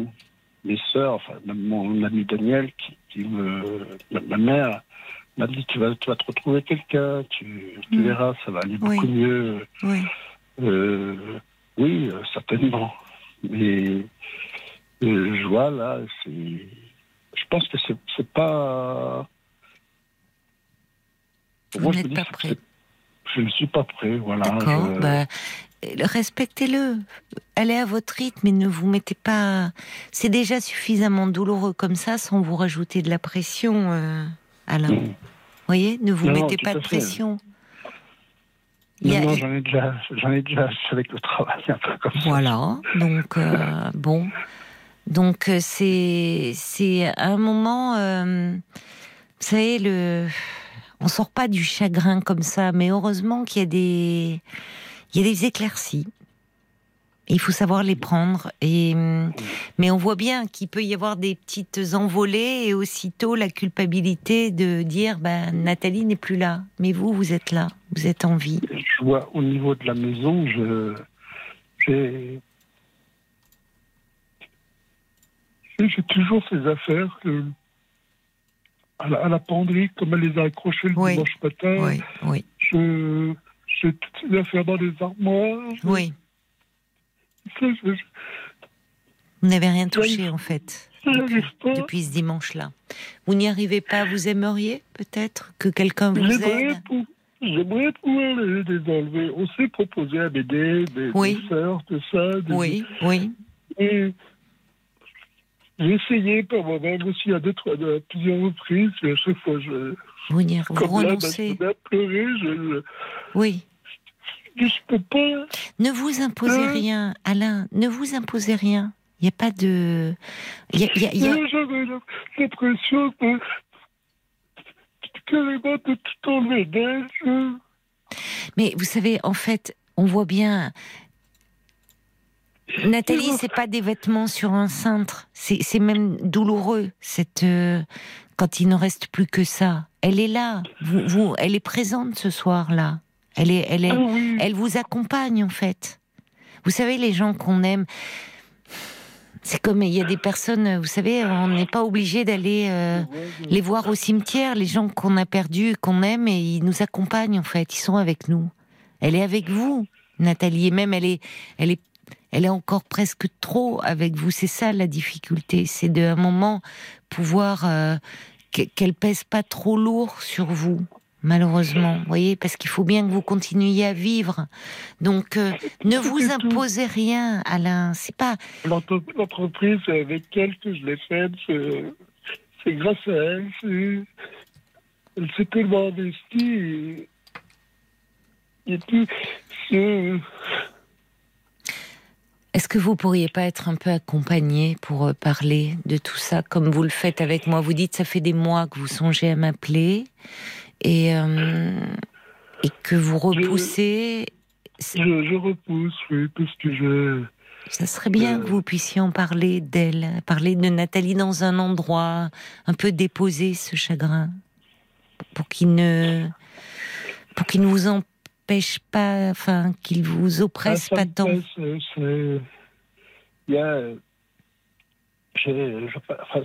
mes sœurs, enfin, mon ami Daniel, qui, qui me. Ma, mère m'a dit tu vas, tu vas te retrouver quelqu'un, tu, tu Mhm. verras, ça va aller Oui. beaucoup mieux. Oui. Euh, oui, euh, certainement. Mais euh, je vois là, c'est. Je pense que c'est pas. Vous Moi, je pas prêt. Je ne suis pas prêt, voilà. D'accord. Je- bah, respectez-le. Allez à votre rythme et ne vous mettez pas. C'est déjà suffisamment douloureux comme ça, sans vous rajouter de la pression, euh, Alain. Mm. Vous voyez, ne vous Non, mettez pas de fait. pression. Non, a- non, j'en ai déjà, j'en ai déjà avec le travail un peu comme ça. Voilà. Donc euh, bon. Donc euh, c'est c'est un moment. euh, vous savez le. On sort pas du chagrin comme ça, mais heureusement qu'il y a des il y a des éclaircies. Il faut savoir les prendre. Et, hum, mais on voit bien qu'il peut y avoir des petites envolées et aussitôt la culpabilité de dire ben, Nathalie n'est plus là. Mais vous, vous êtes là. Vous êtes en vie. Je vois au niveau de la maison, je, j'ai, j'ai j'ai toujours ces affaires que, à, la, à la penderie, comme elle les a accrochées le Oui. dimanche matin. Oui, oui, Je, j'ai toutes ces affaires dans les armoires. oui. Vous n'avez rien touché en fait depuis ce dimanche-là. Vous n'y arrivez pas. Vous aimeriez peut-être que quelqu'un vous aide j'aimerais pouvoir les, les enlever. On s'est proposé à m'aider, des, Oui. sœurs, tout ça. des- Oui, oui. Et j'ai essayé par moi-même aussi à, deux, trois, à plusieurs reprises, mais à chaque fois, je, Vous, n'y- vous comme là, je je Oui. Je, je peux pas. Ne vous imposez Euh. rien, Alain. Ne vous imposez rien. Il n'y a pas de. Il y a- il y a- il y a- Mais J'avais l'impression de carrément de tout enlever d'elle. je- Mais vous savez, en fait, on voit bien. Nathalie, c'est pas des vêtements sur un cintre. C'est c'est même douloureux. Cette euh, quand il ne reste plus que ça. Elle est là. Vous, vous, elle est présente ce soir-là. Elle est, elle est, Ah oui. elle vous accompagne en fait. Vous savez, les gens qu'on aime, c'est comme il y a des personnes, vous savez, on n'est pas obligé d'aller euh, les voir au cimetière, les gens qu'on a perdus, qu'on aime, et ils nous accompagnent en fait, ils sont avec nous. Elle est avec vous, Nathalie, et même elle est, elle est, elle est encore presque trop avec vous. C'est ça la difficulté, c'est de un moment pouvoir euh, que- qu'elle pèse pas trop lourd sur vous. Malheureusement, vous voyez, parce qu'il faut bien que vous continuiez à vivre. Donc, euh, ne vous tout. imposez rien, Alain. C'est pas, L'entre- L'entreprise, avec elle que je l'ai faite. C'est grâce à elle. Elle s'est tellement investie. Et, et puis, c'est- Est-ce que vous pourriez pas être un peu accompagné pour euh, parler de tout ça comme vous le faites avec moi? Vous dites ça fait des mois que vous songez à m'appeler et euh, et que vous repoussez. C'est- je, je repousse, oui, parce que je. Ça serait bien Euh. que vous puissiez en parler d'elle, parler de Nathalie dans un endroit un peu déposer ce chagrin pour qu'il ne pour qu'il ne vous empêche pas, enfin qu'il vous oppresse Ah, pas tant. Il y a. je- enfin,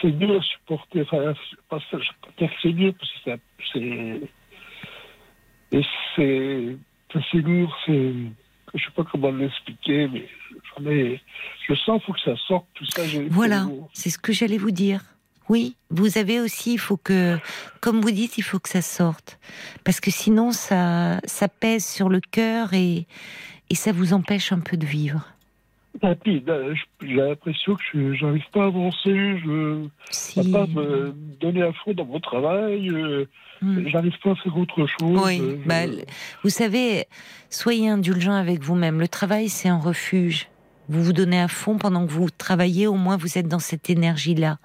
c'est- dur à supporter. Enfin, c'est pas ça, je peux pas dire que c'est dur, parce que c'est- c'est. Et c'est. C'est lourd, c'est. Je sais pas comment l'expliquer, mais j'en ai. Je sens qu'il faut que ça sorte, tout ça. Voilà, c'est ce que j'allais vous dire. Oui, vous avez aussi, il faut que, comme vous dites, il faut que ça sorte. Parce que sinon, ça, ça pèse sur le cœur et, et ça vous empêche un peu de vivre. Puis, là, je- j'ai l'impression que je j'arrive pas à avancer, je Si. ne pas me donner à fond dans mon travail, euh, Hmm. j'arrive pas à faire autre chose. Oui, euh, je- bah, vous savez, soyez indulgent avec vous-même. Le travail, c'est un refuge. Vous vous donnez à fond pendant que vous travaillez, au moins vous êtes dans cette énergie-là.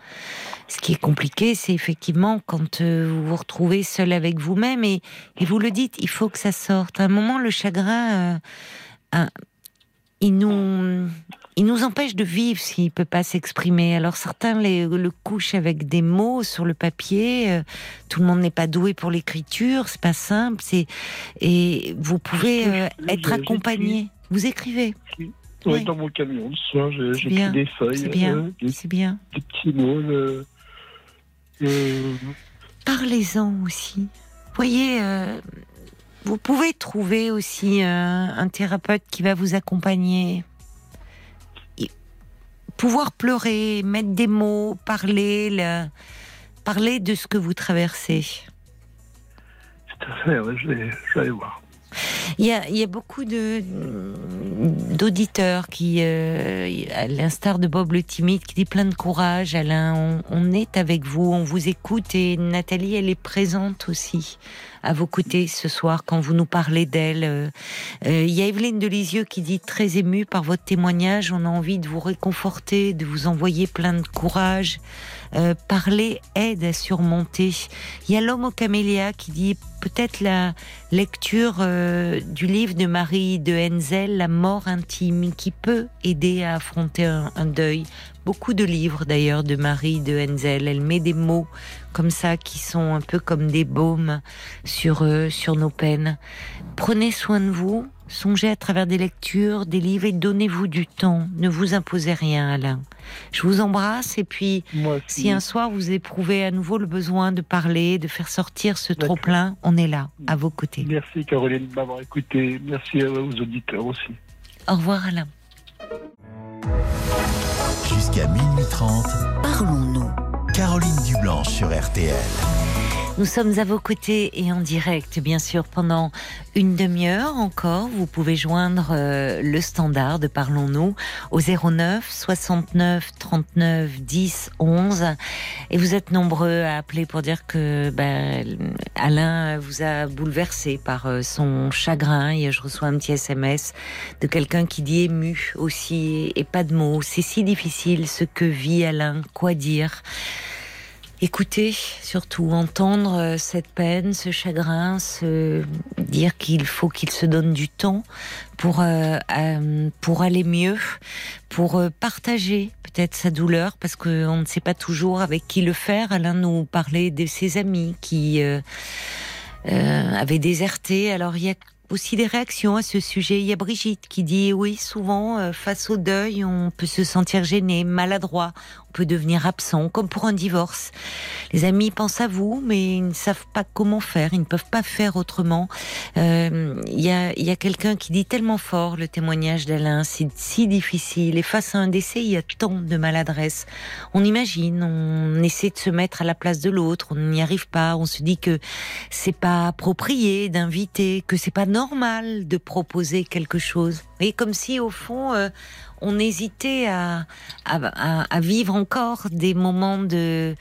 Ce qui est compliqué, c'est effectivement quand euh, vous vous retrouvez seul avec vous-même et, et vous le dites, il faut que ça sorte. À un moment, le chagrin, euh, un- il nous, il nous empêche de vivre s'il peut pas s'exprimer. Alors certains les- le couchent avec des mots sur le papier. euh, tout le monde n'est pas doué pour l'écriture, c'est pas simple. C'est et vous pouvez euh, être accompagné. Vous écrivez, Ouais, oui. Dans mon camion le soir, j'écris des feuilles, c'est bien, euh, des, c'est bien. des petits mots. euh, Parlez-en aussi. Voyez, euh, vous pouvez trouver aussi euh, un thérapeute qui va vous accompagner. Pouvoir pleurer, mettre des mots, parler, le- parler de ce que vous traversez. Tout à fait, je, vais, je vais aller voir. Il y a, beaucoup de d'auditeurs qui, euh, à l'instar de Bob le timide, qui dit plein de courage. Alain, on, on est avec vous, on vous écoute et Nathalie, elle est présente aussi à vos côtés ce soir quand vous nous parlez d'elle. Euh, euh, Il y a Evelyne de Lisieux qui dit très émue par votre témoignage. On a envie de vous réconforter, de vous envoyer plein de courage. Euh, parler aide à surmonter. Il y a l'homme au camélia qui dit peut-être la lecture euh, du livre de Marie de Henzel, La mort intime, qui peut aider à affronter un, deuil. Beaucoup de livres d'ailleurs de Marie de Henzel. Elle met des mots comme ça qui sont un peu comme des baumes sur, euh, sur nos peines. Prenez soin de vous, songez à travers des lectures, des livres et donnez-vous du temps. Ne vous imposez rien, Alain. Je vous embrasse et puis si un soir vous éprouvez à nouveau le besoin de parler, de faire sortir ce trop-plein, on est là, à vos côtés. Merci Caroline de m'avoir écouté. Merci aux auditeurs aussi. Au revoir, Alain. Jusqu'à minuit 30, Parlons-nous. Caroline Dublanche sur RTL. Nous sommes à vos côtés et en direct, bien sûr, pendant une demi-heure encore. Vous pouvez joindre euh, le standard de Parlons-nous au 09 69 39 10 11. Et vous êtes nombreux à appeler pour dire que ben, Alain vous a bouleversé par euh, son chagrin. Et je reçois un petit SMS de quelqu'un qui dit ému aussi et pas de mots. C'est si difficile ce que vit Alain. Quoi dire? Écouter, surtout entendre euh, cette peine, ce chagrin, se dire qu'il faut qu'il se donne du temps pour euh, euh, aller mieux, pour partager peut-être sa douleur, parce qu'on ne sait pas toujours avec qui le faire. Alain nous parlait de ses amis qui avaient déserté. Alors il y a aussi des réactions à ce sujet. Il y a Brigitte qui dit oui, souvent face au deuil, on peut se sentir gêné, maladroit, peut devenir absent, comme pour un divorce. Les amis pensent à vous, mais ils ne savent pas comment faire, ils ne peuvent pas faire autrement. Euh, Il y a, y a quelqu'un qui dit tellement fort le témoignage d'Alain, c'est si difficile. Et face à un décès, il y a tant de maladresse. On imagine, on essaie de se mettre à la place de l'autre, on n'y arrive pas, on se dit que c'est pas approprié d'inviter, que c'est pas normal de proposer quelque chose. Et comme si au fond euh, on hésitait à, vivre encore des moments de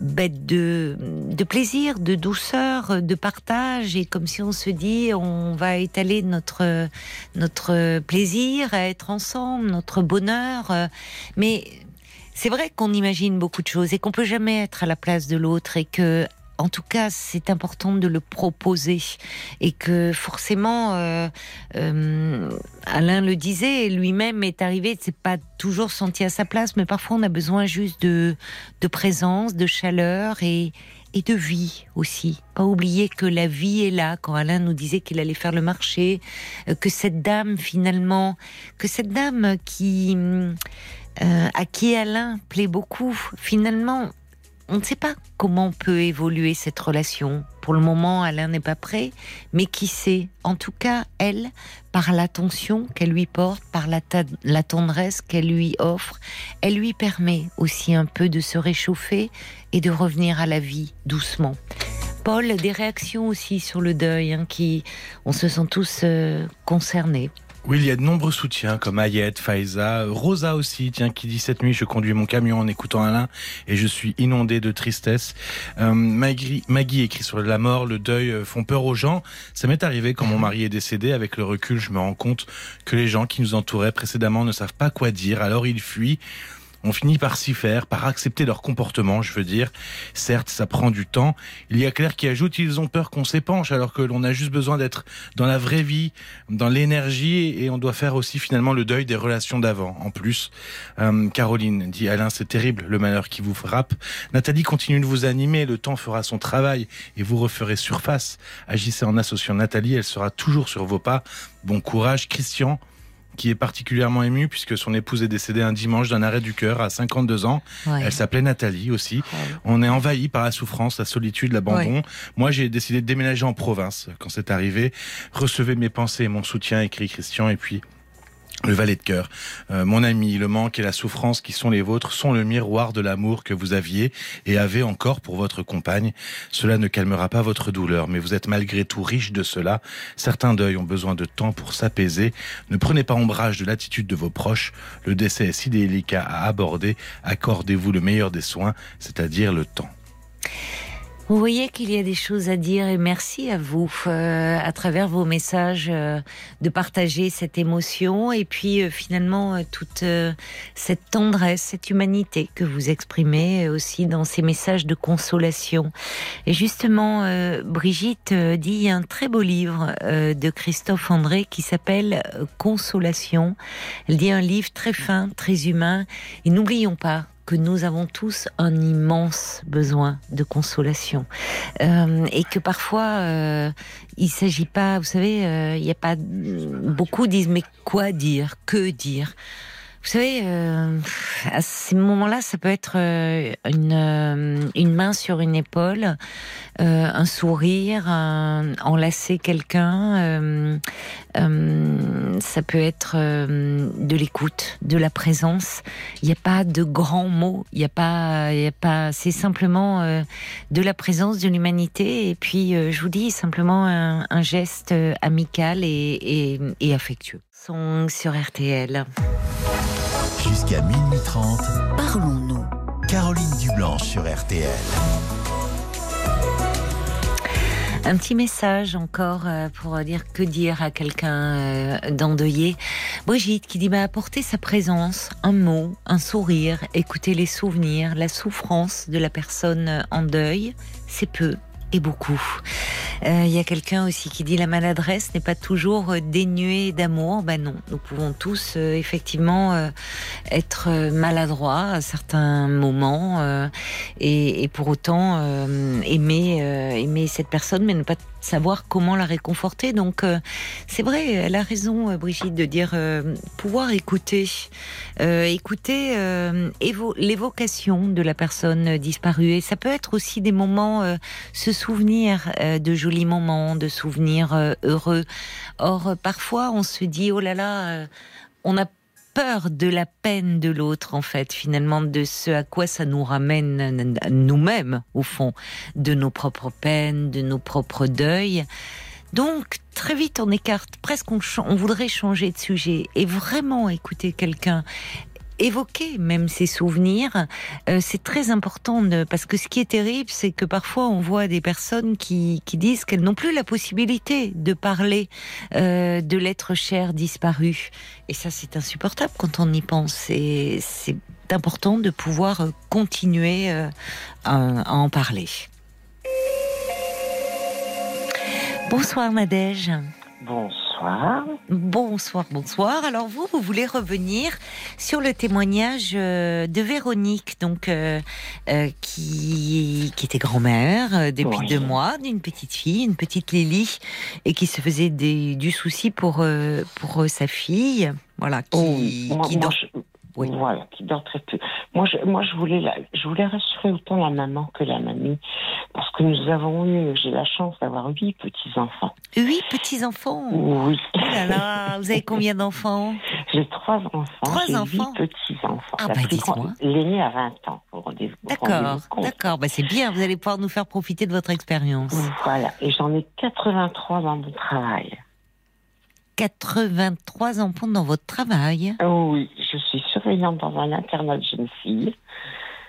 bête de, de plaisir, de douceur, de partage, et comme si on se dit on va étaler notre notre plaisir à être ensemble, notre bonheur, mais c'est vrai qu'on imagine beaucoup de choses et qu'on peut jamais être à la place de l'autre et que en tout cas, c'est important de le proposer et que forcément, euh, euh, Alain le disait, lui-même est arrivé, c'est pas toujours senti à sa place, mais parfois on a besoin juste de, de présence, de chaleur et, et de vie aussi. Pas oublier que la vie est là. Quand Alain nous disait qu'il allait faire le marché, euh, que cette dame finalement, que cette dame qui à qui Alain plaît beaucoup, finalement, on ne sait pas comment peut évoluer cette relation. Pour le moment, Alain n'est pas prêt, mais qui sait? En tout cas, elle, par l'attention qu'elle lui porte, par la, tendresse qu'elle lui offre, elle lui permet aussi un peu de se réchauffer et de revenir à la vie doucement. Paul, des réactions aussi sur le deuil, hein, qui, on se sent tous euh, concernés. Oui, il y a de nombreux soutiens comme Ayette, Faiza, Rosa aussi, tiens, qui dit cette nuit je conduis mon camion en écoutant Alain et je suis inondé de tristesse. Euh, Maggie, écrit sur la mort, le deuil euh, font peur aux gens. Ça m'est arrivé quand mon mari est décédé. Avec le recul, je me rends compte que les gens qui nous entouraient précédemment ne savent pas quoi dire, alors ils fuient. On finit par s'y faire, par accepter leur comportement, je veux dire. Certes, ça prend du temps. Il y a Claire qui ajoute, ils ont peur qu'on s'épanche, alors que l'on a juste besoin d'être dans la vraie vie, dans l'énergie, et on doit faire aussi finalement le deuil des relations d'avant. En plus, Euh, Caroline dit, Alain, c'est terrible, le malheur qui vous frappe. Nathalie continue de vous animer, le temps fera son travail, et vous referez surface. Agissez en associant Nathalie, elle sera toujours sur vos pas. Bon courage, Christian qui est particulièrement ému puisque son épouse est décédée un dimanche d'un arrêt du cœur à 52 ans. Ouais. Elle s'appelait Nathalie aussi. On est envahi par la souffrance, la solitude, l'abandon. Moi, j'ai décidé de déménager en province quand c'est arrivé. Recevez mes pensées et mon soutien, écrit Christian. Et puis, Le valet de cœur. Euh, mon ami, le manque et la souffrance qui sont les vôtres sont le miroir de l'amour que vous aviez et avez encore pour votre compagne. Cela ne calmera pas votre douleur, mais vous êtes malgré tout riche de cela. Certains deuils ont besoin de temps pour s'apaiser. Ne prenez pas ombrage de l'attitude de vos proches. Le décès est si délicat à aborder. Accordez-vous le meilleur des soins, c'est-à-dire le temps. Vous voyez qu'il y a des choses à dire et merci à vous euh, à travers vos messages euh, de partager cette émotion et puis euh, finalement euh, toute euh, cette tendresse, cette humanité que vous exprimez euh, aussi dans ces messages de consolation. Et justement, Brigitte dit un très beau livre de Christophe André qui s'appelle Consolation. Elle dit un livre très fin, très humain et n'oublions pas que nous avons tous un immense besoin de consolation Euh, et que parfois euh, il s'agit pas, vous savez, euh, il n'y a pas beaucoup disent mais quoi dire, que dire? Vous savez, euh, à ces moments-là, ça peut être euh, une, euh, une main sur une épaule, euh, un sourire, un- enlacer quelqu'un. euh, euh, ça peut être de l'écoute, de la présence. Il n'y a pas de grands mots. Il n'y a pas, il y a pas. C'est simplement de la présence, de l'humanité. Et puis, je vous dis simplement un, un geste amical et, et, et affectueux. Song sur RTL. Jusqu'à minuit 30, Parlons-nous. Caroline Dublanche sur RTL. Un petit message encore euh, pour dire que dire à quelqu'un euh, d'endeuillé. Brigitte qui dit bah, apporter sa présence, un mot, un sourire, écouter les souvenirs, la souffrance de la personne en deuil, c'est peu et beaucoup. Euh, Il y a quelqu'un aussi qui dit la maladresse n'est pas toujours euh, dénuée d'amour. Ben non, nous pouvons tous euh, effectivement euh, être euh, maladroits à certains moments euh, et, pour autant euh, aimer euh, aimer cette personne, mais ne pas savoir comment la réconforter. Donc euh, c'est vrai, elle a raison, euh, Brigitte, de dire euh, pouvoir écouter, euh, écouter euh, évo- l'évocation de la personne disparue. Et ça peut être aussi des moments, se souvenir de jolis moments, de souvenirs heureux. Or, parfois, on se dit, oh là là, on a peur de la peine de l'autre, en fait, finalement, de ce à quoi ça nous ramène nous-mêmes, au fond, de nos propres peines, de nos propres deuils. Donc, très vite, on écarte, presque on, on voudrait changer de sujet et vraiment écouter quelqu'un. Évoquer même ses souvenirs, euh, c'est très important de- parce que ce qui est terrible, c'est que parfois on voit des personnes qui, qui disent qu'elles n'ont plus la possibilité de parler euh, de l'être cher disparu. Et ça, c'est insupportable quand on y pense. Et c'est important de pouvoir euh, continuer euh, à, en parler. Bonsoir Nadège. Bonsoir. Bonsoir, bonsoir. Alors vous, vous voulez revenir sur le témoignage euh, de Véronique, donc euh, euh, qui, qui était grand-mère depuis Oui. deux mois d'une petite fille, une petite Lily, et qui se faisait des, du souci pour euh, pour sa fille, voilà, qui, Oh, moi, qui moi, dort- je- Oui. Voilà, qui dort très peu. Moi, je, moi, je voulais, la- je voulais rassurer autant la maman que la mamie, parce que nous avons eu, j'ai la chance d'avoir huit petits enfants. huit petits enfants. Oui. Oh là là, vous avez combien d'enfants? J'ai trois enfants. Trois enfants huit petits enfants. Ah, bah, dites-moi. L'aîné a 20 ans. D'accord, d'accord. Bah, c'est bien. Vous allez pouvoir nous faire profiter de votre expérience. Voilà. Et j'en ai 83 dans mon travail. 83 enfants dans votre travail? Oh oui, je suis dans un internat de jeunes filles.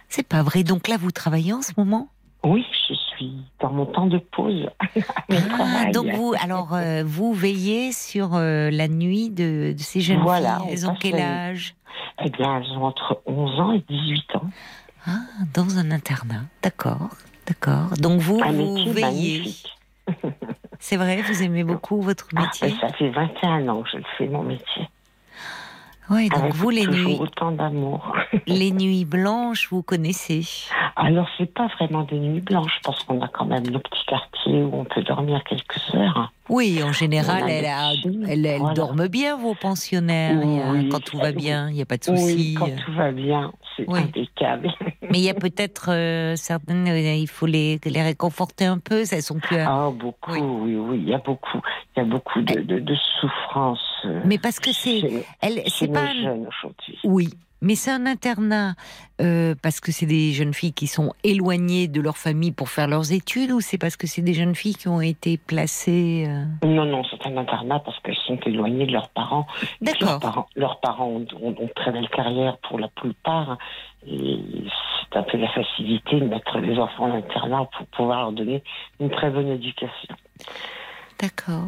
C'est pas vrai. Donc là, vous travaillez en ce moment? Oui, je suis dans mon temps de pause. Ah, donc vous, alors euh, vous veillez sur euh, la nuit de, de ces jeunes Voilà, filles. Elles ont quel âge? Eh bien, elles ont entre 11 ans et 18 ans. Ah, dans un internat. D'accord, d'accord. Donc vous, Un vous veillez. C'est vrai, vous aimez beaucoup votre Ah, métier? ça fait 21 ans que je le fais, mon métier. Oui, donc vous les nuits, autant d'amour. les nuits blanches, vous connaissez. Alors, c'est pas vraiment des nuits blanches, parce qu'on a quand même nos petits quartiers où on peut dormir quelques heures. Oui, en général, a voilà. dorment bien, vos pensionnaires, a- Oui. quand tout va bien, il n'y a pas de Oui, souci. quand tout va bien, c'est Oui. impeccable. Mais il y a peut-être euh, certaines, euh, il faut les, les réconforter un peu, elles sont plus. à- Ah, beaucoup, Oui. oui, oui, il y a beaucoup. Il y a beaucoup de, de, de souffrance. euh, Mais parce que c'est, elle, c'est pas. un- jeunes aujourd'hui. Oui, mais c'est un internat euh, parce que c'est des jeunes filles qui sont éloignées de leur famille pour faire leurs études ou c'est parce que c'est des jeunes filles qui ont été placées. euh, Non, non, c'est un internat parce qu'elles sont éloignées de leurs parents. Leurs D'accord. parents, leurs parents ont, ont, ont très belle carrière pour la plupart. Et c'est un peu la facilité de mettre les enfants en internat pour pouvoir leur donner une très bonne éducation. D'accord,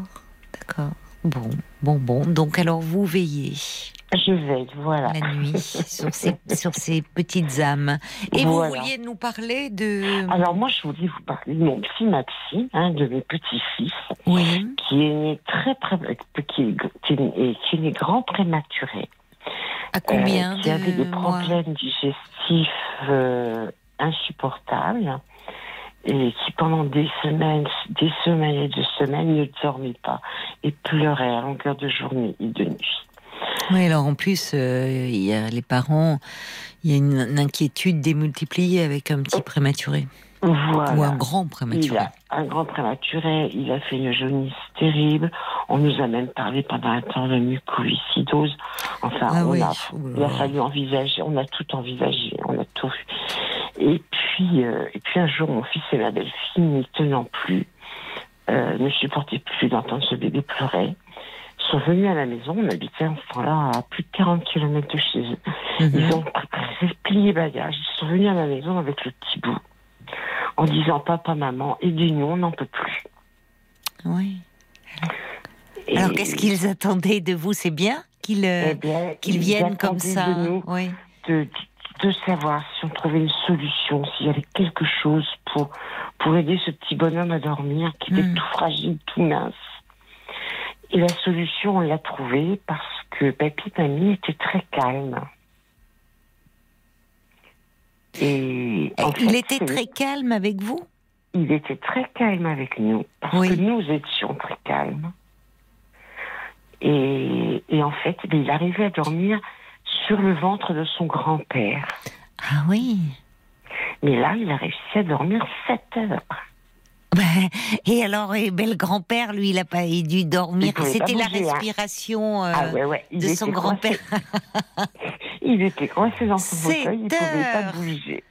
d'accord. Bon, bon, bon. Donc alors vous veillez Je veille, voilà. la nuit sur ces, sur ces petites âmes. Et vous vouliez nous parler de. Alors moi, je voulais vous parler de mon petit Maxime, hein, de mes petits-fils, Oui. qui est né très, très, qui est, qui est, qui est né grand prématuré. À combien euh, qui avait de des mois? problèmes digestifs euh, insupportables et qui pendant des semaines, des semaines et des semaines ne dormait pas et pleurait à longueur de journée et de nuit. Oui, alors en plus, euh, il y a les parents, il y a une, une inquiétude démultipliée avec un petit prématuré Voilà. ou un grand Il prématuré. a un grand prématuré, il a fait une jaunisse terrible. On nous a même parlé pendant un temps de mucoviscidose. Enfin, Ah on oui. a, il a fallu envisager, on a tout envisagé, on a tout vu. Et puis, euh, et puis un jour, mon fils et ma belle-fille, n'y tenant plus, euh, ne supportaient plus d'entendre ce bébé pleurer, sont venus à la maison. On habitait à ce temps-là à plus de 40 km de chez eux. Mhm. Ils ont plié bagages, ils sont venus à la maison avec le petit bout, en disant papa, maman, aidez-nous, on n'en peut plus. Oui. Alors qu'est-ce qu'ils attendaient de vous? C'est bien qu'ils euh, eh viennent comme ça. de nous Oui. de, de savoir si on trouvait une solution, s'il y avait quelque chose pour, pour aider ce petit bonhomme à dormir, qui était Mm. tout fragile, tout mince. Et la solution, on l'a trouvée parce que Papy Mamie était très calme. Et en il fait, était très calme avec vous il était très calme avec nous, parce Oui. que nous étions très calmes. Et, et en fait, il arrivait à dormir sur le ventre de son grand-père. Ah oui. Mais là, il a réussi à dormir 7 heures. Ben, et alors, et le grand-père, lui, il a pas dû dormir. C'était la bouger, hein. respiration euh, ah ouais, ouais. Il de son grand-père. il était coincé dans son fauteuil, il pouvait pas bouger.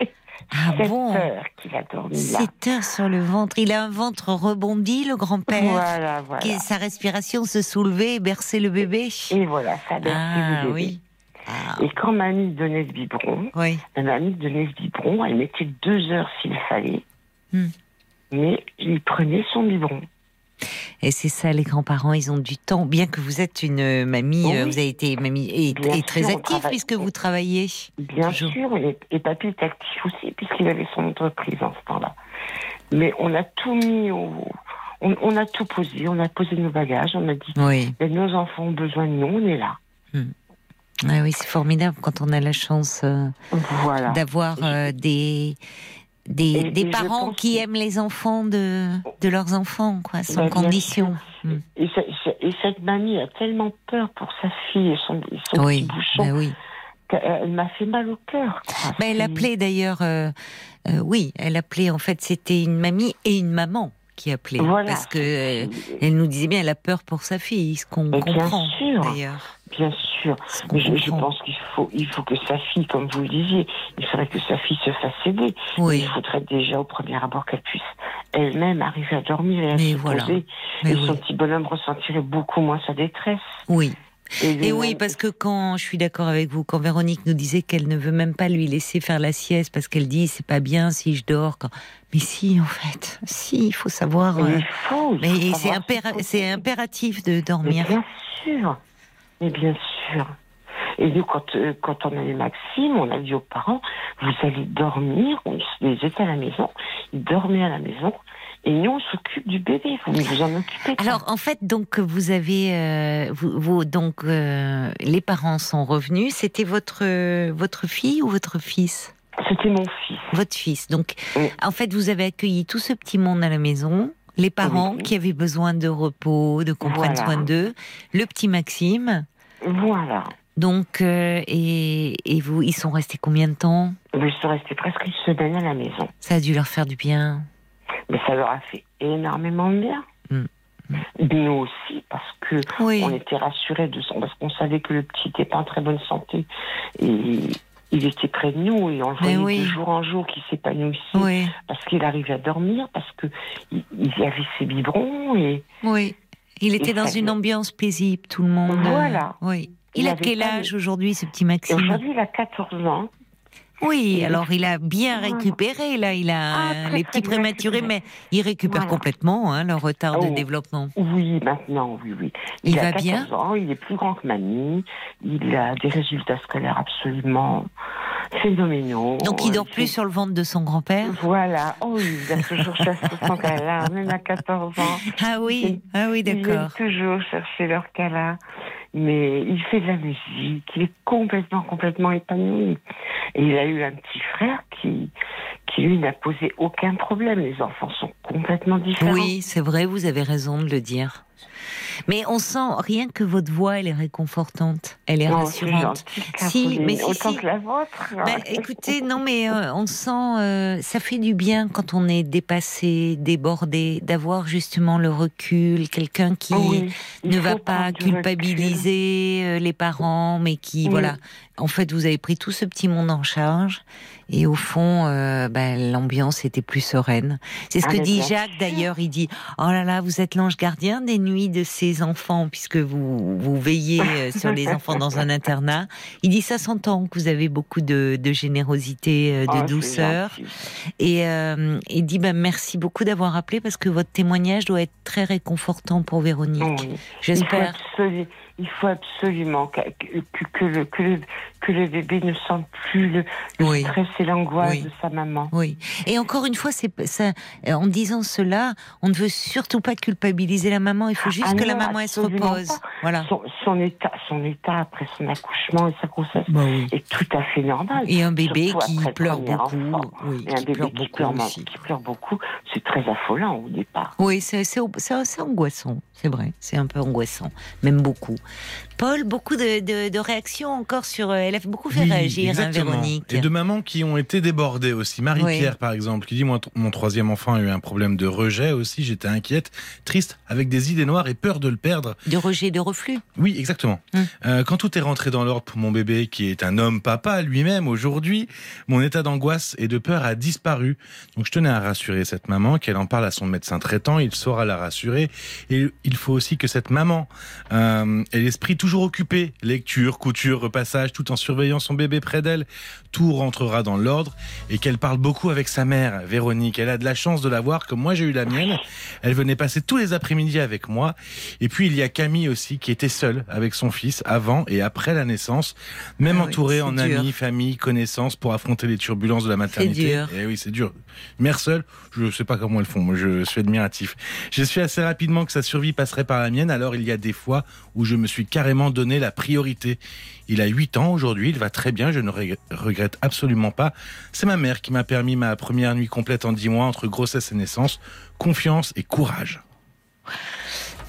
Ah 7 bon heures qu'il a dormi là. 7 heures sur le ventre. Il a un ventre rebondi, le grand-père. Voilà, voilà. Qui, sa respiration se soulevait et berçait le bébé. Et voilà, ça a bercé Ah le bébé. oui. Ah, Et quand mamie donnait le biberon, oui. ma mamie donnait biberon, elle mettait deux heures s'il fallait. Hmm. Mais il prenait son biberon. Et c'est ça, les grands-parents, ils ont du temps. Bien que vous êtes une mamie, Oui. euh, vous avez été mamie et, très sûr, active puisque vous travaillez. Bien Toujours. sûr, et, et papy est actif aussi, puisqu'il avait son entreprise en ce temps-là. Mais on a tout mis au. On, on a tout posé, on a posé nos bagages, on a dit Oui. Ben, nos enfants ont besoin de nous, on est là. Ah oui, c'est formidable quand on a la chance euh, Voilà. d'avoir euh, des des, Et- des et je parents qui que- aiment les enfants de de leurs enfants, quoi, sans Ben, bien condition. Mm. Et, ce- ce- et cette mamie a tellement peur pour sa fille et son, son Oui, petit bouchon bah oui. qu'elle m'a fait mal au cœur. quoi. Ben, elle appelait d'ailleurs, euh, euh, oui, elle appelait en fait, c'était une mamie et une maman qui appelaient. Voilà. Parce que euh, elle nous disait bien, elle a peur pour sa fille, ce qu'on Mais comprend d'ailleurs. Bien sûr. Mais je, pense qu'il faut, il faut que sa fille, comme vous le disiez, il faudrait que sa fille se fasse aider. Oui, Il faudrait déjà au premier abord qu'elle puisse elle-même arriver à dormir et à Mais se voilà. poser. mais et oui. son petit bonhomme ressentirait beaucoup moins sa détresse. oui. Et oui, parce que quand je suis d'accord avec vous, quand Véronique nous disait qu'elle ne veut même pas lui laisser faire la sieste parce qu'elle dit c'est pas bien si je dors. Quand... Mais si, en fait, si, il faut savoir. Mais euh, il faut. il Mais c'est impéra- impératif de Mais dormir. bien sûr. Mais bien sûr. Et nous, quand, euh, quand on avait Maxime, on a dit aux parents, vous allez dormir, on les était à la maison, ils dormaient à la maison, et nous, on s'occupe du bébé, vous vous en occupez. Alors en fait, donc vous avez, euh, vous, vous- donc euh, les parents sont revenus. C'était votre euh, votre fille ou votre fils? C'était mon fils. Votre fils. Donc Oui. en fait, vous avez accueilli tout ce petit monde à la maison. Les parents Oui. qui avaient besoin de repos, de qu'on prenne Voilà. soin d'eux. Le petit Maxime. Voilà. Donc euh, et, et vous, ils sont restés combien de temps Mais je suis restée presque une semaine à la maison. Ça a dû leur faire du bien. Mais ça leur a fait énormément de bien. Nous aussi, parce que Oui. on était rassurés de son, parce qu'on savait que le petit était pas en très bonne santé et il était près de nous et on le Mais voyait oui. de jour en jour qu'il s'épanouissait Oui, parce qu'il arrivait à dormir, parce que il, avait ses biberons et oui. Il était dans une ambiance paisible, tout le monde. Voilà. Oui. Il Il a quel âge aujourd'hui, ce petit et Maxime? aujourd'hui il a 14 ans. Oui, Et- alors il a bien Voilà. récupéré, là. Il a Ah, très, les petits prématurés, mais il récupère Voilà. complètement hein, le retard de Oh. développement. Oui, maintenant, oui, oui. Il a va 14 bien ans, il est plus grand que mamie, il a des résultats scolaires absolument phénoménaux. Donc il dort plus sur le ventre de son grand-père Voilà, oh, il a toujours cherché son câlin, même à 14 ans. Ah oui, ah oui, d'accord. toujours chercher leur câlin. Mais il fait de la musique, il est complètement, complètement épanoui. Et il a eu un petit frère qui, qui lui n'a posé aucun problème. Les enfants sont complètement différents. Oui, c'est vrai, vous avez raison de le dire. Mais on sent rien que votre voix, elle est réconfortante, elle est Non, rassurante. gentil, Si, mais si, autant si. que la vôtre. Ben, écoutez, non, mais euh, on sent, euh, ça fait du bien quand on est dépassé, débordé, d'avoir justement le recul, quelqu'un qui Oui, ne va pas recul. culpabiliser euh, les parents, mais qui, Oui. voilà. En fait, vous avez pris tout ce petit monde en charge, et au fond, euh, ben, l'ambiance était plus sereine. C'est ce Ah, que dit Jacques d'ailleurs. Il dit Oh là là, vous êtes l'ange gardien des nuits de ces enfants, puisque vous, vous veillez euh, sur les enfants dans un internat. Il dit Ça s'entend que vous avez beaucoup de, de générosité, euh, de c'est douceur. Et euh, il dit ben, Merci beaucoup d'avoir appelé, parce que votre témoignage doit être très réconfortant pour Véronique. Oui. Il faut, J'espère. il faut absolument que, que- que le, que, le, que le bébé ne sente plus le, le Oui. stress et l'angoisse Oui. de sa maman. Oui. Et encore une fois, c'est ça. euh, En disant cela, on ne veut surtout pas culpabiliser la maman. Il faut juste Ah que non, la maman elle se repose. pas. Voilà. Son, son état, son état après son accouchement et sa grossesse Bah oui. est tout à fait normal. Et un bébé qui pleure beaucoup. Et un qui bébé pleure qui beaucoup pleure, qui pleure beaucoup, c'est très affolant au départ. Oui, c'est angoissant. C'est vrai. C'est un peu angoissant. Même beaucoup. Paul, beaucoup de, de- de réactions encore sur. euh, Elle a beaucoup fait Oui, réagir, hein. Véronique. Et de mamans qui ont été débordées aussi. Marie-Pierre, par exemple, qui dit Moi, Mon troisième enfant a eu un problème de rejet aussi. J'étais inquiète, triste, avec des idées noires et peur de le perdre. De rejet, de reflux. Oui, exactement. Hum. Euh, quand tout est rentré dans l'ordre pour mon bébé, qui est un homme papa lui-même aujourd'hui, mon état d'angoisse et de peur a disparu. Donc je tenais à rassurer cette maman, qu'elle en parle à son médecin traitant, il saura la rassurer. Et il faut aussi que cette maman euh, ait l'esprit toujours occupé, lecture, couture, repassage, tout en surveillant son bébé près d'elle. Tout rentrera dans l'ordre et qu'elle parle beaucoup avec sa mère, Véronique. Elle a de la chance de la voir, comme moi j'ai eu la mienne. Elle venait passer tous les après-midi avec moi. Et puis il y a Camille aussi qui était seule avec son fils avant et après la naissance, même Ah oui, entourée en dur. amis, famille, connaissances pour affronter les turbulences de la maternité. dur. Et oui, c'est dur. Mère seule, je sais pas comment elles font. Moi, je suis admiratif. J'ai su assez rapidement que sa survie passerait par la mienne. Alors il y a des fois où je me suis carrément donné la priorité. Il a 8 ans aujourd'hui, il va très bien, je ne reg- regrette absolument pas. C'est ma mère qui m'a permis ma première nuit complète en 10 mois entre grossesse et naissance. Confiance et courage.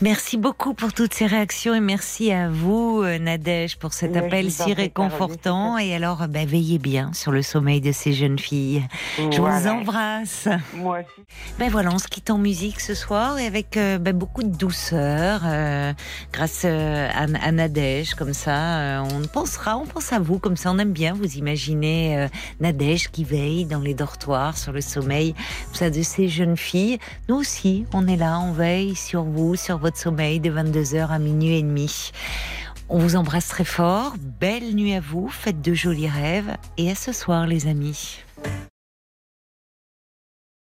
Merci beaucoup pour toutes ces réactions et merci à vous, euh, Nadège, pour cet appel si réconfortant. Et alors, bah, veillez bien sur le sommeil de ces jeunes filles. Je vous Voilà. embrasse. Moi aussi. Ben voilà, on se quitte en musique ce soir et avec euh, ben, beaucoup de douceur, euh, grâce euh, à, à Nadège, comme ça, euh, on pensera, on pense à vous, comme ça, on aime bien vous imaginer euh, Nadège qui veille dans les dortoirs sur le sommeil ça, de ces jeunes filles. Nous aussi, on est là, on veille sur vous, sur sommeil de 22h à minuit et demi. On vous embrasse très fort, belle nuit à vous, faites de jolis rêves et à ce soir les amis.